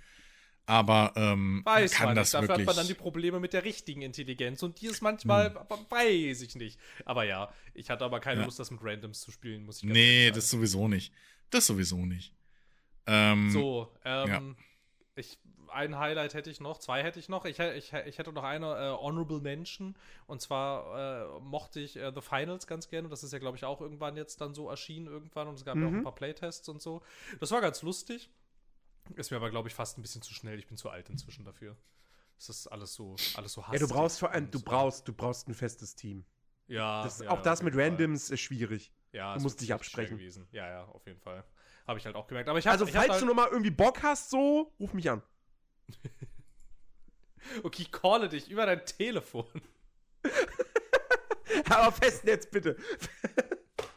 Aber ähm, Weiß kann man das nicht. Dafür wirklich. hat man dann die Probleme mit der richtigen Intelligenz und die ist manchmal, aber weiß ich nicht. Aber ja, ich hatte aber keine Ja. Lust, das mit Randoms zu spielen, muss ich ganz nee, das sowieso nicht. Das sowieso nicht. Ähm, So, ähm, ich, ein Highlight hätte ich noch, zwei hätte ich noch. Ich, ich, ich hätte noch eine äh, Honorable Mention. Und zwar äh, mochte ich äh, The Finals ganz gerne. Das ist ja, glaube ich, auch irgendwann jetzt dann so erschienen irgendwann. Und es gab ja auch Mhm. ein paar Playtests und so. Das war ganz lustig. Ist mir aber, glaube ich, fast ein bisschen zu schnell. Ich bin zu alt inzwischen dafür. Es ist alles so, alles so Ja, du hastig brauchst vor allem, du brauchst, du brauchst ein festes Team. Ja, Das, ja, auch das mit jeden Fall. Randoms ist schwierig. Ja, du es musst dich absprechen. Gewesen. Ja, ja, auf jeden Fall. Habe ich halt auch gemerkt. Aber ich hab, Also, ich falls halt, du nochmal irgendwie Bock hast, so, ruf mich an. <laughs> Okay, ich calle dich über dein Telefon. <laughs> Aber Festnetz bitte.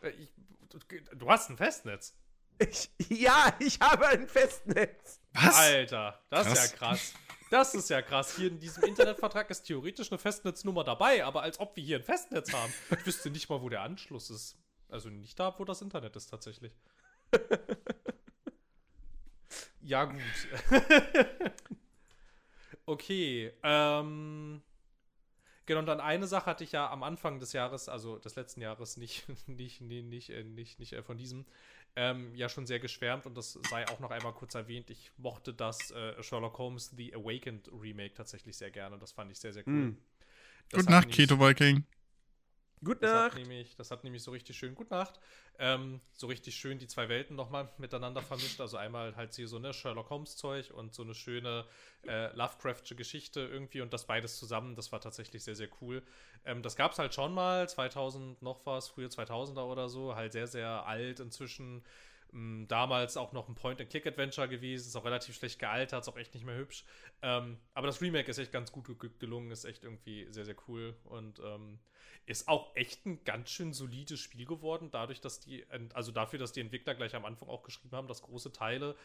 Äh, Ich, du, du hast ein Festnetz. Ich, ja, ich habe ein Festnetz. was? Alter, das Krass. ist ja krass. Das ist ja krass. Hier in diesem Internetvertrag ist theoretisch eine Festnetznummer dabei, aber als ob wir hier ein Festnetz haben. Ich wüsste nicht mal, wo der Anschluss ist. Also nicht da, wo das Internet ist tatsächlich. Ja, gut. okay, ähm. Genau, und dann eine Sache hatte ich ja am Anfang des Jahres, also des letzten Jahres, nicht, <laughs> nicht, nicht, nicht, äh, nicht, nicht äh, von diesem, ähm, ja schon sehr geschwärmt und das sei auch noch einmal kurz erwähnt. Ich mochte das äh, Sherlock Holmes The Awakened Remake tatsächlich sehr gerne. Das fand ich sehr, sehr cool. Mm. Gute Nacht, Keto Viking. Gute Das hat, nämlich, das hat nämlich so richtig schön, gute Nacht, ähm, so richtig schön die zwei Welten nochmal miteinander vermischt. Also einmal halt hier so eine Sherlock Holmes Zeug und so eine schöne äh, Lovecraftsche Geschichte irgendwie und das beides zusammen, das war tatsächlich sehr, sehr cool. Ähm, das gab es halt schon mal, 2000 noch was, frühe 2000er oder so, halt sehr, sehr alt inzwischen. m, Damals auch noch ein Point-and-Click-Adventure gewesen, ist auch relativ schlecht gealtert, ist auch echt nicht mehr hübsch. Ähm, aber das Remake ist echt ganz gut ge- gelungen, ist echt irgendwie sehr, sehr cool und ähm, ist auch echt ein ganz schön solides Spiel geworden, dadurch, dass die, also dafür, dass die Entwickler gleich am Anfang auch geschrieben haben, dass große Teile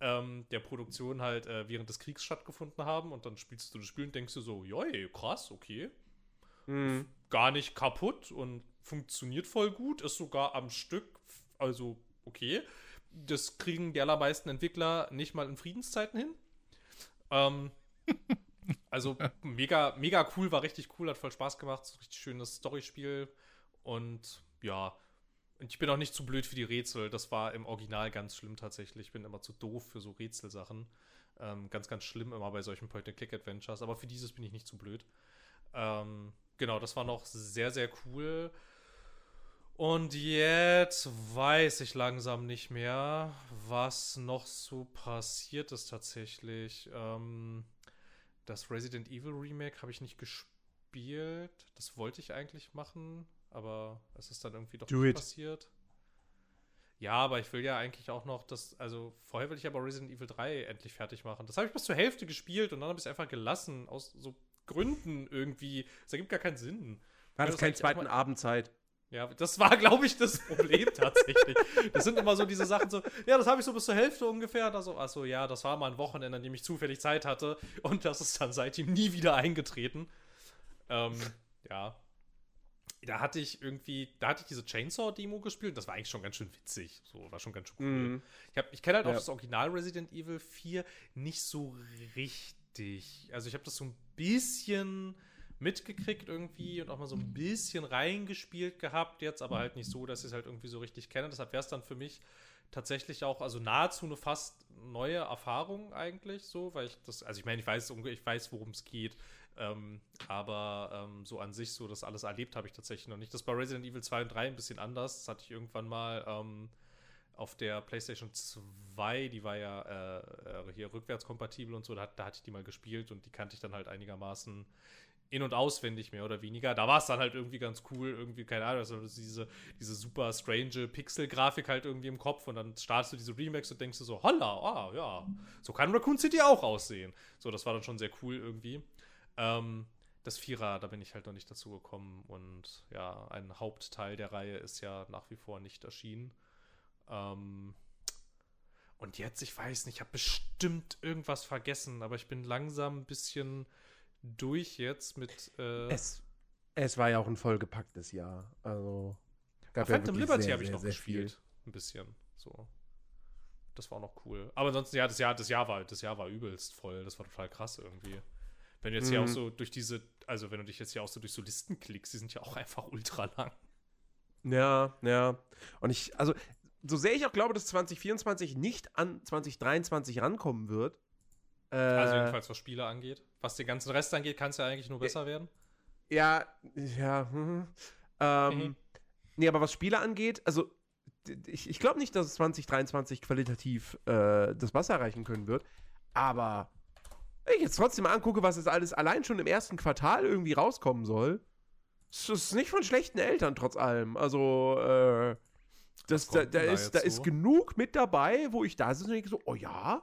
ähm, der Produktion halt äh, während des Kriegs stattgefunden haben und dann spielst du das Spiel und denkst du so, joi, krass, okay, Mhm. gar nicht kaputt und funktioniert voll gut, ist sogar am Stück, also okay. Das kriegen die allermeisten Entwickler nicht mal in Friedenszeiten hin. Ähm, <laughs> also mega, mega cool, war richtig cool, hat voll Spaß gemacht, richtig schönes Storyspiel und ja. Ich bin auch nicht zu blöd für die Rätsel. Das war im Original ganz schlimm tatsächlich. Ich bin immer zu doof für so Rätselsachen. Ähm, ganz, ganz schlimm immer bei solchen Point-and-Click-Adventures. Aber für dieses bin ich nicht zu blöd. Ähm, genau, das war noch sehr, sehr cool. Und jetzt weiß ich langsam nicht mehr, was noch so passiert ist tatsächlich. Ähm, das Resident Evil Remake habe ich nicht gespielt. Das wollte ich eigentlich machen, aber es ist dann irgendwie doch Do nicht it. passiert. Ja, aber ich will ja eigentlich auch noch das, also vorher will ich aber Resident Evil 3 endlich fertig machen. Das habe ich bis zur Hälfte gespielt und dann habe ich es einfach gelassen, aus so Gründen irgendwie. Es ergibt gar keinen Sinn. Das keinen zweiten mal- Abend Zeit? Ja, das war, glaube ich, das Problem <laughs> tatsächlich. Das sind immer so diese Sachen so, ja, das habe ich so bis zur Hälfte ungefähr. Da so, achso, ja, das war mal ein Wochenende, an dem ich zufällig Zeit hatte. Und das ist dann seitdem nie wieder eingetreten. Ähm, ja. Da hatte ich irgendwie, da hatte ich diese Chainsaw-Demo gespielt. Das war eigentlich schon ganz schön witzig. So, war schon ganz schön cool. Mhm. Ich, hab- ich kenne halt auch Ja. das Original Resident Evil 4 nicht so richtig. Also ich habe das so ein bisschen mitgekriegt irgendwie und auch mal so ein bisschen reingespielt gehabt jetzt, aber halt nicht so, dass ich es halt irgendwie so richtig kenne. Deshalb wäre es dann für mich tatsächlich auch, also nahezu eine fast neue Erfahrung eigentlich so, weil ich das, also ich meine, ich weiß, ich weiß, worum es geht, ähm, aber ähm, so an sich so das alles erlebt habe ich tatsächlich noch nicht. Das bei Resident Evil 2 und 3 ein bisschen anders. Das hatte ich irgendwann mal ähm, auf der PlayStation 2, die war ja äh, äh, hier rückwärtskompatibel und so, da, da hatte ich die mal gespielt und die kannte ich dann halt einigermaßen in- und auswendig, mehr oder weniger. Da war es dann halt irgendwie ganz cool, irgendwie, keine Ahnung, also diese, diese super strange Pixel-Grafik halt irgendwie im Kopf und dann startest du diese Remakes und denkst du so, holla, ah, ja, so kann Raccoon City auch aussehen. So, das war dann schon sehr cool irgendwie. Ähm, das Vierer, da bin ich halt noch nicht dazu gekommen und ja, ein Hauptteil der Reihe ist ja nach wie vor nicht erschienen. Ähm, Und jetzt, ich weiß nicht, ich habe bestimmt irgendwas vergessen, aber ich bin langsam ein bisschen durch jetzt mit. Äh, Es, es war ja auch ein vollgepacktes Jahr. Also. gab Phantom wirklich Liberty habe ich noch sehr gespielt. Ein bisschen. So. Das war noch cool. Aber ansonsten, ja, das Jahr, das Jahr war, das Jahr war übelst voll. Das war total krass irgendwie. Wenn du jetzt hier Mhm. auch so durch diese, also wenn du dich jetzt hier auch so durch so Listen klickst, die sind ja auch <laughs> einfach ultra lang. Ja, ja. Und ich, also, so sehr ich auch glaube, dass 2024 nicht an 2023 rankommen wird. Äh, Also jedenfalls, was Spiele angeht. Was den ganzen Rest angeht, kann es ja eigentlich nur besser werden. Ja, ja. Hm. Ähm, Mhm. Nee, aber was Spiele angeht, also ich, ich glaube nicht, dass es 2023 qualitativ äh, das Wasser erreichen können wird. Aber wenn ich jetzt trotzdem mal angucke, was jetzt alles allein schon im ersten Quartal irgendwie rauskommen soll, ist es nicht von schlechten Eltern trotz allem. Also, äh, das, da, da, ist, da so? ist genug mit dabei, wo ich da sitze und denke so, oh ja,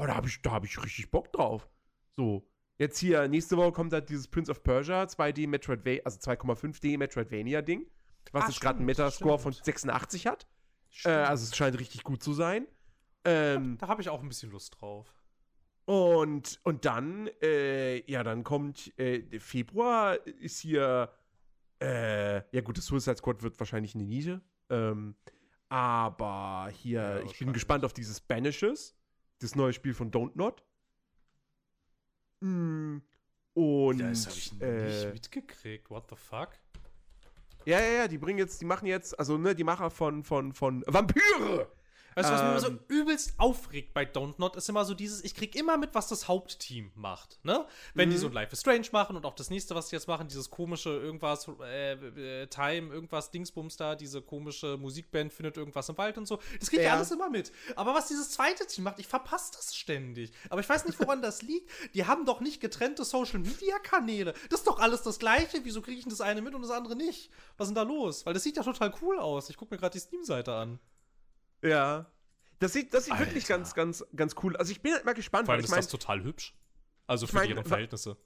oh, da habe ich, da hab ich richtig Bock drauf. So, jetzt hier, nächste Woche kommt da dieses Prince of Persia 2D Metroidvania, also 2,5D Metroidvania-Ding, was Ah, jetzt gerade einen Metascore stimmt. von 86 hat. Äh, also es scheint richtig gut zu sein. Ähm, da habe ich auch ein bisschen Lust drauf. und, und dann, äh, ja, dann kommt äh, Februar ist hier, äh, ja gut, das Suicide Squad wird wahrscheinlich eine Nische. Ähm, aber hier, Ja, ich bin gespannt auf dieses Banishes, das neue Spiel von Don't Not. Mm, und Das habe ich äh, nicht mitgekriegt. What the fuck? ja, ja, ja, die bringen jetzt, die machen jetzt, also ne, die Macher von, von, von Vampyre. Weißt du, was mich immer Ähm. so übelst aufregt bei Don't Not, ist immer so dieses, ich krieg immer mit, was das Hauptteam macht, ne? Wenn die Mhm. so ein Life is Strange machen und auch das nächste, was die jetzt machen, dieses komische irgendwas, äh, äh, Time, irgendwas Dingsbums da, diese komische Musikband findet irgendwas im Wald und so. Das krieg ich Ja. alles immer mit. Aber was dieses zweite Team macht, ich verpasse das ständig. Aber ich weiß nicht, woran das liegt. Die haben doch nicht getrennte Social-Media-Kanäle. Das ist doch alles das Gleiche. Wieso kriege ich denn das eine mit und das andere nicht? Was ist denn da los? Weil das sieht ja total cool aus. Ich gucke mir gerade die Steam-Seite an. Ja. Das sieht, das sieht Alter. wirklich ganz, ganz, ganz cool. Also ich bin halt mal gespannt, Vor allem ich ist meine, das total hübsch. Also Ich für mein, wa- Verhältnisse.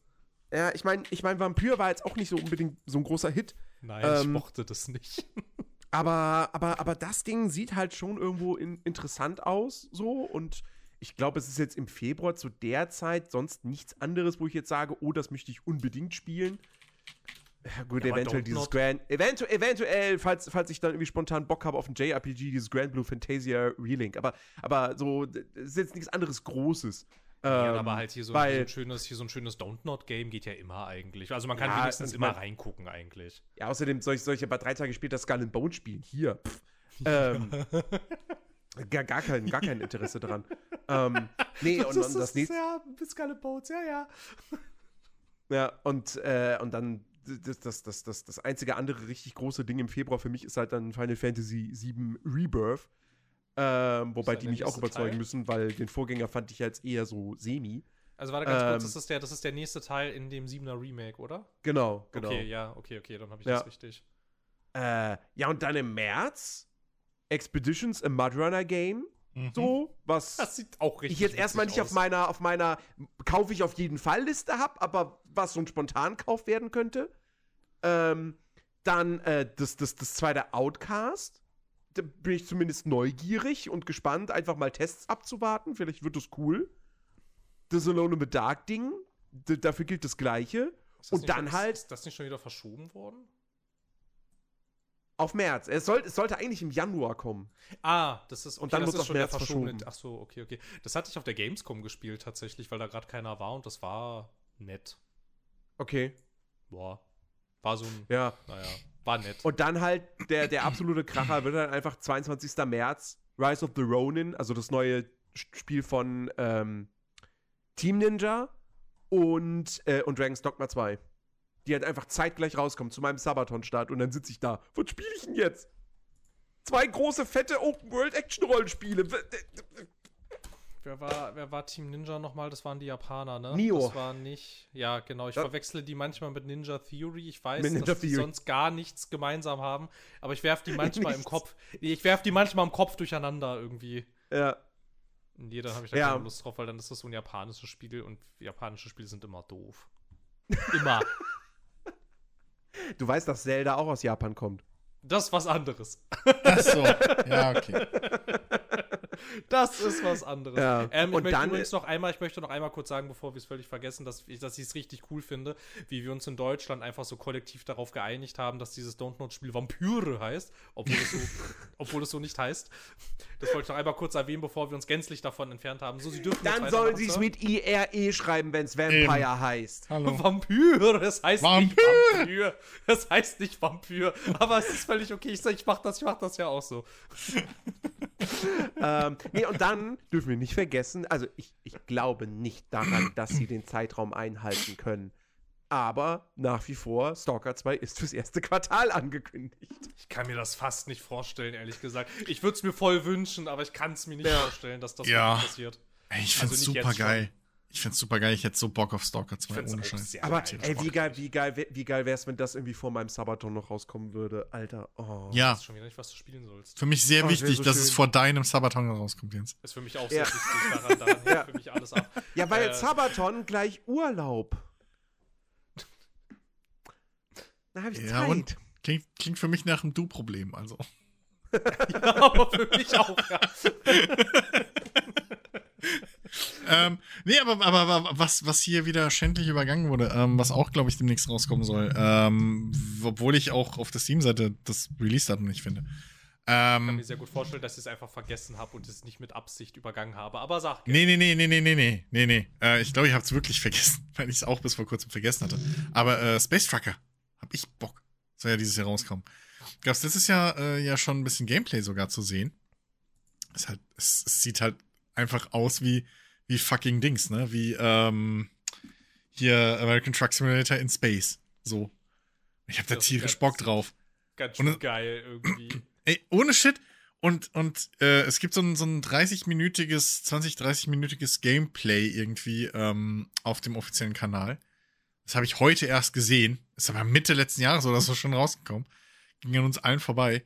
ja, ich meine, ich mein, Vampyr war jetzt auch nicht so unbedingt so ein großer Hit. Nein, ich Ähm, mochte das nicht. <laughs> Aber, aber, aber das Ding sieht halt schon irgendwo in, interessant aus, so. Und ich glaube, es ist jetzt im Februar zu der Zeit sonst nichts anderes, wo ich jetzt sage, oh, das möchte ich unbedingt spielen. Ja, <laughs> gut, Ja, eventuell dieses Not- Grand, eventu eventuell, falls, falls ich dann irgendwie spontan Bock habe auf ein JRPG, dieses Grand Blue Fantasia Relink. Aber, aber so, ist jetzt nichts anderes Großes. ja, Ähm, aber halt hier so, weil- so ein schönes, hier so ein schönes Don't Not Game geht ja immer eigentlich. Also man kann Ja, wenigstens immer man- reingucken eigentlich. Ja, außerdem soll ich, soll ich aber drei Tage später Skull and Bone spielen. Hier. Pff. <laughs> Ähm, gar, gar, kein, gar kein Interesse daran. ähm, nee, und, <laughs> und das nächste. Ja, Scarlet Boats, ja, ja. Ja, und, äh, und dann das, das, das, das, das einzige andere richtig große Ding im Februar für mich ist halt dann Final Fantasy VII Rebirth. Ähm, wobei die mich auch überzeugen Teil? müssen, weil den Vorgänger fand ich jetzt eher so semi. Also warte ganz kurz, Ähm, das ist, der, das ist der nächste Teil in dem 7er Remake, oder? Genau, genau. Okay, ja, okay, okay, dann habe ich Ja. das richtig. Äh, ja, und dann im März Expeditions, a Mudrunner Game. So, was. Das sieht auch richtig ich jetzt erstmal nicht auf aus. meiner, auf meiner kaufe ich auf jeden Fall Liste habe, aber was so ein Spontankauf werden könnte. Ähm, dann äh, das, das, das zweite Outcast. Da bin ich zumindest neugierig und gespannt, einfach mal Tests abzuwarten. Vielleicht wird das cool. Das Alone in the Dark Ding. D dafür gilt das Gleiche. Und dann schon, halt- Ist das nicht schon wieder verschoben worden? Auf März. Es, soll, es sollte eigentlich im Januar kommen. Ah, das ist okay, Und dann ist auf schon März verschoben. verschoben. Ach so, okay, okay. Das hatte ich auf der Gamescom gespielt tatsächlich, weil da gerade keiner war und das war nett. Okay. Boah. War so ein, Ja. naja, war nett. Und dann halt der, der absolute Kracher wird dann einfach 22. März Rise of the Ronin, also das neue Spiel von ähm, Team Ninja und, äh, und Dragon's Dogma 2. Die halt einfach zeitgleich rauskommen zu meinem Sabaton-Start und dann sitze ich da. Was spiele ich denn jetzt? Zwei große, fette Open-World-Action-Rollenspiele. Wer war, wer war Team Ninja nochmal? Das waren die Japaner, ne? Nioh. Das war nicht. Ja, genau. Ich Ja. verwechsle die manchmal mit Ninja Theory. Ich weiß, Ninja dass die Theory. sonst gar nichts gemeinsam haben. Aber ich werf die <laughs> manchmal im Nichts. Kopf. Ich werf die manchmal im Kopf durcheinander irgendwie. Ja. Und jeder habe ich da Ja. keine Lust drauf, weil dann ist das so ein japanisches Spiel und japanische Spiele sind immer doof. Immer. <laughs> Du weißt, dass Zelda auch aus Japan kommt. das ist was anderes. Ach so. Ja, okay. Das ist was anderes. Ja. Ähm, ich Und möchte dann- übrigens noch einmal, ich möchte noch einmal kurz sagen, bevor wir es völlig vergessen, dass ich dass ich es richtig cool finde, wie wir uns in Deutschland einfach so kollektiv darauf geeinigt haben, dass dieses Don't Not Spiel Vampyre heißt, obwohl es so, <laughs> obwohl es so nicht heißt. Das wollte ich noch einmal kurz erwähnen, bevor wir uns gänzlich davon entfernt haben. So, sie dürfen Dann sollen sie es mit IRE schreiben, wenn es Vampire Eben. heißt. Hallo. Vampyr, das heißt nicht Vampyr. Vampyr. Das heißt nicht Vampyr. Aber es ist völlig okay. Ich sag, ich mach das, ich mach das ja auch so. <laughs> <laughs> ähm, nee, und dann dürfen wir nicht vergessen, also ich, ich glaube nicht daran, dass sie den Zeitraum einhalten können. Aber nach wie vor, Stalker 2 ist fürs erste Quartal angekündigt. Ich kann mir das fast nicht vorstellen, ehrlich gesagt. Ich würde es mir voll wünschen, aber ich kann es mir nicht Ja. vorstellen, dass das Ja. passiert. Ey, ich Also find's nicht jetzt super geil. Ich find's super geil. Ich hätte so Bock auf Stalker 2 find's ohne Scheiß. Aber ey, wie geil, wie geil, wie geil wäre es, wenn das irgendwie vor meinem Sabaton noch rauskommen würde. Alter, oh. Ja, Ich weiß schon wieder nicht, was du spielen sollst. für mich sehr Oh, wichtig, so dass es schön. vor deinem Sabaton rauskommt, Jens. Ist für mich auch Ja. sehr wichtig. Daran, daran <laughs> hängt Ja. für mich alles ab. Ja, weil Äh, Sabaton gleich Urlaub. Da habe ich Ja, Zeit. und? Klingt, klingt für mich nach einem Du-Problem, also. <laughs> aber für mich auch, ja. <laughs> ähm, nee, aber, aber, aber, was, was hier wieder schändlich übergangen wurde, ähm, was auch, glaube ich, demnächst rauskommen soll, ähm, obwohl ich auch auf der Steam-Seite das Release-Datum nicht finde. Ich ähm, kann mir sehr gut vorstellen, dass ich es einfach vergessen habe und es nicht mit Absicht übergangen habe. Aber sag. Gerne. Nee, nee, nee, nee, nee, nee, nee, nee. Äh, ich glaube, ich habe es wirklich <laughs> vergessen, weil ich es auch bis vor kurzem vergessen hatte. Aber äh, Space Trucker, habe ich Bock. Soll ja dieses Jahr rauskommen. Gab's letztes Jahr äh, ja schon ein bisschen Gameplay sogar zu sehen. Es, halt, es, es sieht halt einfach aus wie wie fucking Dings, ne? Wie ähm, hier American Truck Simulator in Space. So. Ich hab da tierisch Bock drauf. ganz Und schön es- geil irgendwie. <clears throat> Ey, ohne Shit. Und, und äh, es gibt so ein, so ein 30-minütiges, 20, 30-minütiges Gameplay irgendwie ähm, auf dem offiziellen Kanal. Das habe ich heute erst gesehen. Ist aber Mitte letzten Jahres oder so schon rausgekommen. Ging an uns allen vorbei.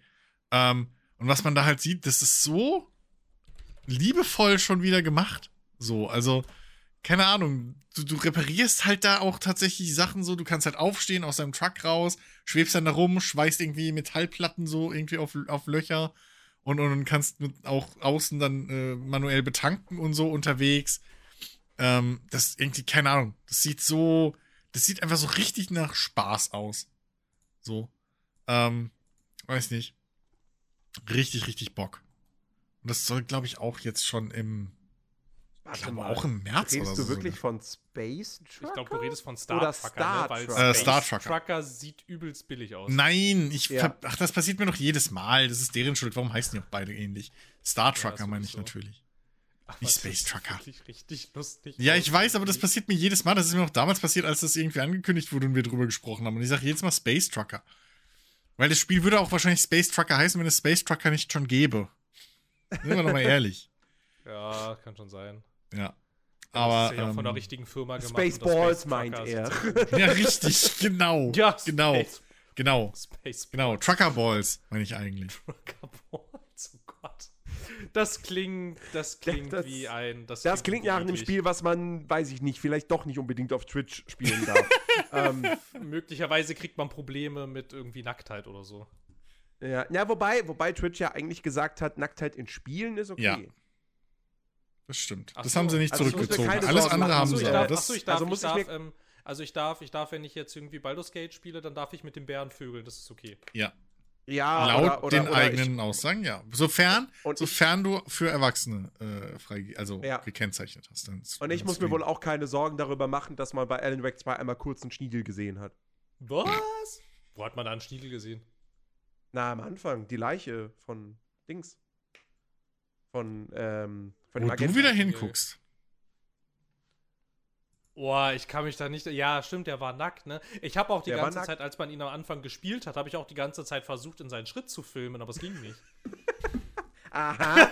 Ähm, und was man da halt sieht, das ist so liebevoll schon wieder gemacht. So, also, keine Ahnung. Du, du reparierst halt da auch tatsächlich Sachen so. Du kannst halt aufstehen aus deinem Truck raus, schwebst dann da rum, schweißt irgendwie Metallplatten so irgendwie auf, auf Löcher und, und kannst mit auch außen dann äh, manuell betanken und so unterwegs. Ähm, das irgendwie, keine Ahnung. Das sieht so, das sieht einfach so richtig nach Spaß aus. So. Ähm, weiß nicht. Richtig, richtig Bock. Und das soll, glaube ich, auch jetzt schon im, ich Warte glaube mal, auch im März Redest oder so. du wirklich sogar. von Space Trucker? Ich glaube, du redest von Star Oder Trucker, Star ne? weil Trucker. Äh, Space Star Trucker. Trucker sieht übelst billig aus. Nein, ich Ja. ach, das passiert mir doch jedes Mal. Das ist deren Schuld. Warum heißen die auch beide ähnlich? Star Trucker meine ich natürlich. Aber nicht Space Trucker. richtig lustig. Ja, ich weiß, aber das passiert mir jedes Mal. Das ist mir auch damals passiert, als das irgendwie angekündigt wurde und wir drüber gesprochen haben. Und ich sage jedes Mal Space Trucker. Weil das Spiel würde auch wahrscheinlich Space Trucker heißen, wenn es Space Trucker nicht schon gäbe. Sind wir doch mal ehrlich. <laughs> Ja, kann schon sein. Ja. das Aber. ist ja auch von der ähm, richtigen Firma gemacht. Spaceballs das Space meint er. ja, richtig, <laughs> genau. Ja, genau. Space, Genau. Space Genau. Trucker Balls, meine ich eigentlich. Trucker Balls, oh Gott. Das klingt, das klingt Das- wie ein. Das, Das klingt nach einem. Spiel, was man, weiß ich nicht, vielleicht doch nicht unbedingt auf Twitch spielen darf. <laughs> ähm, Möglicherweise kriegt man Probleme mit irgendwie Nacktheit oder so. ja, ja, wobei, wobei Twitch ja eigentlich gesagt hat, Nacktheit in Spielen ist okay. Ja. Das stimmt. Ach das so. haben sie nicht Also ich zurückgezogen. Alles Sorgen andere haben sie. ich aber darf, das, achso, ich darf, also ich muss ich darf, ähm, also ich darf, ich darf, wenn ich jetzt irgendwie Baldur's Gate spiele, dann darf ich mit dem Bären vögeln, das ist okay. ja. Ja, Laut oder, oder, den oder eigenen Aussagen, ja. Sofern, Und ich- sofern du für Erwachsene äh, frei, also Ja. gekennzeichnet hast. Dann ist- Ich, und ich muss mir wohl auch keine Sorgen darüber machen, dass man bei Alan Wake 2 einmal kurz einen Schniedel gesehen hat. Was? Wo hat man da einen Schniedel gesehen? Na, am Anfang, die Leiche von Dings. Von, ähm, von Wo du wieder hinguckst. Boah, ich kann mich da nicht. Ja, stimmt, der war nackt, ne? Ich habe auch die Der ganze. Zeit, als man ihn am Anfang gespielt hat, habe ich auch die ganze Zeit versucht, in seinen Schritt zu filmen, aber es ging nicht. <laughs> Aha.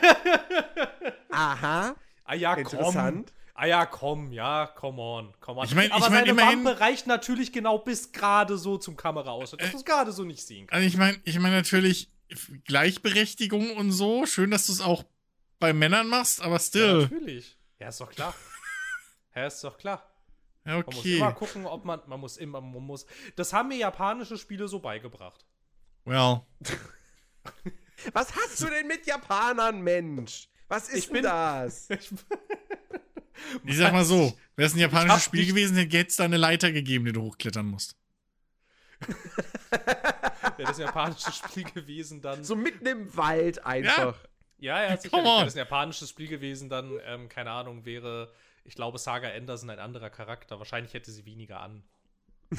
<laughs> Aha. Ah ja, komm. Interessant. Ah ja, komm, ja, come on, come on. Ich mein- aber ich mein, seine immerhin- Wampe reicht natürlich genau bis gerade so zum Kameraausschnitt, dass du es gerade so nicht sehen kannst. Also ich meine, ich meine natürlich Gleichberechtigung und so. Schön, dass du es auch bei Männern machst, aber Ja, still. natürlich. Ja, ist doch klar. <laughs> Ja, ist doch klar. Ja, Man muss okay. immer gucken, ob man, man muss immer, man muss. Das haben mir japanische Spiele so beigebracht. Well. <laughs> Was hast du denn mit Japanern, Mensch? Was ist Ich denn bin- das? <laughs> Ich, Ich sag mal so, wäre es ein japanisches Spiel nicht- gewesen, hätte es da eine Leiter gegeben, die du hochklettern musst. Wäre das ein japanisches Spiel gewesen, dann. So mitten im Wald einfach. Ja, ja, sicher. Come Wäre on. das ein japanisches Spiel gewesen, dann, ähm, keine Ahnung, wäre, ich glaube, Saga Anderson ein anderer Charakter. Wahrscheinlich hätte sie weniger an. <laughs>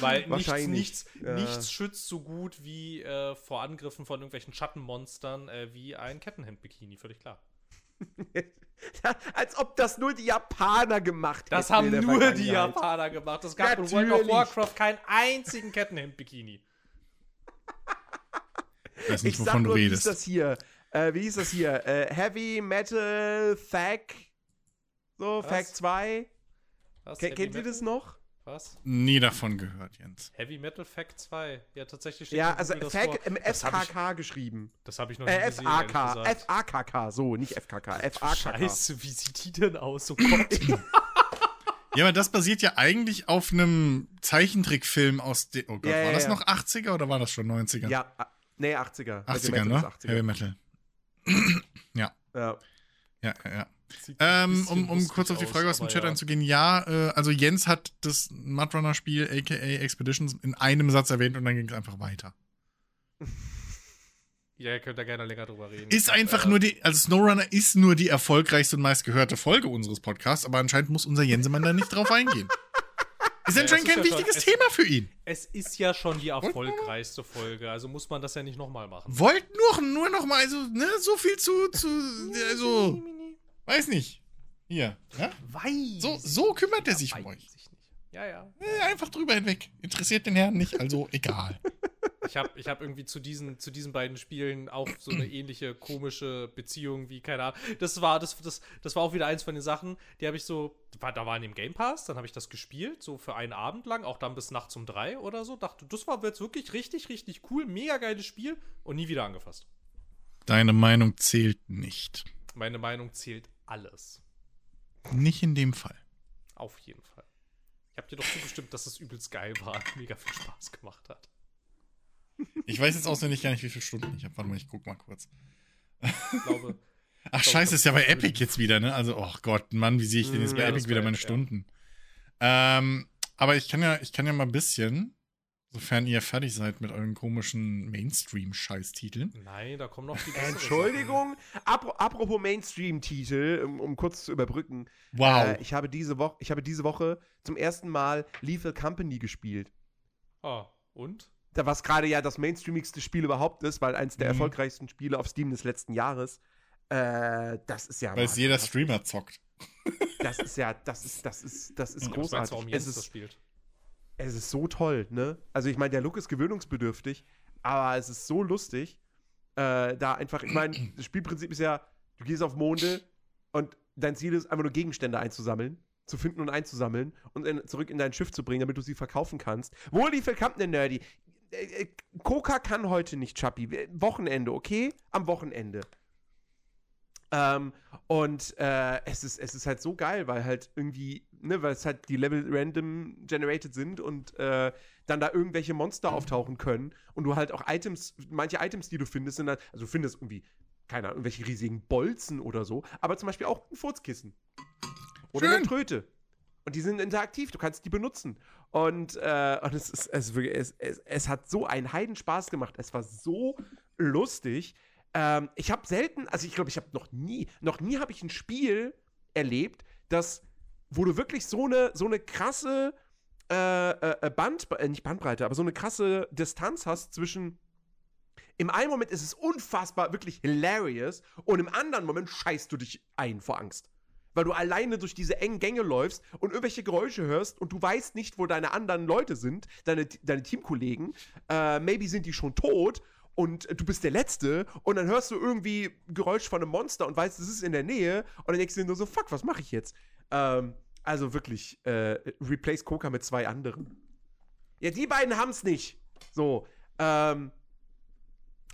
Weil nichts, nichts, ja. nichts schützt so gut wie äh, vor Angriffen von irgendwelchen Schattenmonstern äh, wie ein Kettenhemd-Bikini, völlig klar. <laughs> Als ob das nur die Japaner gemacht Das hätten haben in der nur die. Japaner gemacht. Es gab in World of Natürlich. Warcraft keinen einzigen Kettenhemd-Bikini. <laughs> Ich weiß Ich nicht, sag wovon du nur, wie hieß redest. das hier? Äh, wie hieß das hier? Äh, Heavy Metal Thag. So, Was? Thag 2. Was? Ke Heavy kennt ihr das noch? Was? Nie davon gehört, Jens. Heavy Metal Fact 2. Ja, tatsächlich steht Ja, also vor. im FKK geschrieben. Das habe ich noch nie Äh, gesehen, FAK. FAKK, so, nicht FKK. FAKK. Scheiße, wie sieht die denn aus? Oh Gott. <laughs> Ja, aber das basiert ja eigentlich auf einem Zeichentrickfilm aus den. Oh Gott, Ja, ja, war das ja. noch 80er oder war das schon 90er? Ja, nee, 80er. Heavy 80er, Metal ne? ist 80er. Heavy Metal. <clears throat> Ja. Ja, ja, ja. Ähm, um, um kurz auf die Frage aus dem aber Chat ja. einzugehen, ja, äh, also Jens hat das Mudrunner-Spiel, aka Expeditions, in einem Satz erwähnt und dann ging es einfach weiter. <laughs> Ja, ihr könnt da gerne länger drüber reden. Ist einfach Äh, nur die, also SnowRunner ist nur die erfolgreichste und meistgehörte Folge unseres Podcasts, aber anscheinend muss unser Jensemann da nicht drauf eingehen. <laughs> Ist anscheinend kein ja schon- wichtiges es- Thema für ihn. Es ist ja schon die erfolgreichste Folge, also muss man das ja nicht nochmal machen. Wollt nur, nur noch mal, also, ne, so viel zu, zu, also, weiß nicht. Hier, ja? Weiß. So, so kümmert er sich um euch. Ja, ja. Einfach drüber hinweg. Interessiert den Herrn nicht, also egal. <laughs> Ich habe ich hab irgendwie zu diesen, zu diesen beiden Spielen auch so eine ähnliche komische Beziehung wie, keine Ahnung. Das war, das, das, das war auch wieder eins von den Sachen, die habe ich so, war, da war in dem Game Pass, dann habe ich das gespielt, so für einen Abend lang, auch dann bis nachts um drei oder so. Dachte, das war jetzt wirklich richtig, richtig cool, mega geiles Spiel und nie wieder angefasst. Deine Meinung zählt nicht. Meine Meinung zählt alles. Nicht in dem Fall. Auf jeden Fall. Ich habe dir doch zugestimmt, dass es übelst geil war, <laughs> mega viel Spaß gemacht hat. Ich weiß jetzt auswendig gar nicht, wie viele Stunden ich habe. Warte mal, ich guck mal kurz. Ich glaube, <laughs> Ach, glaub, scheiße, ist ja bei Epic jetzt wieder, ne? Also, oh Gott, Mann, wie sehe ich denn jetzt bei ja, Epic wieder meine ja. Stunden? Ähm, aber ich kann ja, ich kann ja mal ein bisschen, sofern ihr fertig seid mit euren komischen Mainstream-Scheißtiteln. nein, da kommen noch die Entschuldigung. Apro apropos Mainstream-Titel, um, um kurz zu überbrücken. Wow. Äh, ich, habe diese Woche, ich habe diese Woche zum ersten Mal Lethal Company gespielt. Sachen. Ah, und? Da was gerade ja das mainstreamigste Spiel überhaupt ist, weil eins der Mhm. erfolgreichsten Spiele auf Steam des letzten Jahres. Äh, das ist ja. Weil es jeder Streamer zockt. <laughs> Das ist ja, das ist, das ist, das ist warum großartig. Jens Es das ist, spielt. es ist so toll, ne? Also ich meine, der Look ist gewöhnungsbedürftig, aber es ist so lustig. Äh, da einfach, ich meine, <clears throat> das Spielprinzip ist ja, du gehst auf Monde und dein Ziel ist einfach nur Gegenstände einzusammeln, zu finden und einzusammeln und in, zurück in dein Schiff zu bringen, damit du sie verkaufen kannst. Wohl die verkammte Nerdy. Äh, äh, Coca kann heute nicht, Chappi. Wir- Wochenende, okay? Am Wochenende. Ähm, und äh, es, ist, es ist halt so geil, weil halt irgendwie, ne, weil es halt die Level random generated sind und äh, dann da irgendwelche Monster auftauchen können und du halt auch Items, manche Items, die du findest, sind halt, also du findest irgendwie, keine Ahnung, irgendwelche riesigen Bolzen oder so, aber zum Beispiel auch ein Furzkissen. Oder Schön. eine Tröte. Und die sind interaktiv, du kannst die benutzen. Und, äh, und es, ist, es, es, es, es hat so einen Heidenspaß gemacht. Es war so lustig. Ähm, ich habe selten, also ich glaube, ich habe noch nie, noch nie habe ich ein Spiel erlebt, das, wo du wirklich so eine, so eine krasse äh, äh, Band, äh, nicht Bandbreite, aber so eine krasse Distanz hast zwischen im einen Moment ist es unfassbar, wirklich hilarious und im anderen Moment scheißt du dich ein vor Angst. Weil du alleine durch diese engen Gänge läufst und irgendwelche Geräusche hörst und du weißt nicht, wo deine anderen Leute sind, deine, deine Teamkollegen. Äh, maybe sind die schon tot und du bist der Letzte und dann hörst du irgendwie Geräusch von einem Monster und weißt, es ist in der Nähe und dann denkst du dir nur so, fuck, was mache ich jetzt? Ähm, also wirklich, äh, replace Coca mit zwei anderen. Ja, die beiden haben es nicht. So, ähm,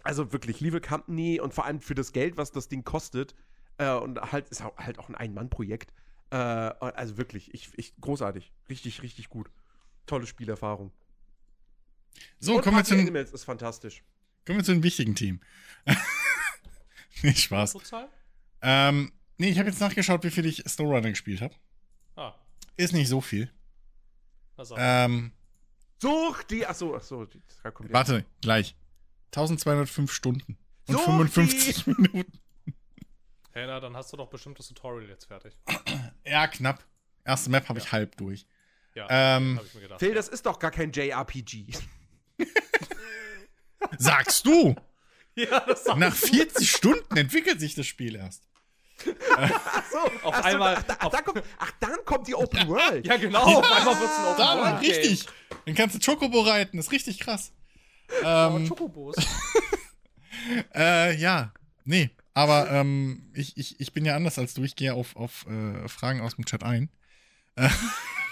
also wirklich, liebe Company und vor allem für das Geld, was das Ding kostet, äh, und halt ist auch- halt auch ein Ein-Mann-Projekt. Äh, also wirklich, ich, ich, großartig. Richtig, richtig gut. Tolle Spielerfahrung. So, und kommen wir, zu den, Animals ist fantastisch. kommen wir zu einem wichtigen Team. <laughs> Nicht Spaß. Total? Ähm, nee, ich habe jetzt nachgeschaut, wie viel ich SnowRunner gespielt habe. Ah, Ist nicht so viel. was auch. Ähm, Such die. Achso, achso. die- die- warte, gleich. 1205 Stunden. Und So 55 Minuten. Hey, na, dann hast du doch bestimmt das Tutorial jetzt fertig. Ja, knapp. Erste Map habe ich halb durch. Ja, Ähm, habe ich mir gedacht. Phil, das ist doch gar kein JRPG. <laughs> Sagst du? ja, das sag Nach 40 Stunden entwickelt sich das Spiel erst. Achso, <laughs> Auf achso, einmal- Ach, da, ach, auf- da kommt, ach, dann kommt die Open World. Ja, genau. Auf einmal wird's ein Open <laughs> Da, World Game. richtig. Dann kannst du Chocobo reiten, ist richtig krass. Aber Ähm, Chocobos. äh, ja, nee, aber ähm, ich, ich, ich bin ja anders als du. Ich gehe auf, auf äh, Fragen aus dem Chat ein. Äh,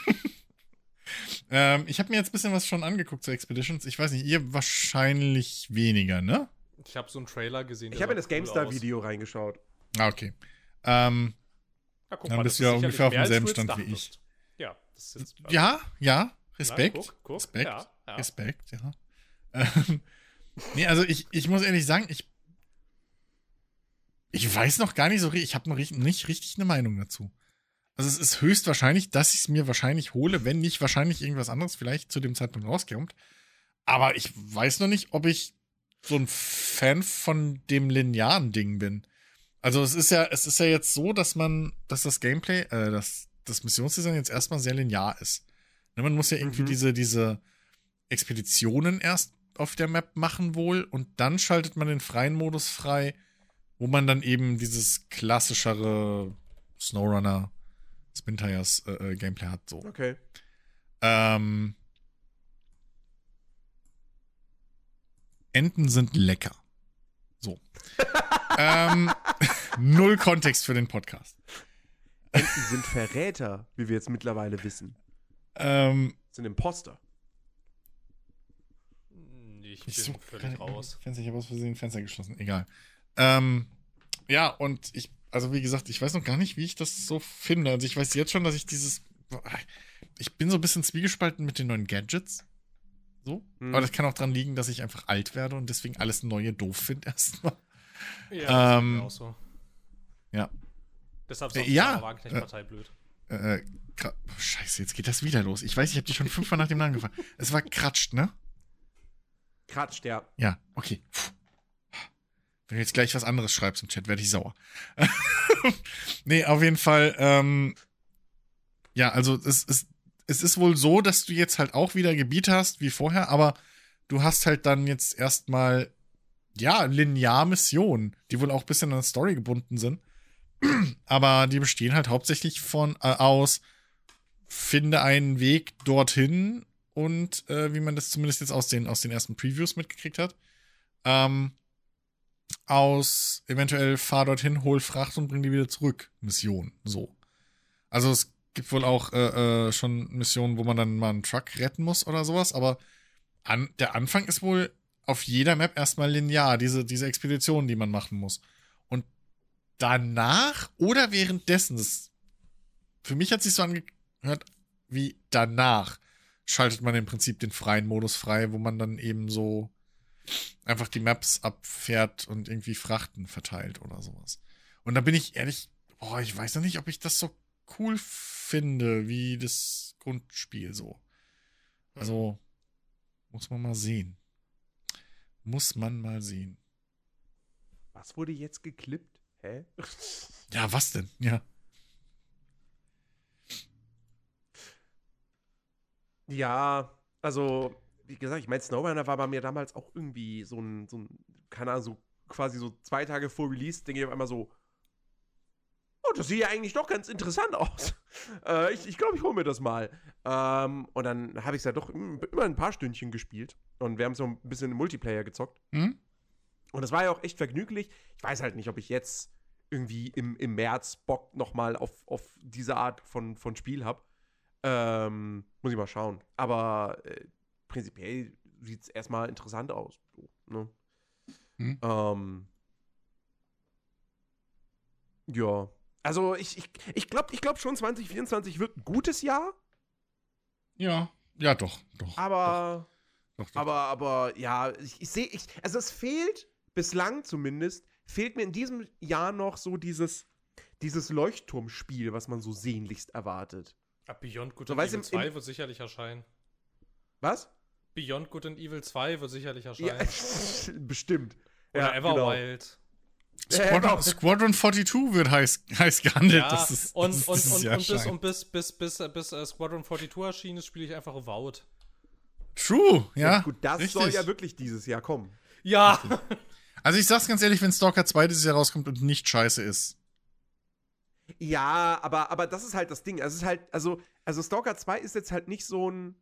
<laughs> ähm, ich habe mir jetzt ein bisschen was schon angeguckt zu Expeditions. Ich weiß nicht, ihr wahrscheinlich weniger, ne? Ich habe so einen Trailer gesehen. Ich habe in das. GameStar-Video reingeschaut. Ah, okay. Ähm, Ja, guck Dann mal, bist das du ja ist ungefähr auf demselben Stand wie jetzt dachtest. Ja, das ist jetzt. ja, ja, Na, Respekt. guck, guck, Respekt. Ja, ja. Respekt, ja. <laughs> Ähm, nee, also ich, ich muss ehrlich sagen, ich. Ich weiß noch gar nicht so richtig, ich habe noch nicht richtig eine Meinung dazu. Also es ist höchstwahrscheinlich, dass ich es mir wahrscheinlich hole, wenn nicht wahrscheinlich irgendwas anderes vielleicht zu dem Zeitpunkt rauskommt. Aber ich weiß noch nicht, ob ich so ein Fan von dem linearen Ding bin. Also es ist ja, es ist ja jetzt so, dass man, dass das Gameplay, äh, dass das Missionsdesign jetzt erstmal sehr linear ist. Ne, man muss ja irgendwie Mhm. diese, diese Expeditionen erst auf der Map machen wohl und dann schaltet man den freien Modus frei, wo man dann eben dieses klassischere Snowrunner Spin Tires äh, äh, Gameplay hat so. Okay. Ähm, Enten sind lecker. So. <laughs> ähm, <laughs> null Kontext für den Podcast. Enten sind Verräter, wie wir jetzt mittlerweile wissen. Ähm, Sind Imposter. Nee, Ich ich bin suche völlig raus. Fenster, ich habe aus Versehen Fenster geschlossen. Egal. Ähm, ja, und ich, also wie gesagt, ich weiß noch gar nicht, wie ich das so finde. Also ich weiß jetzt schon, dass ich dieses. Ich bin so ein bisschen zwiegespalten mit den neuen Gadgets. So. Hm. Aber das kann auch dran liegen, dass ich einfach alt werde und deswegen alles Neue doof finde erstmal. Ja, das Ähm, ist mir auch so. ja. Deshalb Äh, ist ja, die Wagenknecht-Partei blöd. Äh, gra- Scheiße, jetzt geht das wieder los. Ich weiß, ich habe die schon fünfmal nach dem Namen gefragt. Es war Kratscht, ne? Kratscht, ja. Ja, okay. Puh. Wenn du jetzt gleich was anderes schreibst im Chat, werde ich sauer. <laughs> nee, auf jeden Fall, ähm, ja, also es ist, es ist wohl so, dass du jetzt halt auch wieder Gebiete hast wie vorher, aber du hast halt dann jetzt erstmal, ja, linear Missionen, die wohl auch ein bisschen an Story gebunden sind. <clears throat> aber die bestehen halt hauptsächlich von äh, aus, finde einen Weg dorthin und äh, wie man das zumindest jetzt aus den, aus den ersten Previews mitgekriegt hat, ähm, aus eventuell fahr dorthin, hol Fracht und bring die wieder zurück. Mission. So. Also es gibt wohl auch äh, äh, schon Missionen, wo man dann mal einen Truck retten muss oder sowas, aber an, der Anfang ist wohl auf jeder Map erstmal linear, diese, diese Expedition, die man machen muss. Und danach oder währenddessen, das, für mich hat sich so angehört, wie danach schaltet man im Prinzip den freien Modus frei, wo man dann eben so einfach die Maps abfährt und irgendwie Frachten verteilt oder sowas. Und da bin ich ehrlich, boah, ich weiß noch nicht, ob ich das so cool finde, wie das Grundspiel so. Also, muss man mal sehen. Muss man mal sehen. Was wurde jetzt geklippt? Hä? <laughs> Ja, was denn? Ja. Ja, also, wie gesagt, ich meine, Snowrunner war bei mir damals auch irgendwie so ein, so ein, keine Ahnung, so quasi so zwei Tage vor Release, denke ich auf einmal so, oh, das sieht ja eigentlich doch ganz interessant aus. <laughs> äh, ich ich glaube, ich hole mir das mal. Ähm, und dann habe ich es ja doch im- immer ein paar Stündchen gespielt. Und wir haben so ein bisschen im Multiplayer gezockt. Hm? Und das war ja auch echt vergnüglich. Ich weiß halt nicht, ob ich jetzt irgendwie im, im März Bock nochmal auf, auf diese Art von, von Spiel habe. Ähm, muss ich mal schauen. Aber äh, prinzipiell sieht es erstmal interessant aus. So, ne? Hm. Ähm, ja. Also ich, ich, ich glaube ich glaub schon, 2024 wird ein gutes Jahr, Ja. Ja, doch, doch. aber. doch, doch, doch. Aber, aber ja, ich, ich sehe, ich, also es fehlt, bislang zumindest, fehlt mir in diesem Jahr noch so dieses, dieses Leuchtturmspiel, was man so sehnlichst erwartet. Ja, Beyond Good So, Evil du, 2 im- wird sicherlich erscheinen. Was? Beyond Good and Evil 2 wird sicherlich Ja, erscheinen. <laughs> bestimmt. Oder Ja, genau. Everwild. Squadron, genau. Squadron 42 wird heiß, heiß gehandelt. Ja, dass es- und, dass es und, dieses und, und bis, und bis, bis, bis, äh, bis äh, Squadron 42 erschienen ist, spiele ich einfach Avowed. True, ja. Gut, das richtig. soll ja wirklich dieses Jahr kommen. Ja! Also ich sag's ganz ehrlich, wenn Stalker 2 dieses Jahr rauskommt und nicht scheiße ist. Ja, aber, aber das ist halt das Ding. Es ist halt, also, also Stalker 2 ist jetzt halt nicht so ein.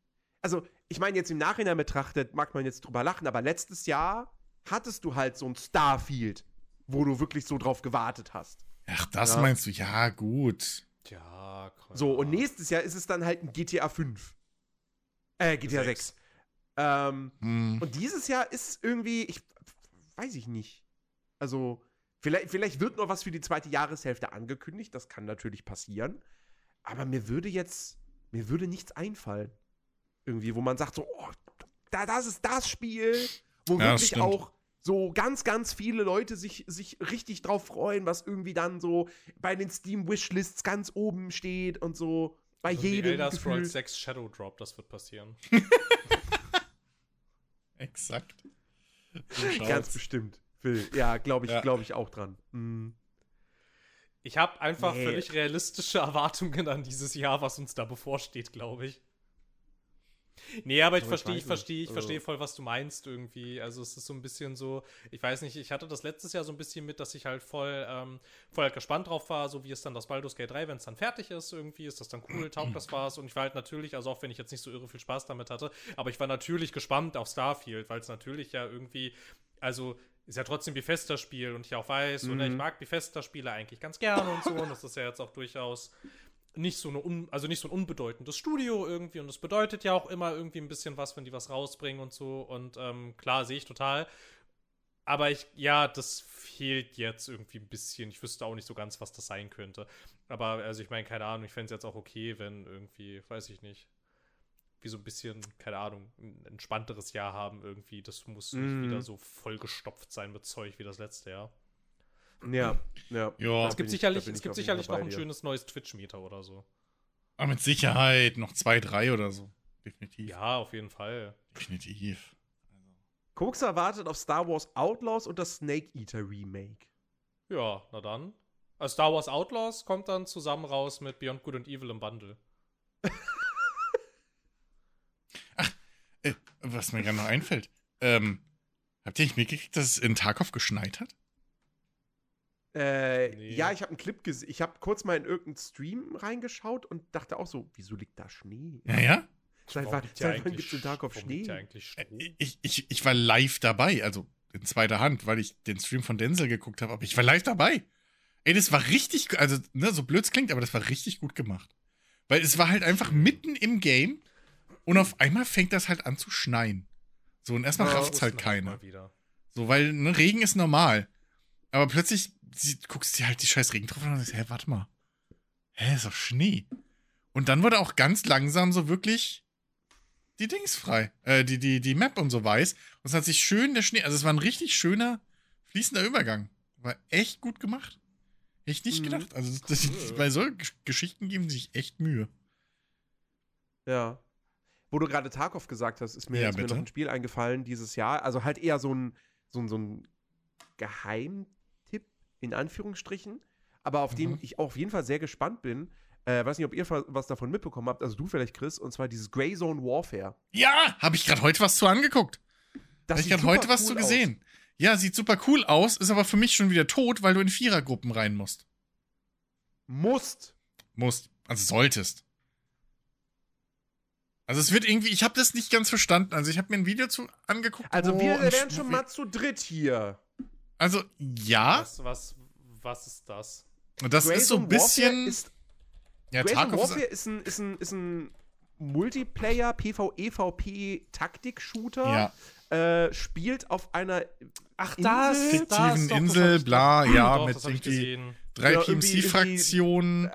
Also, ich meine, jetzt im Nachhinein betrachtet, mag man jetzt drüber lachen, aber letztes Jahr hattest du halt so ein Starfield, wo du wirklich so drauf gewartet hast. Ach, das Ja. meinst du? Ja, gut. Ja, krass. So, und nächstes Jahr ist es dann halt ein GTA 5. Äh, GTA 6. Sechs. Ähm, Hm. und dieses Jahr ist irgendwie, ich weiß ich nicht. Also, vielleicht, vielleicht wird noch was für die zweite Jahreshälfte angekündigt, das kann natürlich passieren. Aber mir würde jetzt, mir würde nichts einfallen. Irgendwie, wo man sagt so, oh, da, das ist das Spiel, wo Ja, wirklich stimmt. auch so ganz, ganz viele Leute sich, sich richtig drauf freuen, was irgendwie dann so bei den Steam-Wishlists ganz oben steht und so bei Also die jedem Elder. Scrolls 6 Shadow Drop, das wird passieren. <laughs> Exakt. Ganz bestimmt, Phil. Ja, glaube ich, Ja. glaube ich auch dran. Mhm. Ich habe einfach Nee. völlig realistische Erwartungen an dieses Jahr, was uns da bevorsteht, glaube ich. Nee, aber ich verstehe, ich verstehe, ich nicht. verstehe Also- voll, was du meinst irgendwie. Also es ist so ein bisschen so, ich weiß nicht, ich hatte das letztes Jahr so ein bisschen mit, dass ich halt voll, ähm, voll halt gespannt drauf war, so wie es dann das Baldur's Gate 3, wenn es dann fertig ist irgendwie, ist das dann cool, taugt das was und ich war halt natürlich, also auch wenn ich jetzt nicht so irre viel Spaß damit hatte, aber ich war natürlich gespannt auf Starfield, weil es natürlich ja irgendwie, also ist ja trotzdem Bethesda-Spiel und ich auch weiß, und ich Mhm. mag Bethesda-Spiele eigentlich ganz gerne und so und das ist ja jetzt auch durchaus nicht so eine un, also nicht so ein unbedeutendes Studio irgendwie und es bedeutet ja auch immer irgendwie ein bisschen was, wenn die was rausbringen und so und ähm, klar sehe ich total. Aber ich, ja, das fehlt jetzt irgendwie ein bisschen. Ich wüsste auch nicht so ganz, was das sein könnte. Aber also ich meine, keine Ahnung, ich fände es jetzt auch okay, wenn irgendwie, weiß ich nicht, wie so ein bisschen, keine Ahnung, ein entspannteres Jahr haben irgendwie. Das muss nicht Mhm. wieder so vollgestopft sein mit Zeug wie das letzte Jahr. Ja, ja. Ja. Da Es gibt ich- sicherlich, es gibt sicherlich noch ein dir. schönes neues Twitch-Meter oder so. Aber mit Sicherheit noch zwei, drei oder so. Definitiv. Ja, auf jeden Fall. Definitiv. Koks erwartet auf Star Wars Outlaws und das Snake Eater Remake. Ja, na dann. Also Star Wars Outlaws kommt dann zusammen raus mit Beyond Good and Evil im Bundle. <laughs> Äh, was mir gerade noch einfällt. Ähm, habt ihr nicht mitgekriegt, dass es in Tarkov geschneit hat? Äh, Nee. Ja, ich habe einen Clip gesehen. Ich habe kurz mal in irgendeinen Stream reingeschaut und dachte auch so, wieso liegt da Schnee? Ja, ja. Seit Warum wann, seit wann gibt es Tag auf Schnee? Äh, Ich, ich, ich war live dabei, also in zweiter Hand, weil ich den Stream von Denzel geguckt habe, aber ich war live dabei. Ey, das war richtig, also, ne, so blöd es klingt, aber das war richtig gut gemacht. Weil es war halt einfach mitten im Game und auf einmal fängt das halt an zu schneien. So, und erstmal Ja, rafft's halt keiner. So, weil, ne, Regen ist normal. Aber plötzlich sie, guckst du halt die scheiß Regentropfen an und sagst, hä, warte mal. Hä, ist doch Schnee. Und dann wurde auch ganz langsam so wirklich die Dings frei. Äh, die, die, die Map und so weiß. Und es hat sich schön der Schnee, also es war ein richtig schöner, fließender Übergang. War echt gut gemacht. Echt nicht Mhm. gedacht. Also, das, bei solchen Gesch- Geschichten geben sich echt Mühe. Ja. Wo du gerade Tarkov gesagt hast, ist mir, Ja, ist mir noch ein Spiel eingefallen dieses Jahr. Also halt eher so ein, so ein, so ein Geheimtipp, in Anführungsstrichen. Aber auf Mhm. ich auch auf jeden Fall sehr gespannt bin. Äh, weiß nicht, ob ihr was davon mitbekommen habt, also du vielleicht, Chris, und zwar dieses Grey Zone Warfare. Ja, habe ich gerade heute was zu angeguckt. Habe ich gerade heute was cool zu aus. gesehen. Ja, sieht super cool aus, ist aber für mich schon wieder tot, weil du in Vierergruppen rein musst. Musst. Musst. Also solltest. Also es wird irgendwie, ich habe das nicht ganz verstanden. Also ich habe mir ein Video zu angeguckt. Also wir wären Sch- schon mal zu dritt hier. Also ja, Was, was, was ist das? und das Grey ist so ein bisschen. Warfare ist, ja, Grey Zone Tarkov ist, Warfare ist ein, ist ein, ist ein Multiplayer PvE-VP Taktik-Shooter. ja, Äh, spielt auf einer Ach, das, fiktiven doch, das hab Insel, bla, ja, doch, mit irgendwie drei Ja, irgendwie- PMC-Fraktionen.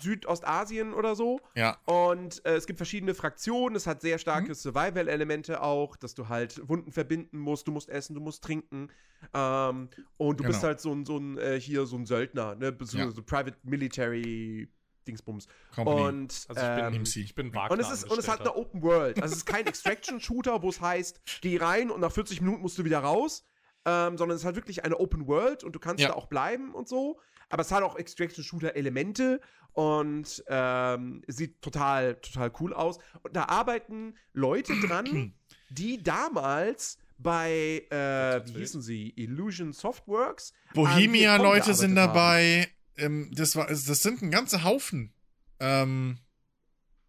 Südostasien oder so. Ja. Und äh, es gibt verschiedene Fraktionen. Es hat sehr starke Mhm. Survival-Elemente auch, dass du halt Wunden verbinden musst. Du musst essen, du musst trinken. Ähm, und du bist Genau. halt so ein, so ein äh, hier so ein Söldner, ne? So, Ja. so Private Military Dingsbums. Company. Und, Also ich bin, ähm, MC. ich bin Wagner und es, ist, und es hat eine Open World. Also es ist kein Extraction-Shooter, wo es heißt, geh rein und nach 40 Minuten musst du wieder raus. Ähm, sondern es ist halt wirklich eine Open World und du kannst Ja. da auch bleiben und so. Aber es hat auch Extraction-Shooter-Elemente und ähm, sieht total, total cool aus. Und da arbeiten Leute <clears throat> dran, die damals bei, äh, wie hießen sie, Illusion Softworks. Bohemia-Leute sind dabei. Ähm, das, war, das sind ein ganzer Haufen. Ähm,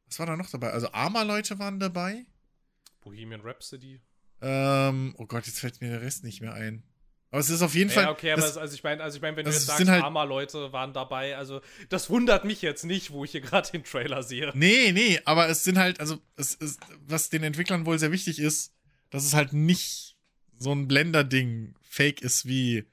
was war da noch dabei? Also Arma-Leute waren dabei. Bohemian Rhapsody. Ähm, oh Gott, jetzt fällt mir der Rest nicht mehr ein. Aber es ist auf jeden Fall. Ja, okay, aber das, also ich meine, also ich meine, wenn du jetzt sagst, sind halt- Arma-Leute waren dabei, also das wundert mich jetzt nicht, wo ich hier gerade den Trailer sehe. nee, nee, aber es sind halt, also es ist, was den Entwicklern wohl sehr wichtig ist, dass es halt nicht so ein Blender-Ding fake ist wie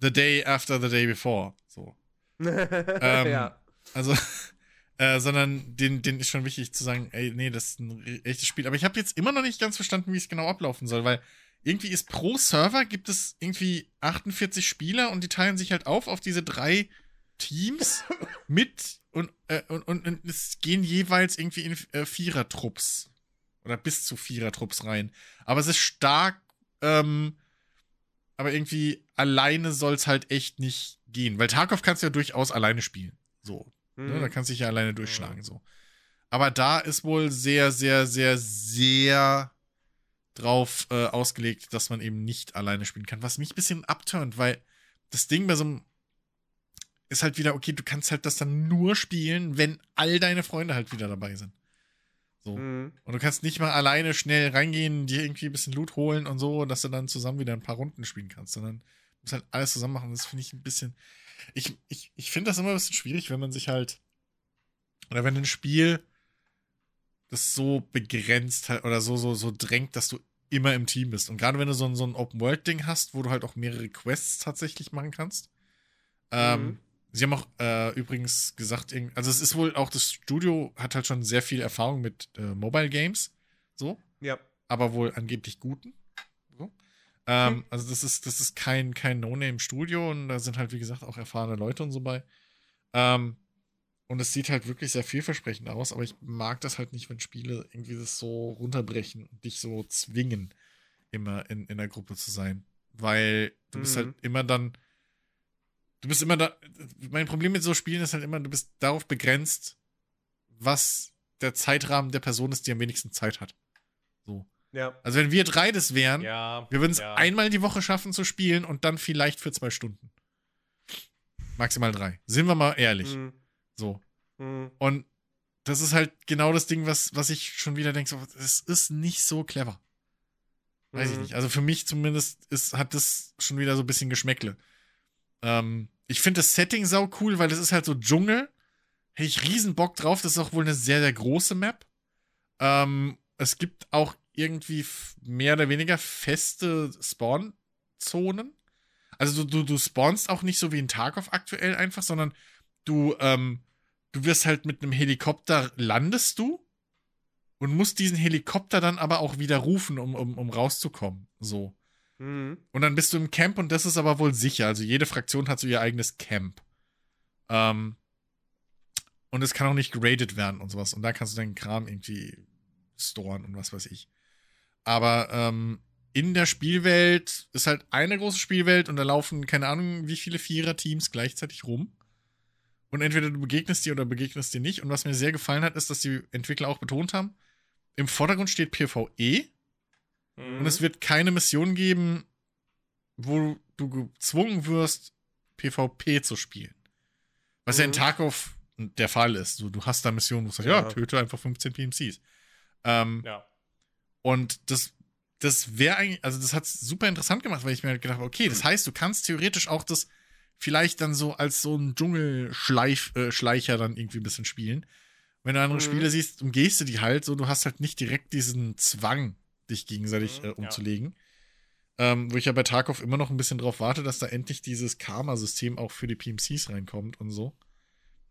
The Day After the Day Before. So. <laughs> Ähm, ja. Also, <laughs> äh, sondern den, den ist schon wichtig zu sagen, ey, nee, das ist ein echtes Spiel. Aber ich habe jetzt immer noch nicht ganz verstanden, wie es genau ablaufen soll, weil irgendwie ist pro Server gibt es irgendwie 48 Spieler und die teilen sich halt auf auf diese drei Teams <laughs> mit und, äh, und, und, und es gehen jeweils irgendwie in äh, Vierertrupps oder bis zu Vierertrupps rein. Aber es ist stark, ähm, aber irgendwie alleine soll es halt echt nicht gehen, weil Tarkov kannst du ja durchaus alleine spielen. So, Ne, da Mhm. kannst du dich ja alleine durchschlagen, so. Aber da ist wohl sehr, sehr, sehr, sehr drauf äh, ausgelegt, dass man eben nicht alleine spielen kann. Was mich ein bisschen abturnt, weil das Ding bei so einem ist halt wieder, okay, du kannst halt das dann nur spielen, wenn all deine Freunde halt wieder dabei sind. So. Mhm. Und du kannst nicht mal alleine schnell reingehen, dir irgendwie ein bisschen Loot holen und so, dass du dann zusammen wieder ein paar Runden spielen kannst, sondern du musst halt alles zusammen machen. Das finde ich ein bisschen. Ich, ich, ich finde das immer ein bisschen schwierig, wenn man sich halt. Oder wenn ein Spiel das so begrenzt halt oder so, so, so drängt, dass du immer im Team bist. Und gerade wenn du so ein, so ein Open-World-Ding hast, wo du halt auch mehrere Quests tatsächlich machen kannst. Ähm, Mhm. Sie haben auch äh, übrigens gesagt, also es ist wohl auch, das Studio hat halt schon sehr viel Erfahrung mit äh, Mobile Games. So Ja. aber wohl angeblich guten. So. Ähm, Hm. Also das ist, das ist kein, kein No-Name-Studio und da sind halt, wie gesagt, auch erfahrene Leute und so bei. Ähm, und es sieht halt wirklich sehr vielversprechend aus, aber ich mag das halt nicht, wenn Spiele irgendwie das so runterbrechen und dich so zwingen, immer in, in der Gruppe zu sein. Weil du bist Mhm. halt immer dann. Du bist immer da. Mein Problem mit so Spielen ist halt immer, du bist darauf begrenzt, was der Zeitrahmen der Person ist, die am wenigsten Zeit hat. So. Ja. Also wenn wir drei das wären, Ja. wir würden es ja. einmal die Woche schaffen zu spielen und dann vielleicht für zwei Stunden. Maximal drei. Sind wir mal ehrlich. Mhm. So. Mhm. Und das ist halt genau das Ding, was, was ich schon wieder denke, so, es ist nicht so clever. Weiß ich Mhm. nicht. Also für mich zumindest ist, hat das schon wieder so ein bisschen Geschmäckle. Ähm, ich finde das Setting sau cool, weil das ist halt so Dschungel. Hätte ich riesen Bock drauf. Das ist auch wohl eine sehr, sehr große Map. Ähm, es gibt auch irgendwie mehr oder weniger feste Spawn-Zonen. Also du, du, du spawnst auch nicht so wie in Tarkov aktuell einfach, sondern du, ähm, du wirst halt mit einem Helikopter landest du und musst diesen Helikopter dann aber auch wieder rufen, um, um, um rauszukommen. So. Mhm. Und dann bist du im Camp und das ist aber wohl sicher. Also jede Fraktion hat so ihr eigenes Camp. Ähm, und es kann auch nicht geradet werden und sowas. Und da kannst du deinen Kram irgendwie storen und was weiß ich. Aber ähm, in der Spielwelt ist halt eine große Spielwelt und da laufen keine Ahnung wie viele Vierer-Teams gleichzeitig rum. Und entweder du begegnest dir oder begegnest dir nicht. Und was mir sehr gefallen hat, ist, dass die Entwickler auch betont haben, im Vordergrund steht PvE Mhm. und es wird keine Mission geben, wo du gezwungen wirst, PvP zu spielen. Was ja in Mhm. Tarkov der Fall ist. Du, du hast da Missionen, wo du sagst, ja, Ja. töte einfach 15 PMCs. Ähm, Ja. Und das, das wäre eigentlich, also das hat super interessant gemacht, weil ich mir halt gedacht habe, okay, das heißt, du kannst theoretisch auch das vielleicht dann so als so ein Dschungelschleicher äh, dann irgendwie ein bisschen spielen. Wenn du andere Mhm. Spiele siehst, umgehst du die halt so, du hast halt nicht direkt diesen Zwang, dich gegenseitig Mhm, äh, ja. umzulegen. Ähm, wo ich ja bei Tarkov immer noch ein bisschen drauf warte, dass da endlich dieses Karma-System auch für die PMCs reinkommt und so.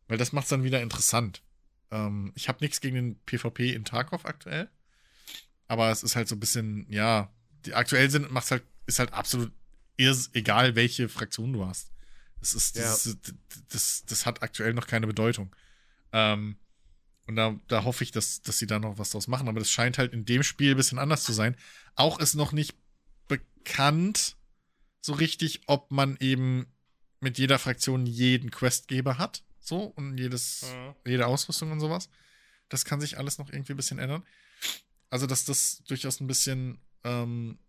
Weil das macht es dann wieder interessant. Ähm, ich habe nichts gegen den PvP in Tarkov aktuell. Aber es ist halt so ein bisschen, ja, die aktuell sind, macht's halt, ist halt absolut egal, welche Fraktion du hast. Das ist, das, ja. das, das, das, hat aktuell noch keine Bedeutung. Ähm, und da, da hoffe ich, dass, dass sie da noch was draus machen. Aber das scheint halt in dem Spiel ein bisschen anders zu sein. Auch ist noch nicht bekannt so richtig, ob man eben mit jeder Fraktion jeden Questgeber hat. So, und jedes, mhm. jede Ausrüstung und sowas. Das kann sich alles noch irgendwie ein bisschen ändern. Also, dass das durchaus ein bisschen ähm,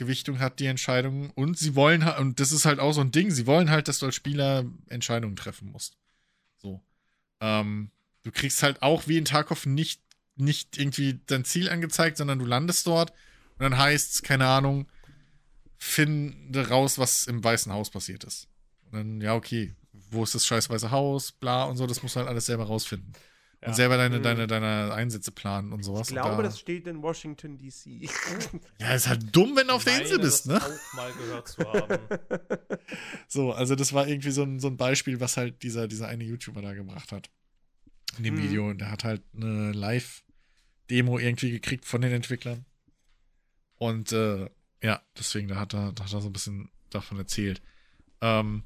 Gewichtung hat, die Entscheidungen. Und sie wollen halt, und das ist halt auch so ein Ding, sie wollen halt, dass du als Spieler Entscheidungen treffen musst. So. Ähm, du kriegst halt auch wie in Tarkov nicht, nicht irgendwie dein Ziel angezeigt, sondern du landest dort und dann heißt es, keine Ahnung, finde raus, was im Weißen Haus passiert ist. Und dann, ja, okay, wo ist das scheiß Weiße Haus, bla und so, das musst du halt alles selber rausfinden. Ja. Und selber deine, mhm. deine, deine Einsätze planen und sowas. Ich glaube, da, das steht in Washington, D.C. ja, ist halt dumm, wenn du auf der Insel bist, ne? auch mal gehört zu haben. <laughs> so, also das war irgendwie so ein, so ein Beispiel, was halt dieser, dieser eine YouTuber da gebracht hat in dem mhm. Video. Und der hat halt eine Live-Demo irgendwie gekriegt von den Entwicklern. Und äh, ja, deswegen, da hat er, da hat er so ein bisschen davon erzählt. Ähm,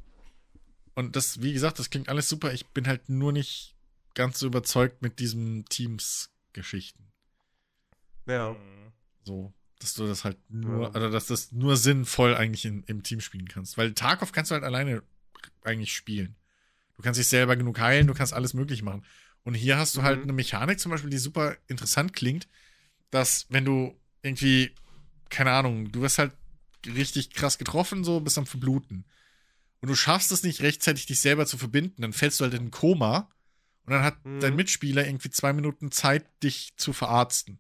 und das, wie gesagt, das klingt alles super. Ich bin halt nur nicht ganz so überzeugt mit diesen Teams-Geschichten. Ja. So, dass du das halt nur, ja. also dass das nur sinnvoll eigentlich in, im Team spielen kannst. Weil Tarkov kannst du halt alleine eigentlich spielen. Du kannst dich selber genug heilen, du kannst alles möglich machen. Und hier hast du halt mhm. halt eine Mechanik zum Beispiel, die super interessant klingt, dass wenn du irgendwie, keine Ahnung, du wirst halt richtig krass getroffen, so bis am Verbluten. Und du schaffst es nicht rechtzeitig, dich selber zu verbinden, dann fällst du halt in ein Koma und dann hat mhm. dein Mitspieler irgendwie zwei Minuten Zeit, dich zu verarzten.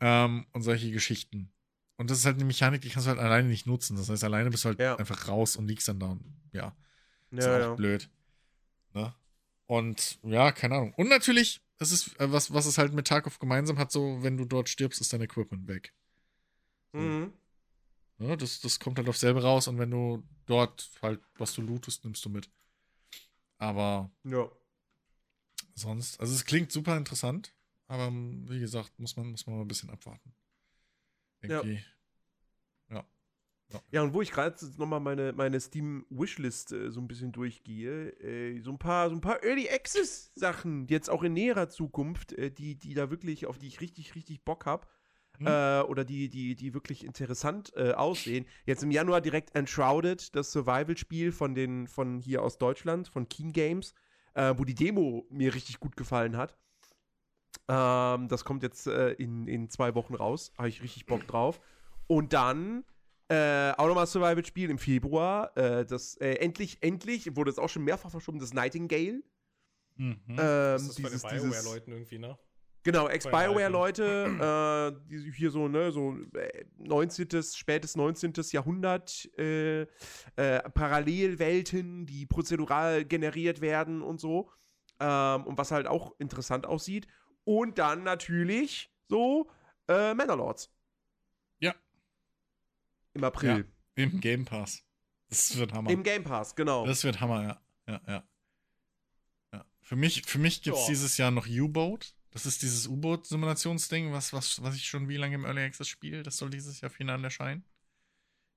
Ähm, und solche Geschichten. Und das ist halt eine Mechanik, die kannst du halt alleine nicht nutzen. Das heißt, alleine bist du halt ja. einfach raus und liegst dann da. Und, ja. Ist ja, auch ja. blöd. Ne? Und ja, keine Ahnung. Und natürlich, das ist, äh, was, was es halt mit Tarkov gemeinsam hat, so, wenn du dort stirbst, ist dein Equipment weg. So. Mhm. Ja, das, das kommt halt auf selbe raus und wenn du dort halt, was du lootest, nimmst du mit. Aber ja. Sonst, also es klingt super interessant, aber wie gesagt, muss man, muss man mal ein bisschen abwarten. Irgendwie. Ja. Ja, und wo ich gerade nochmal meine, meine Steam-Wishlist äh, so ein bisschen durchgehe, äh, so ein paar, so ein paar Early Access-Sachen, jetzt auch in näherer Zukunft, äh, die, die da wirklich, auf die ich richtig, richtig Bock habe. Mhm. Äh, oder die, die, die wirklich interessant äh, aussehen. Jetzt im Januar direkt Enshrouded, das Survival-Spiel von den, von hier aus Deutschland, von Keen Games, äh, wo die Demo mir richtig gut gefallen hat. Ähm, das kommt jetzt in, in zwei Wochen raus. Habe ich richtig Bock drauf. Und dann äh, auch nochmal Survival-Spiel im Februar. Äh, das äh, endlich, endlich, wurde es auch schon mehrfach verschoben, das Nightingale. Mhm. Ähm, das ist dieses, bei den Bioware-Leuten irgendwie, ne? Genau, Ex-Bioware-Leute, äh, die hier so, ne, so 19., äh, spätes 19. Jahrhundert, äh, äh, Parallelwelten, die prozedural generiert werden und so. Ähm, und was halt auch interessant aussieht. Und dann natürlich so äh, Manorlords. Im April. Ja, Im Game Pass. Das wird Hammer. Im Game Pass, genau. Das wird Hammer, ja. Ja, ja. ja. Für mich, für mich gibt es dieses Jahr noch U-Boat. Das ist dieses U-Boot-Simulationsding, was, was, was ich schon wie lange im Early Access spiele. Das soll dieses Jahr final erscheinen.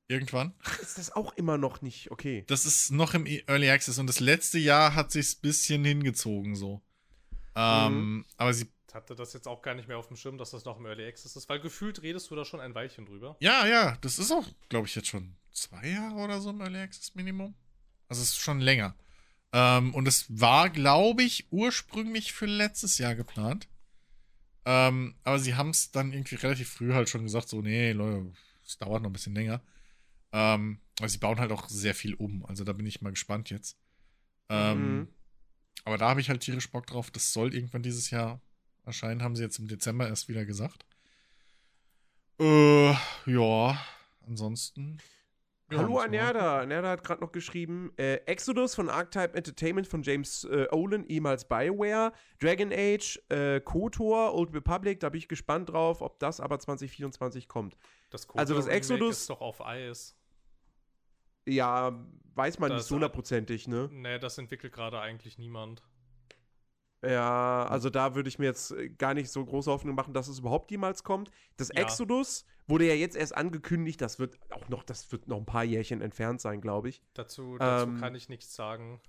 Irgendwann. Ist das auch immer noch nicht okay? Das ist noch im e- Early Access und das letzte Jahr hat sich's ein bisschen hingezogen so. Ähm, mhm. Aber sie hatte das jetzt auch gar nicht mehr auf dem Schirm, dass das noch im Early Access ist, weil gefühlt redest du da schon ein Weilchen drüber. Ja, ja, das ist auch, glaube ich, jetzt schon zwei Jahre oder so im Early Access Minimum. Also es ist schon länger. Ähm, und es war, glaube ich, ursprünglich für letztes Jahr geplant. Ähm, aber sie haben es dann irgendwie relativ früh halt schon gesagt, so, nee, Leute, es dauert noch ein bisschen länger. Ähm, aber sie bauen halt auch sehr viel um. Also da bin ich mal gespannt jetzt. Ähm, mhm. Aber da habe ich halt tierisch Bock drauf. Das soll irgendwann dieses Jahr erscheinen, haben sie jetzt im Dezember erst wieder gesagt. Äh, ja, ansonsten. Ja, Hallo an Nerda. Nerda hat gerade noch geschrieben: äh, Exodus von Archetype Entertainment von James äh, Olin, ehemals Bioware, Dragon Age, äh, KOTOR, Old Republic, da bin ich gespannt drauf, ob das aber 2024 kommt. Das KOTOR also das Exodus ist doch auf Eis. Ja, weiß man Das- nicht so hundertprozentig, ne? Nee, das entwickelt gerade eigentlich niemand. Ja, also da würde ich mir jetzt äh, gar nicht so große Hoffnung machen, dass es überhaupt jemals kommt. Das Ja. Exodus wurde ja jetzt erst angekündigt, das wird auch noch, das wird noch ein paar Jährchen entfernt sein, glaube ich. Dazu, dazu Ähm, kann ich nichts sagen.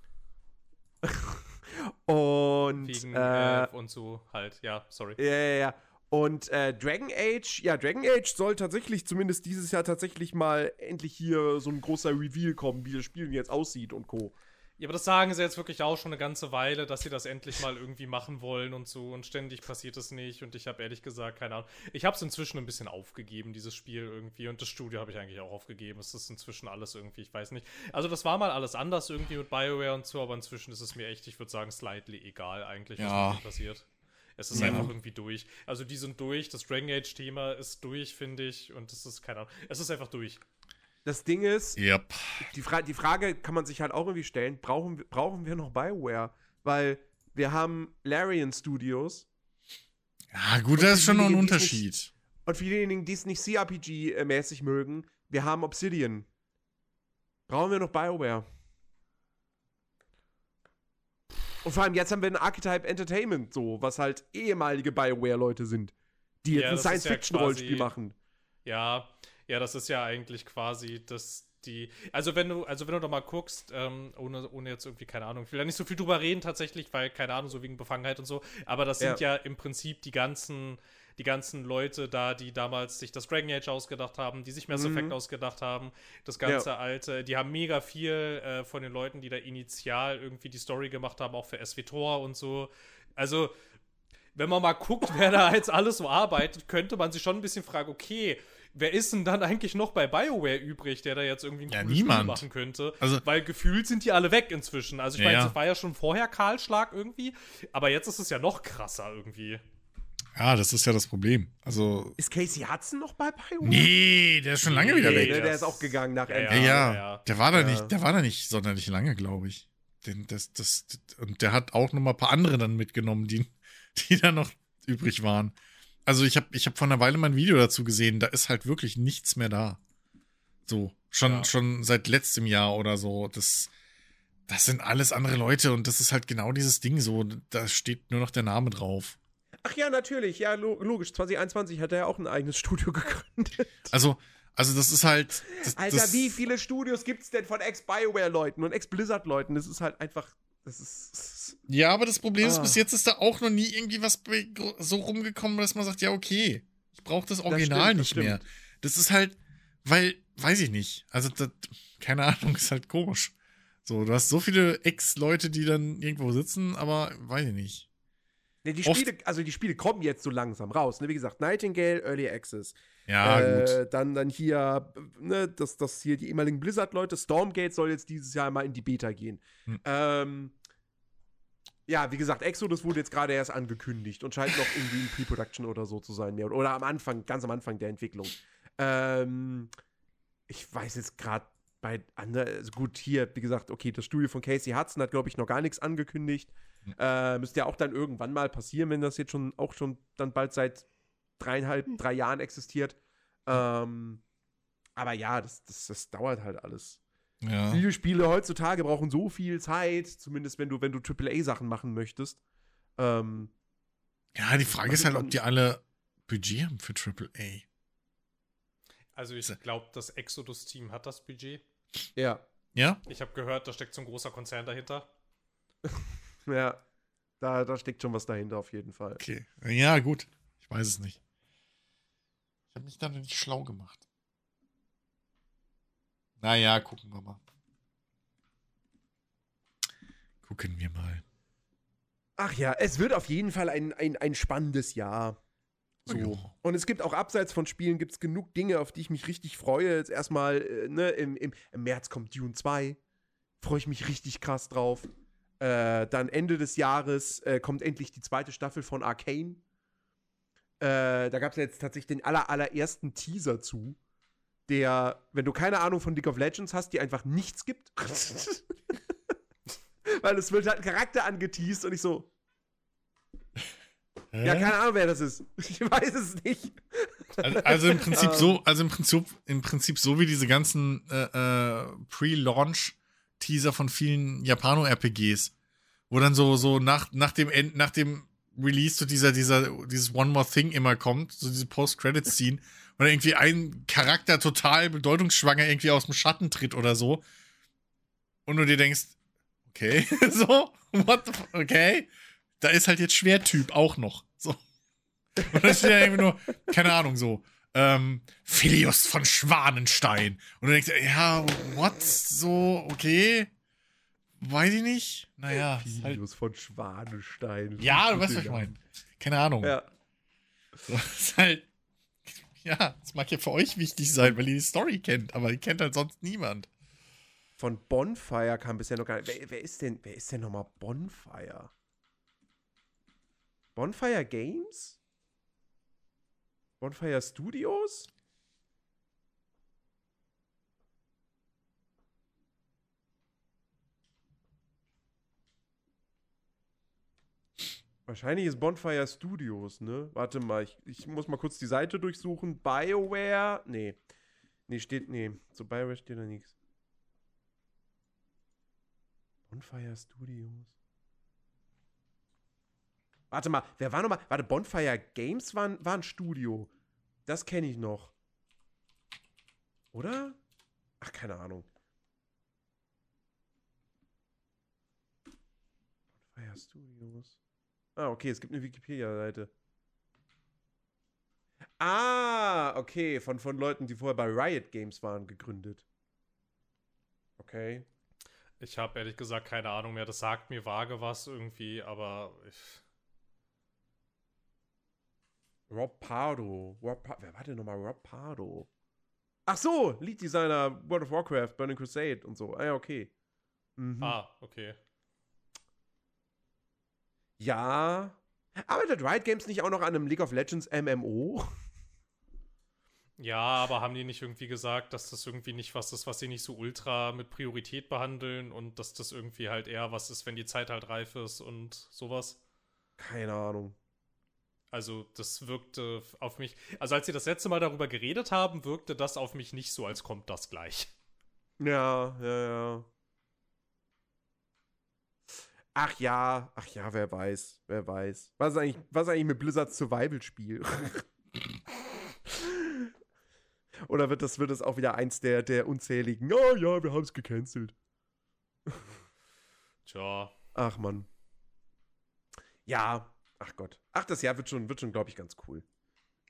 <laughs> Und Wegen äh, und so halt. Ja, sorry. Ja, ja, ja. Und äh, Dragon Age, ja, Dragon Age soll tatsächlich zumindest dieses Jahr tatsächlich mal endlich hier so ein großer Reveal kommen, wie das Spiel jetzt aussieht und Co. Ja, aber das sagen sie jetzt wirklich auch schon eine ganze Weile, dass sie das endlich mal irgendwie machen wollen und so. Und ständig passiert es nicht. Und ich habe ehrlich gesagt, keine Ahnung. Ich habe es inzwischen ein bisschen aufgegeben, dieses Spiel irgendwie. Und das Studio habe ich eigentlich auch aufgegeben. Es ist inzwischen alles irgendwie, ich weiß nicht. Also, das war mal alles anders irgendwie mit BioWare und so. Aber inzwischen ist es mir echt, ich würde sagen, slightly egal eigentlich, was Ja. passiert. Es ist Ja. einfach irgendwie durch. Also, die sind durch. Das Dragon Age-Thema ist durch, finde ich. Und es ist, keine Ahnung. Es ist einfach durch. Das Ding ist, Yep. die, Fra die Frage kann man sich halt auch irgendwie stellen, brauchen, wir- brauchen wir noch Bioware? Weil wir haben Larian Studios Ja, gut, das ist schon noch ein Unterschied. und für diejenigen, die es nicht CRPG-mäßig mögen, wir haben Obsidian. Brauchen wir noch Bioware? Und vor allem jetzt haben wir ein Archetype Entertainment, so, was halt ehemalige Bioware-Leute sind, die jetzt Ja, ein ja Science-Fiction-Rollenspiel quasi- machen. Ja, ja, das ist ja eigentlich quasi das die. Also wenn du, also wenn du da mal guckst, ähm, ohne, ohne jetzt irgendwie, keine Ahnung, ich will da nicht so viel drüber reden tatsächlich, weil, keine Ahnung, so wegen Befangenheit und so, aber das sind ja, im Prinzip die ganzen, die ganzen Leute da, die damals sich das Dragon Age ausgedacht haben, die sich Mass Mhm. Effect ausgedacht haben, das ganze alte, die haben mega viel äh, von den Leuten, die da initial irgendwie die Story gemacht haben, auch für SWTOR und so. Also, wenn man mal guckt, wer da jetzt alles so arbeitet, könnte man sich schon ein bisschen fragen, okay, wer ist denn dann eigentlich noch bei BioWare übrig, der da jetzt irgendwie ein Ja, cooles Spiel niemand. machen könnte? Also- Weil gefühlt sind die alle weg inzwischen. Also ich Ja, meine, ja. es war ja schon vorher Kahlschlag irgendwie, aber jetzt ist es ja noch krasser irgendwie. Ja, das ist ja das Problem. Also, Ist Casey Hudson noch bei Bioware? nee, der ist schon lange wieder Nee, weg. Ne, der das- ist auch gegangen nach Ja, Ende. Ja, ja, ja. der war da Ja. nicht, der war da nicht sonderlich lange, glaube ich. Den, das, das, und der hat auch noch mal ein paar andere dann mitgenommen, die, die da noch übrig waren. Also ich habe ich hab vor einer Weile mal ein Video dazu gesehen, da ist halt wirklich nichts mehr da. So, schon, Ja. schon seit letztem Jahr oder so. Das, das sind alles andere Leute und das ist halt genau dieses Ding so. Da steht nur noch der Name drauf. Ach ja, natürlich, ja, lo logisch. 2021 hat er ja auch ein eigenes Studio <laughs> gegründet. Also, also das ist halt. Das, Alter, das, wie viele Studios gibt's denn von Ex-Bioware-Leuten und Ex-Blizzard-Leuten? Das ist halt einfach. Das ist. Ja, aber das Problem ist, Ah. bis jetzt ist da auch noch nie irgendwie was so rumgekommen, dass man sagt, ja, okay, ich brauche das Original stimmt, das nicht mehr. Das ist halt, weil, weiß ich nicht. Also, das, keine Ahnung, ist halt komisch. So, du hast so viele Ex-Leute, die dann irgendwo sitzen, aber weiß ich nicht. Ne, die Oft- Spiele, also die Spiele kommen jetzt so langsam raus. Ne? Wie gesagt, Nightingale, Early Access. Ja, gut. äh, Dann, dann hier, ne, das, das hier, die ehemaligen Blizzard-Leute, Stormgate soll jetzt dieses Jahr mal in die Beta gehen. Hm. Ähm, ja, wie gesagt, Exodus wurde jetzt gerade erst angekündigt und scheint noch irgendwie in Pre-Production oder so zu sein. Mehr. Oder am Anfang, ganz am Anfang der Entwicklung. Ähm, ich weiß jetzt gerade bei anderen, also gut, hier, wie gesagt, okay, das Studio von Casey Hudson hat, glaube ich, noch gar nichts angekündigt. Äh, müsste ja auch dann irgendwann mal passieren, wenn das jetzt schon auch schon dann bald seit dreieinhalb, drei Jahren existiert. Ähm, aber ja, das, das, das dauert halt alles. Ja. Videospiele heutzutage brauchen so viel Zeit, zumindest wenn du, wenn du AAA-Sachen machen möchtest. Ähm, ja, die Frage was ist halt, ob die alle Budget haben für AAA. Also ich glaube, das Exodus-Team hat das Budget. ja, Ja? Ich habe gehört, da steckt so ein großer Konzern dahinter. <laughs> ja. Da, da steckt schon was dahinter auf jeden Fall. Okay. Ja, gut. Ich weiß es nicht. Ich habe mich da nicht schlau gemacht. Naja, gucken wir mal. Gucken wir mal. Ach ja, es wird auf jeden Fall ein, ein, ein spannendes Jahr. So. Ja. Und es gibt auch abseits von Spielen gibt's genug Dinge, auf die ich mich richtig freue. Jetzt erstmal, äh, ne, im, im, im März kommt Dune 2. Freue ich mich richtig krass drauf. Äh, dann Ende des Jahres äh, kommt endlich die zweite Staffel von Arcane. Äh, da gab es jetzt tatsächlich den aller, allerersten Teaser zu, der, wenn du keine Ahnung von League of Legends hast, die einfach nichts gibt. <laughs> Weil es wird halt ein Charakter angeteased und ich so, ja, keine Ahnung, wer das ist. Ich weiß es nicht. Also, also im Prinzip so, also im Prinzip, im Prinzip so wie diese ganzen äh, äh, Pre-Launch-Teaser von vielen Japano-RPGs, wo dann so, so nach, nach dem End, nach dem Release so dieser, dieser, dieses One More Thing immer kommt, so diese Post-Credit-Scene, und dann irgendwie ein Charakter total bedeutungsschwanger irgendwie aus dem Schatten tritt oder so. Und du dir denkst, okay, <laughs> so, what the okay. Da ist halt jetzt Schwertyp auch noch. So. Und dann steht ja irgendwie nur, keine Ahnung, so, ähm, Philius von Schwanenstein. Und du denkst, ja, what? So, okay. Weiß ich nicht. Naja. ist Halt, von Schwanenstein. ja, du weißt, was ich meine. Keine Ahnung. Ja. <laughs> So, ist halt, ja, das mag ja für euch wichtig sein, weil ihr die Story kennt, aber die kennt halt sonst niemand. Von Bonfire kam bisher noch gar nicht. Wer, wer ist denn, wer ist denn nochmal Bonfire? Bonfire Games? Bonfire Studios? Wahrscheinlich ist Bonfire Studios, ne? Warte mal, ich, ich muss mal kurz die Seite durchsuchen. BioWare? Nee. Nee, steht, nee. Zu BioWare steht da nichts. Bonfire Studios. Warte mal, wer war nochmal? Warte, Bonfire Games war, war ein Studio. Das kenne ich noch. Oder? Ach, keine Ahnung. Bonfire Studios. Ah, okay, es gibt eine Wikipedia-Seite. Ah, okay, von, von Leuten, die vorher bei Riot Games waren, gegründet. Okay. Ich habe ehrlich gesagt keine Ahnung mehr. Das sagt mir vage was irgendwie, aber ich, Rob Pardo. Rob pa Wer war denn nochmal Rob Pardo? Ach so, Lead-Designer World of Warcraft, Burning Crusade und so. Ah ja, okay. Mhm. Ah, okay. Ja. Arbeitet Riot Games nicht auch noch an einem League of Legends MMO? Ja, aber haben die nicht irgendwie gesagt, dass das irgendwie nicht was ist, was sie nicht so ultra mit Priorität behandeln und dass das irgendwie halt eher was ist, wenn die Zeit halt reif ist und sowas? Keine Ahnung. Also, das wirkte auf mich. Also, als sie das letzte Mal darüber geredet haben, wirkte das auf mich nicht so, als kommt das gleich. Ja, ja, ja. Ach ja, ach ja, wer weiß, wer weiß. Was ist eigentlich, was ist eigentlich mit Blizzards Survival-Spiel? <laughs> Oder wird das, wird das auch wieder eins der, der unzähligen, oh ja, wir haben es gecancelt. <laughs> Tja. Ach Mann. Ja, ach Gott. Ach, das Jahr wird schon, wird schon, glaube ich, ganz cool.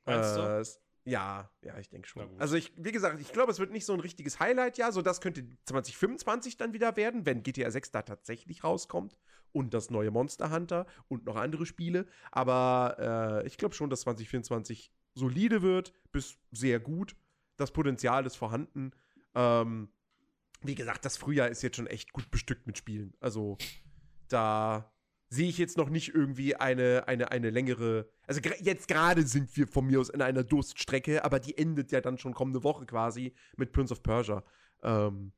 Meinst du? Äh, es- Ja, ja, ich denke schon. Also ich, wie gesagt, ich glaube, es wird nicht so ein richtiges Highlight-Jahr. So, das könnte 2025 dann wieder werden, wenn GTA 6 da tatsächlich rauskommt und das neue Monster Hunter und noch andere Spiele. Aber äh, ich glaube schon, dass 2024 solide wird, bis sehr gut. Das Potenzial ist vorhanden. Ähm, wie gesagt, das Frühjahr ist jetzt schon echt gut bestückt mit Spielen. Also da sehe ich jetzt noch nicht irgendwie eine, eine, eine längere. Also jetzt gerade sind wir von mir aus in einer Durststrecke, aber die endet ja dann schon kommende Woche quasi mit Prince of Persia. Ähm,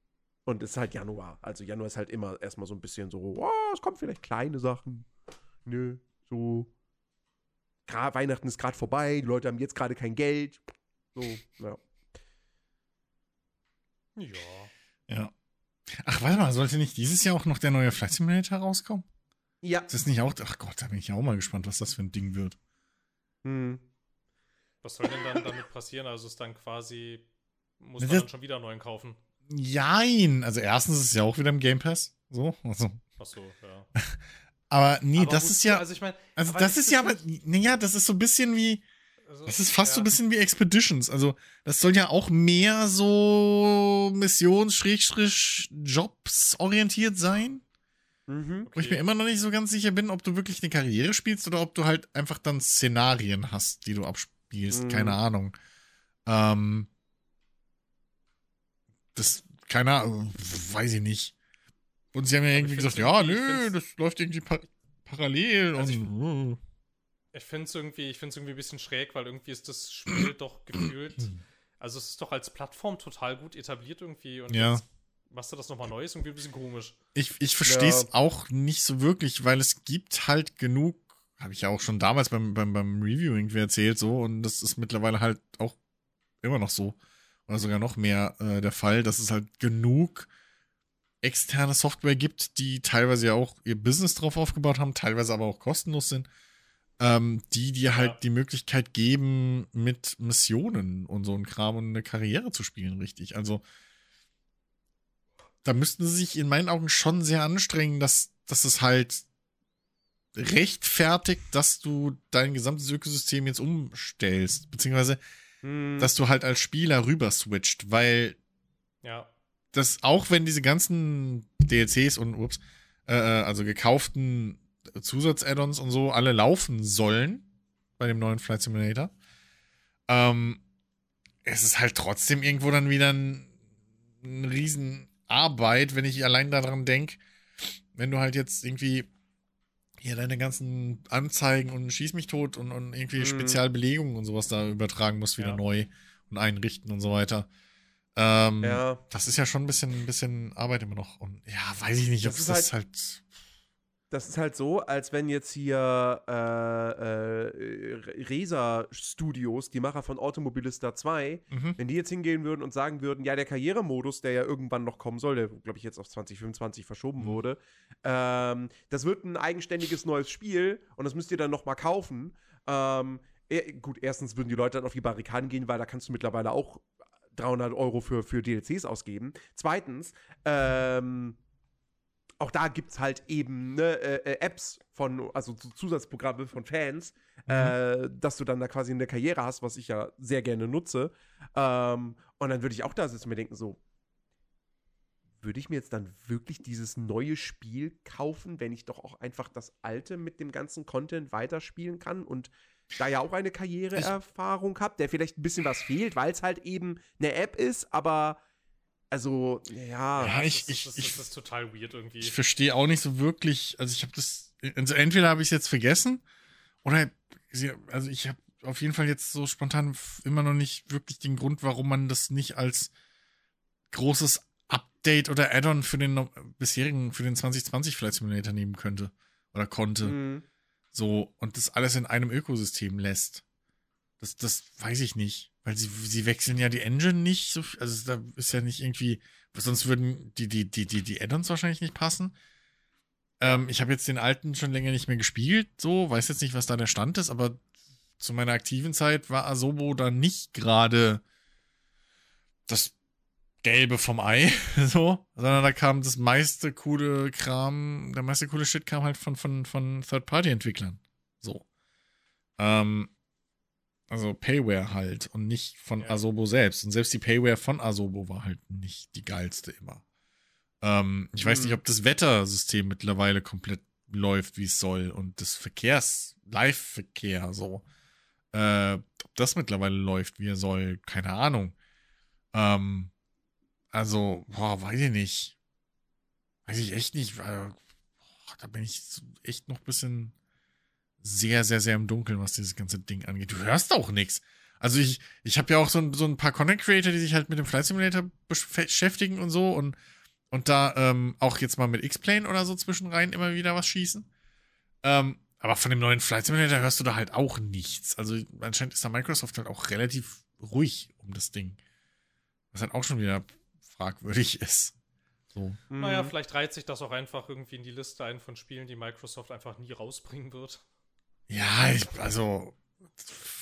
und es ist halt Januar. Also Januar ist halt immer erstmal so ein bisschen so, oh, es kommen vielleicht kleine Sachen. Nö, so. Gra Weihnachten ist gerade vorbei, die Leute haben jetzt gerade kein Geld. So, ja. Ja. Ja. Ach, warte mal, sollte nicht dieses Jahr auch noch der neue Flight Simulator rauskommen? Ja. Ist das nicht auch. Ach Gott, da bin ich ja auch mal gespannt, was das für ein Ding wird. Hm. Was soll denn dann damit passieren? Also, ist dann quasi. Muss Das- man dann schon wieder einen neuen kaufen? Jein. Also, erstens ist es ja auch wieder im Game Pass. So. Also. Achso, ja. <laughs> Aber nee, Aber das ist ja. Also, ich meine. Also, das ist ja, aber. Naja, das ist so ein bisschen wie. Also, Das ist fast so ja. ein bisschen wie Expeditions. Also, das soll ja auch mehr so Missions-Jobs orientiert sein. Mhm. Wo ich mir immer noch nicht so ganz sicher bin, ob du wirklich eine Karriere spielst oder ob du halt einfach dann Szenarien hast, die du abspielst. Mhm. Keine Ahnung. Ähm, das, keine Ahnung, weiß ich nicht. Und sie haben ja irgendwie gesagt, ja, nö, das läuft irgendwie par parallel Also ich- und. Ich finde es irgendwie, ich find's irgendwie ein bisschen schräg, weil irgendwie ist das Spiel doch <clears throat> gefühlt. Also, es ist doch als Plattform total gut etabliert irgendwie. Und Ja. jetzt machst du das nochmal neu, ist irgendwie ein bisschen komisch. Ich, ich verstehe es Ja. auch nicht so wirklich, weil es gibt halt genug habe ich ja auch schon damals beim, beim, beim Reviewing erzählt, so, und das ist mittlerweile halt auch immer noch so. Oder sogar noch mehr äh, der Fall, dass es halt genug externe Software gibt, die teilweise ja auch ihr Business drauf aufgebaut haben, teilweise aber auch kostenlos sind, ähm, die dir halt Ja. die Möglichkeit geben, mit Missionen und so ein Kram und eine Karriere zu spielen, richtig. Also da müssten sie sich in meinen Augen schon sehr anstrengen, dass, dass es halt rechtfertigt, dass du dein gesamtes Ökosystem jetzt umstellst, beziehungsweise Hm, dass du halt als Spieler rüber switcht, weil Ja. das auch wenn diese ganzen DLCs und ups, äh, äh, also gekauften Zusatz-Add-ons und so alle laufen sollen bei dem neuen Flight Simulator, ähm, es ist halt trotzdem irgendwo dann wieder ein, ein Riesenarbeit, wenn ich allein daran denke, wenn du halt jetzt irgendwie hier deine ganzen Anzeigen und Schieß mich tot und, und irgendwie Mhm. Spezialbelegungen und sowas da übertragen musst, wieder Ja. neu und einrichten und so weiter. Ähm, ja. das ist ja schon ein bisschen, ein bisschen Arbeit immer noch. Und ja, weiß ich nicht, ob Das das, ist halt, Das ist halt so, als wenn jetzt hier äh, äh, Resa Studios, die Macher von Automobilista 2, Mhm. wenn die jetzt hingehen würden und sagen würden, ja, der Karrieremodus, der ja irgendwann noch kommen soll, der, glaube ich, jetzt auf 2025 verschoben Mhm. wurde, ähm, das wird ein eigenständiges neues Spiel und das müsst ihr dann noch mal kaufen. Ähm, eh, gut, erstens würden die Leute dann auf die Barrikaden gehen, weil da kannst du mittlerweile auch 300 Euro für, für DLCs ausgeben. Zweitens, ähm, auch da gibt es halt eben ne, äh, äh, Apps von, also so Zusatzprogramme von Fans, äh, dass du dann da quasi eine Karriere hast, was ich ja sehr gerne nutze. Ähm, und dann würde ich auch da sitzen und mir denken, so, würde ich mir jetzt dann wirklich dieses neue Spiel kaufen, wenn ich doch auch einfach das alte mit dem ganzen Content weiterspielen kann und da ja auch eine Karriereerfahrung habe, der vielleicht ein bisschen was fehlt, weil es halt eben eine App ist, aber also, ja. Ja, ich, das, ich, das, ich, das ist total weird irgendwie. ich verstehe auch nicht so wirklich, also ich habe das, also entweder habe ich es jetzt vergessen oder, also ich habe auf jeden Fall jetzt so spontan immer noch nicht wirklich den Grund, warum man das nicht als großes Update oder Add-on für den bisherigen, für den 2020 Flight Simulator nehmen könnte oder konnte. Mhm. So, und das alles in einem Ökosystem lässt. Das, das weiß ich nicht. Weil sie, sie wechseln ja die Engine nicht so, viel- also da ist ja nicht irgendwie, sonst würden die, die, die, die, die Add-ons wahrscheinlich nicht passen. Ähm, ich habe jetzt den alten schon länger nicht mehr gespielt, so, weiß jetzt nicht, was da der Stand ist, aber zu meiner aktiven Zeit war Asobo da nicht gerade das Gelbe vom Ei, <laughs> so, sondern da kam das meiste coole Kram, der meiste coole Shit kam halt von, von, von Third-Party-Entwicklern. So. Ähm, also Payware halt und nicht von Ja. Asobo selbst. Und selbst die Payware von Asobo war halt nicht die geilste immer. Ähm, ich weiß Hm. nicht, ob das Wettersystem mittlerweile komplett läuft, wie es soll. Und das Verkehrs-, Live-Verkehr, so. Äh, ob das mittlerweile läuft, wie er soll, keine Ahnung. Ähm, also, boah, weiß ich nicht. Weiß ich echt nicht. Weil, boah, da bin ich echt noch ein bisschen sehr, sehr, sehr im Dunkeln, was dieses ganze Ding angeht. Du hörst auch nichts. Also ich, ich habe ja auch so ein, so ein paar Content Creator, die sich halt mit dem Flight Simulator beschäftigen und so und, und da ähm, auch jetzt mal mit X-Plane oder so zwischenrein immer wieder was schießen. Ähm, aber von dem neuen Flight Simulator hörst du da halt auch nichts. Also anscheinend ist da Microsoft halt auch relativ ruhig um das Ding. Was halt auch schon wieder fragwürdig <laughs> ist. So. Naja, Mhm. vielleicht reiht sich das auch einfach irgendwie in die Liste ein von Spielen, die Microsoft einfach nie rausbringen wird. Ja, ich, also,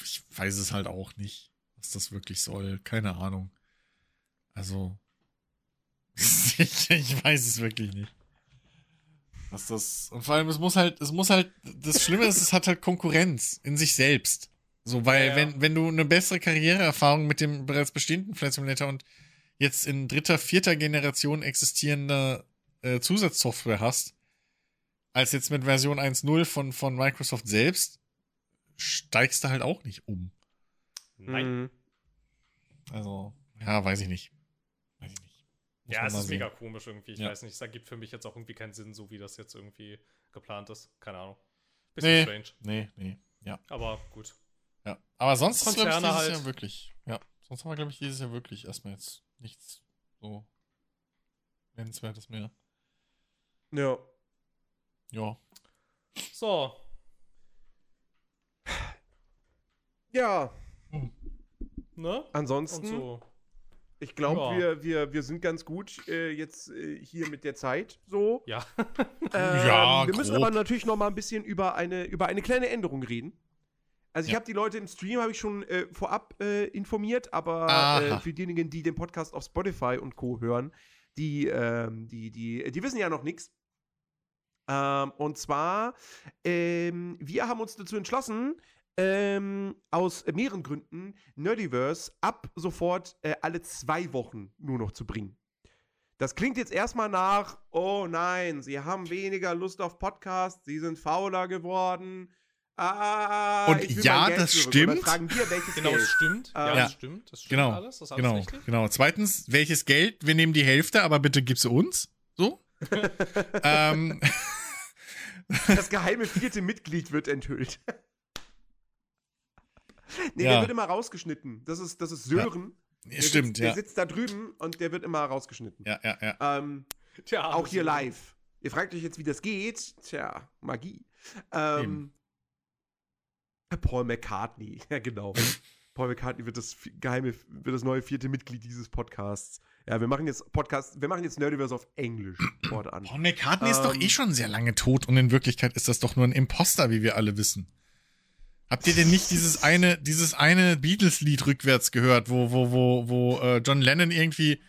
ich weiß es halt auch nicht, was das wirklich soll. Keine Ahnung. Also, <laughs> ich, ich weiß es wirklich nicht. Was das, und vor allem, es muss halt, es muss halt, das Schlimme ist, es hat halt Konkurrenz in sich selbst. So, weil, Ja, ja. wenn, wenn du eine bessere Karriereerfahrung mit dem bereits bestehenden Flight Simulator und jetzt in dritter, vierter Generation existierender äh, Zusatzsoftware hast, als jetzt mit Version 1.0 von, von Microsoft selbst, steigst du halt auch nicht um. Nein. Mhm. Also, ja, weiß ich nicht. Weiß ich nicht. Muss Ja, es ist sehen. mega komisch irgendwie. Ich Ja. weiß nicht, es ergibt für mich jetzt auch irgendwie keinen Sinn, so wie das jetzt irgendwie geplant ist. Keine Ahnung. Bisschen Nee. strange. Nee, nee, ja. Aber gut. ja. Aber sonst ist, glaube ich, Konzerne dieses halt. Jahr wirklich. Ja, sonst haben wir, glaube ich, dieses Jahr wirklich erstmal jetzt nichts so nennenswertes mehr. Ja. Ja. So. Ja, Ne? ansonsten, Und so. ich glaube, Ja. wir, wir, wir sind ganz gut äh, jetzt äh, hier mit der Zeit so. Ja. <laughs> Ähm, Ja, wir müssen grob. aber natürlich noch mal ein bisschen über eine, über eine kleine Änderung reden. Also ich Ja. habe die Leute im Stream habe ich schon äh, vorab äh, informiert, aber äh, für diejenigen, die den Podcast auf Spotify und Co. hören, die, ähm, die, die, die wissen ja noch nichts. Ähm, und zwar, ähm, wir haben uns dazu entschlossen, ähm, aus mehreren Gründen Nerdiverse ab sofort äh, alle zwei Wochen nur noch zu bringen. Das klingt jetzt erstmal nach, oh nein, sie haben weniger Lust auf Podcasts, sie sind fauler geworden. Ah, Und ja, das zurück. Und stimmt. dann fragen wir, welches Genau, Geld. das stimmt. ja, Ja. das stimmt. Das stimmt Genau, alles. Das ist alles Genau, richtig. genau. Zweitens, welches Geld? Wir nehmen die Hälfte, aber bitte gib's uns. So. <laughs> ähm, Das geheime vierte Mitglied wird enthüllt. nee, Ja. der wird immer rausgeschnitten. Das ist, das ist Sören. Der stimmt, sitzt, Der ja. sitzt da drüben und der wird immer rausgeschnitten. Ja, ja, ja. Ähm, Tja, auch hier live. Ihr fragt euch jetzt, wie das geht. Tja, Magie. Ähm, Paul McCartney, <laughs> ja genau. Paul McCartney wird das geheime, wird das neue vierte Mitglied dieses Podcasts. Ja, wir machen jetzt Podcast, wir machen jetzt Nerdiverse auf Englisch <clears throat> fortan. Paul McCartney ist doch Ähm, eh schon sehr lange tot und in Wirklichkeit ist das doch nur ein Imposter, wie wir alle wissen. Habt ihr denn nicht dieses eine, dieses eine Beatles-Lied rückwärts gehört, wo, wo, wo, wo äh, John Lennon irgendwie,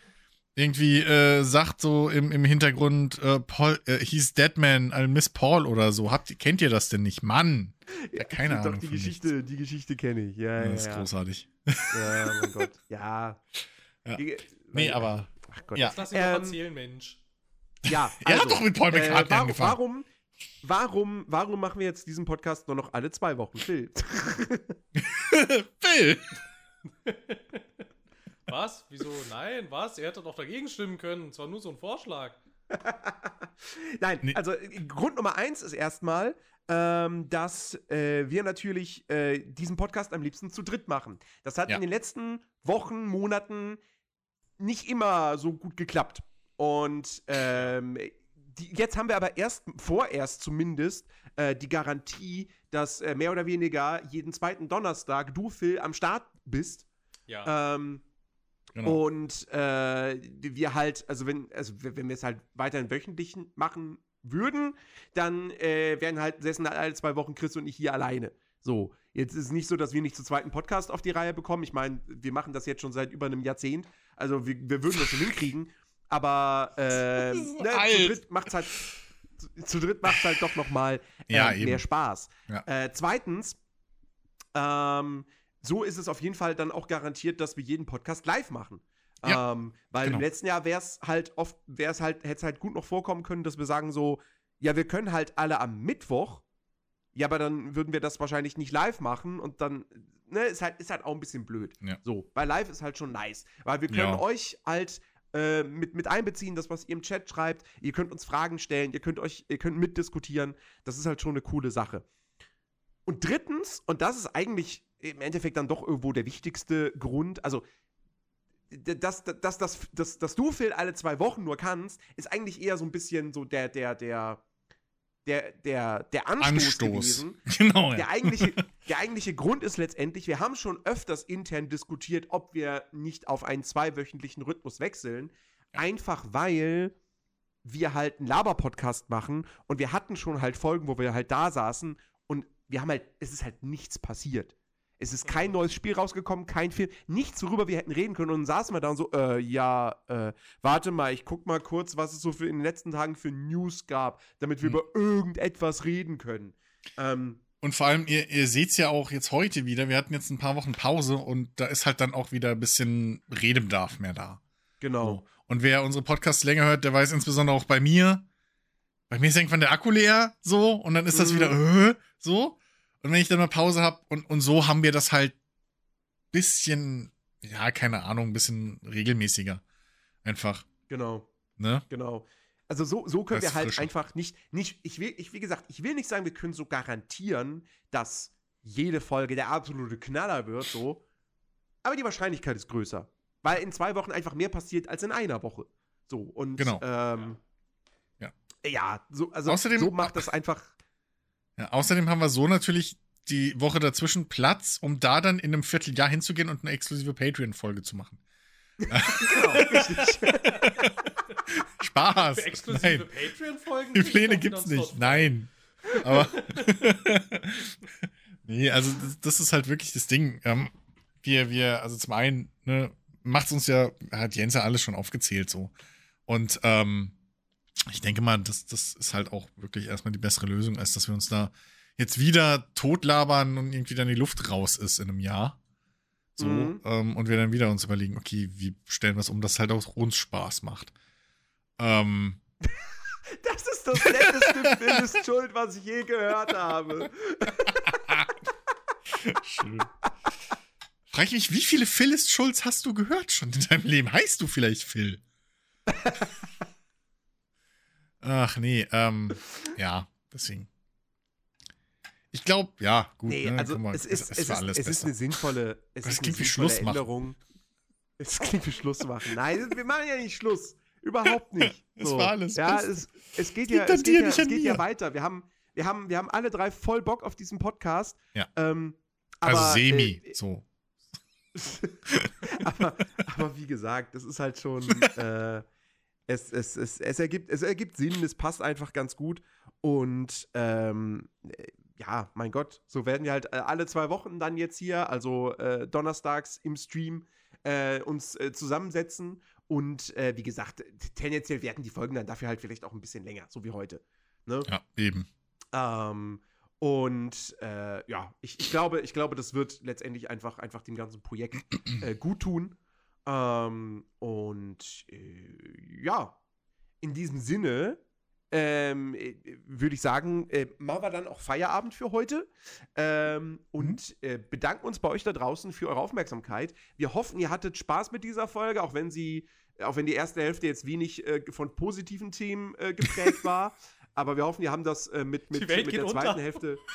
irgendwie äh, sagt so im, im Hintergrund, äh, Paul, äh, he's dead man, I miss Paul oder so. Habt kennt ihr das denn nicht? Mann! Ja, <laughs> keine Doch, Ahnung die von Geschichte, die Geschichte kenne ich. Ja, ja, Das ist ja. großartig. Ja, mein Gott. <laughs> Ja. Ja. Die- Nee, aber Ach Gott. Ja. Jetzt lass ihn doch Ähm, erzählen, Mench. Ja, <laughs> Er hat also, doch mit Paul äh, McCartney warum, angefangen. warum, warum, warum machen wir jetzt diesen Podcast nur noch alle zwei Wochen? Phil. Phil! Was? Wieso? Nein, was? Er hätte doch dagegen stimmen können. Es war nur so ein Vorschlag. Nein, Nee. also äh, Grund Nummer eins ist erstmal, ähm, dass äh, wir natürlich äh, diesen Podcast am liebsten zu dritt machen. Das hat Ja. in den letzten Wochen, Monaten nicht immer so gut geklappt. Und ähm, die, jetzt haben wir aber erst, vorerst zumindest, äh, die Garantie, dass äh, mehr oder weniger jeden zweiten Donnerstag du, Phil, am Start bist. Ja. Ähm, Genau. und äh, wir halt, also wenn, also wenn wir es halt weiterhin wöchentlich machen würden, dann äh, wären halt säßen halt alle zwei Wochen Chris und ich hier alleine. So, jetzt ist es nicht so, dass wir nicht zu zweiten Podcast auf die Reihe bekommen. Ich meine, wir machen das jetzt schon seit über einem Jahrzehnt. Also wir, wir würden das schon hinkriegen. Aber äh, <laughs> ne, zu dritt macht's halt zu, zu dritt macht's halt doch noch mal äh, Ja, mehr. Spaß. Ja. Äh, zweitens, ähm, so ist es auf jeden Fall dann auch garantiert, dass wir jeden Podcast live machen. Ja, ähm, weil genau. im letzten Jahr wäre es halt oft, wäre es halt, hätte es halt gut noch vorkommen können, dass wir sagen so, ja, wir können halt alle am Mittwoch, ja, aber dann würden wir das wahrscheinlich nicht live machen und dann, ne, ist halt, ist halt auch ein bisschen blöd. Ja. So, bei live ist halt schon nice, weil wir können Ja. euch halt äh, mit, mit einbeziehen, das, was ihr im Chat schreibt. Ihr könnt uns Fragen stellen, ihr könnt euch, ihr könnt mitdiskutieren. Das ist halt schon eine coole Sache. Und drittens, und das ist eigentlich im Endeffekt dann doch irgendwo der wichtigste Grund, also dass, dass, dass, dass, dass du, Phil, alle zwei Wochen nur kannst, ist eigentlich eher so ein bisschen so der, der, der, der, der, der Anstoß, Anstoß. gewesen. <laughs> Genau, Der ja. eigentliche, <laughs> der eigentliche Grund ist letztendlich, wir haben schon öfters intern diskutiert, ob wir nicht auf einen zweiwöchentlichen Rhythmus wechseln. Einfach weil wir halt einen Laber-Podcast machen und wir hatten schon halt Folgen, wo wir halt da saßen und wir haben halt, es ist halt nichts passiert. Es ist kein neues Spiel rausgekommen, kein Film, nichts, worüber wir hätten reden können. Und dann saßen wir da und so, äh, ja, äh, warte mal, ich guck mal kurz, was es so für in den letzten Tagen für News gab, damit wir Hm. über irgendetwas reden können. Ähm, Und vor allem, ihr, ihr seht es ja auch jetzt heute wieder. Wir hatten jetzt ein paar Wochen Pause und da ist halt dann auch wieder ein bisschen Redebedarf mehr da. genau. So. Und wer unsere Podcasts länger hört, der weiß insbesondere auch bei mir, bei mir ist irgendwann der Akku leer, so, und dann ist das Mhm. wieder, äh, so. Und wenn ich dann mal Pause habe und, und so haben wir das halt bisschen, ja, keine Ahnung, ein bisschen regelmäßiger. Einfach, Genau, ne? genau. Also so, so können Das wir halt frischer. einfach nicht, nicht, ich will, ich, wie gesagt, ich will nicht sagen, wir können so garantieren, dass jede Folge der absolute Knaller wird, so. Aber die Wahrscheinlichkeit ist größer. Weil in zwei Wochen einfach mehr passiert als in einer Woche. So, und Genau. ähm, Ja. ja, so, also Außerdem- so macht das <laughs> einfach. Ja, außerdem haben wir so natürlich die Woche dazwischen Platz, um da dann in einem Vierteljahr hinzugehen und eine exklusive Patreon-Folge zu machen. Genau. <laughs> Spaß. Für exklusive Patreon-Folgen? die Pläne gibt's nicht. Nein. Aber. <laughs> nee, also das, das ist halt wirklich das Ding. Ähm, wir, wir, also zum einen, ne, macht's uns ja, hat Jens ja alles schon aufgezählt so. Und ähm, ich denke mal, das, das ist halt auch wirklich erstmal die bessere Lösung, als dass wir uns da jetzt wieder totlabern und irgendwie dann die Luft raus ist in einem Jahr. So, Mhm. ähm, und wir dann wieder uns überlegen, okay, wie stellen wir es um, dass es halt auch uns Spaß macht. Ähm, <laughs> Das ist das netteste Phil ist schuld, was ich je gehört habe. <laughs> Schön. Frag ich mich, wie viele Phyllis Schulz hast du gehört schon in deinem Leben? Heißt du vielleicht Phil? <laughs> Ach nee, ähm, ja, deswegen. Ich glaube, ja, gut. Nee, ne, also mal, es ist, es, war ist, alles es ist eine sinnvolle, es Das ist klingt eine wie sinnvolle Schluss machen. Änderung. <laughs> Es klingt wie Schluss machen. Nein, wir machen ja nicht Schluss. Überhaupt nicht. <laughs> Es war alles Ja, es, es geht ja, es dir, geht ja, es geht ja weiter. Wir haben, wir, haben, wir haben alle drei voll Bock auf diesen Podcast. Ja. Ähm, also aber, semi, äh, so. <laughs> aber, aber wie gesagt, das ist halt schon. äh, es, es, es, es, ergibt, es ergibt Sinn, es passt einfach ganz gut. Und ähm, äh, ja, mein Gott, so werden wir halt äh, alle zwei Wochen dann jetzt hier, also äh, donnerstags im Stream, äh, uns äh, zusammensetzen. Und äh, wie gesagt, tendenziell werden die Folgen dann dafür halt vielleicht auch ein bisschen länger, so wie heute. Ne? Ja, eben. Ähm, und ja, ich, ich, glaube, ich glaube, das wird letztendlich einfach, einfach dem ganzen Projekt äh, gut tun. Ähm, und äh, ja, in diesem Sinne ähm, äh, würde ich sagen, äh, machen wir dann auch Feierabend für heute ähm, und äh, bedanken uns bei euch da draußen für eure Aufmerksamkeit. Wir hoffen, ihr hattet Spaß mit dieser Folge, auch wenn sie, auch wenn die erste Hälfte jetzt wenig äh, von positiven Themen äh, geprägt war. <laughs> Aber wir hoffen, wir haben das äh, mit, mit, mit der unter. zweiten Hälfte. <laughs>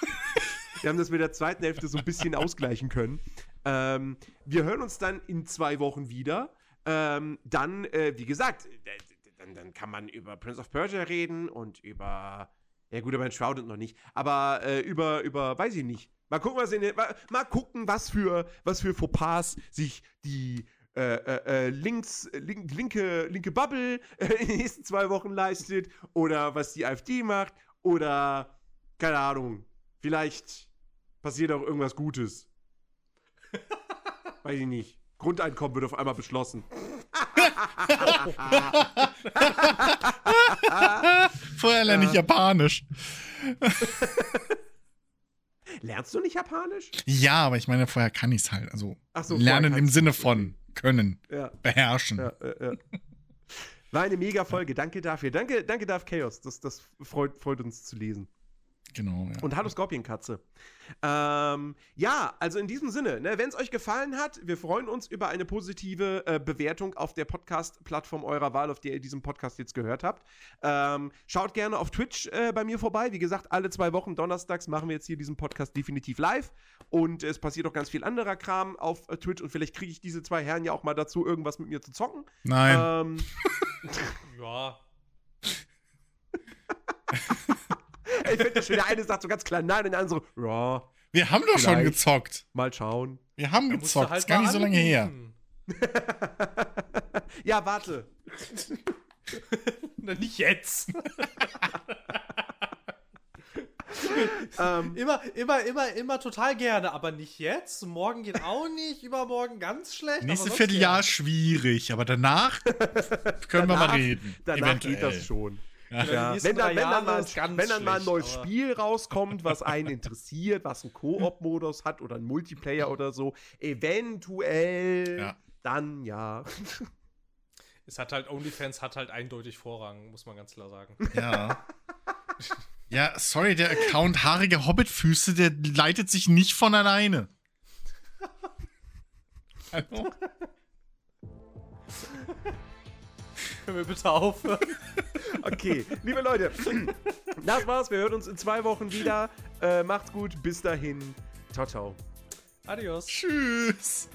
Wir haben das mit der zweiten Hälfte so ein bisschen ausgleichen können. Ähm, wir hören uns dann in zwei Wochen wieder. Ähm, dann, äh, wie gesagt, äh, dann, dann kann man über Prince of Persia reden und über. Ja, gut, aber Shrouded noch nicht. Aber äh, über, über, weiß ich nicht. Mal gucken, was in mal, mal gucken, was für, was für Fauxpas sich die äh, äh, äh, links, link, linke, linke Bubble äh, in den nächsten zwei Wochen leistet oder was die AfD macht oder keine Ahnung, vielleicht passiert auch irgendwas Gutes. Weiß ich nicht. Grundeinkommen wird auf einmal beschlossen. <laughs> Vorher lerne ich Japanisch. <laughs> Lernst du nicht Japanisch? Ja, aber ich meine, vorher kann ich es halt. Also so, lernen im Sinne von können, Ja, beherrschen. ja, ja, ja. War eine mega Folge. Danke dafür. Danke, danke Darth Chaos. Das, das freut, freut uns zu lesen. Genau, ja. Und hallo Scorpionkatze. Ähm, ja, also in diesem Sinne, ne, wenn es euch gefallen hat, wir freuen uns über eine positive äh, Bewertung auf der Podcast-Plattform eurer Wahl, auf der ihr diesen Podcast jetzt gehört habt. Ähm, schaut gerne auf Twitch äh, bei mir vorbei. Wie gesagt, alle zwei Wochen donnerstags machen wir jetzt hier diesen Podcast definitiv live. Und es passiert auch ganz viel anderer Kram auf äh, Twitch. Und vielleicht kriege ich diese zwei Herren ja auch mal dazu, irgendwas mit mir zu zocken. Nein. Ähm, <laughs> Ja. <laughs> ich finde das schön, der eine sagt so ganz klar nein und der andere so, ja, Wir haben doch schon gezockt. mal schauen. Wir haben Da gezockt. halt ist gar nicht so lange her. <laughs> ja, warte. <laughs> Na, nicht jetzt. <laughs> ähm, Immer, immer, immer, immer total gerne, aber nicht jetzt. Morgen geht auch nicht, übermorgen ganz schlecht. Nächste Vierteljahr schwierig, aber danach können wir mal Danach- reden. danach Eventuell. geht das schon. Ja. Wenn, dann, wenn, dann mal, wenn dann mal ein schlecht, neues Spiel rauskommt, was einen interessiert, was einen Koop-Modus hat oder einen Multiplayer oder so, eventuell, Ja. dann ja. Es hat halt, OnlyFans hat halt eindeutig Vorrang, muss man ganz klar sagen. Ja. Ja, sorry, der Account haarige Hobbitfüße, der leitet sich nicht von alleine. <laughs> Hallo? <laughs> <laughs> Können wir bitte aufhören? <laughs> Okay, liebe Leute, <clears throat> das war's. Wir hören uns in zwei Wochen wieder. Äh, macht's gut, bis dahin. Ciao, ciao. Adios. Tschüss.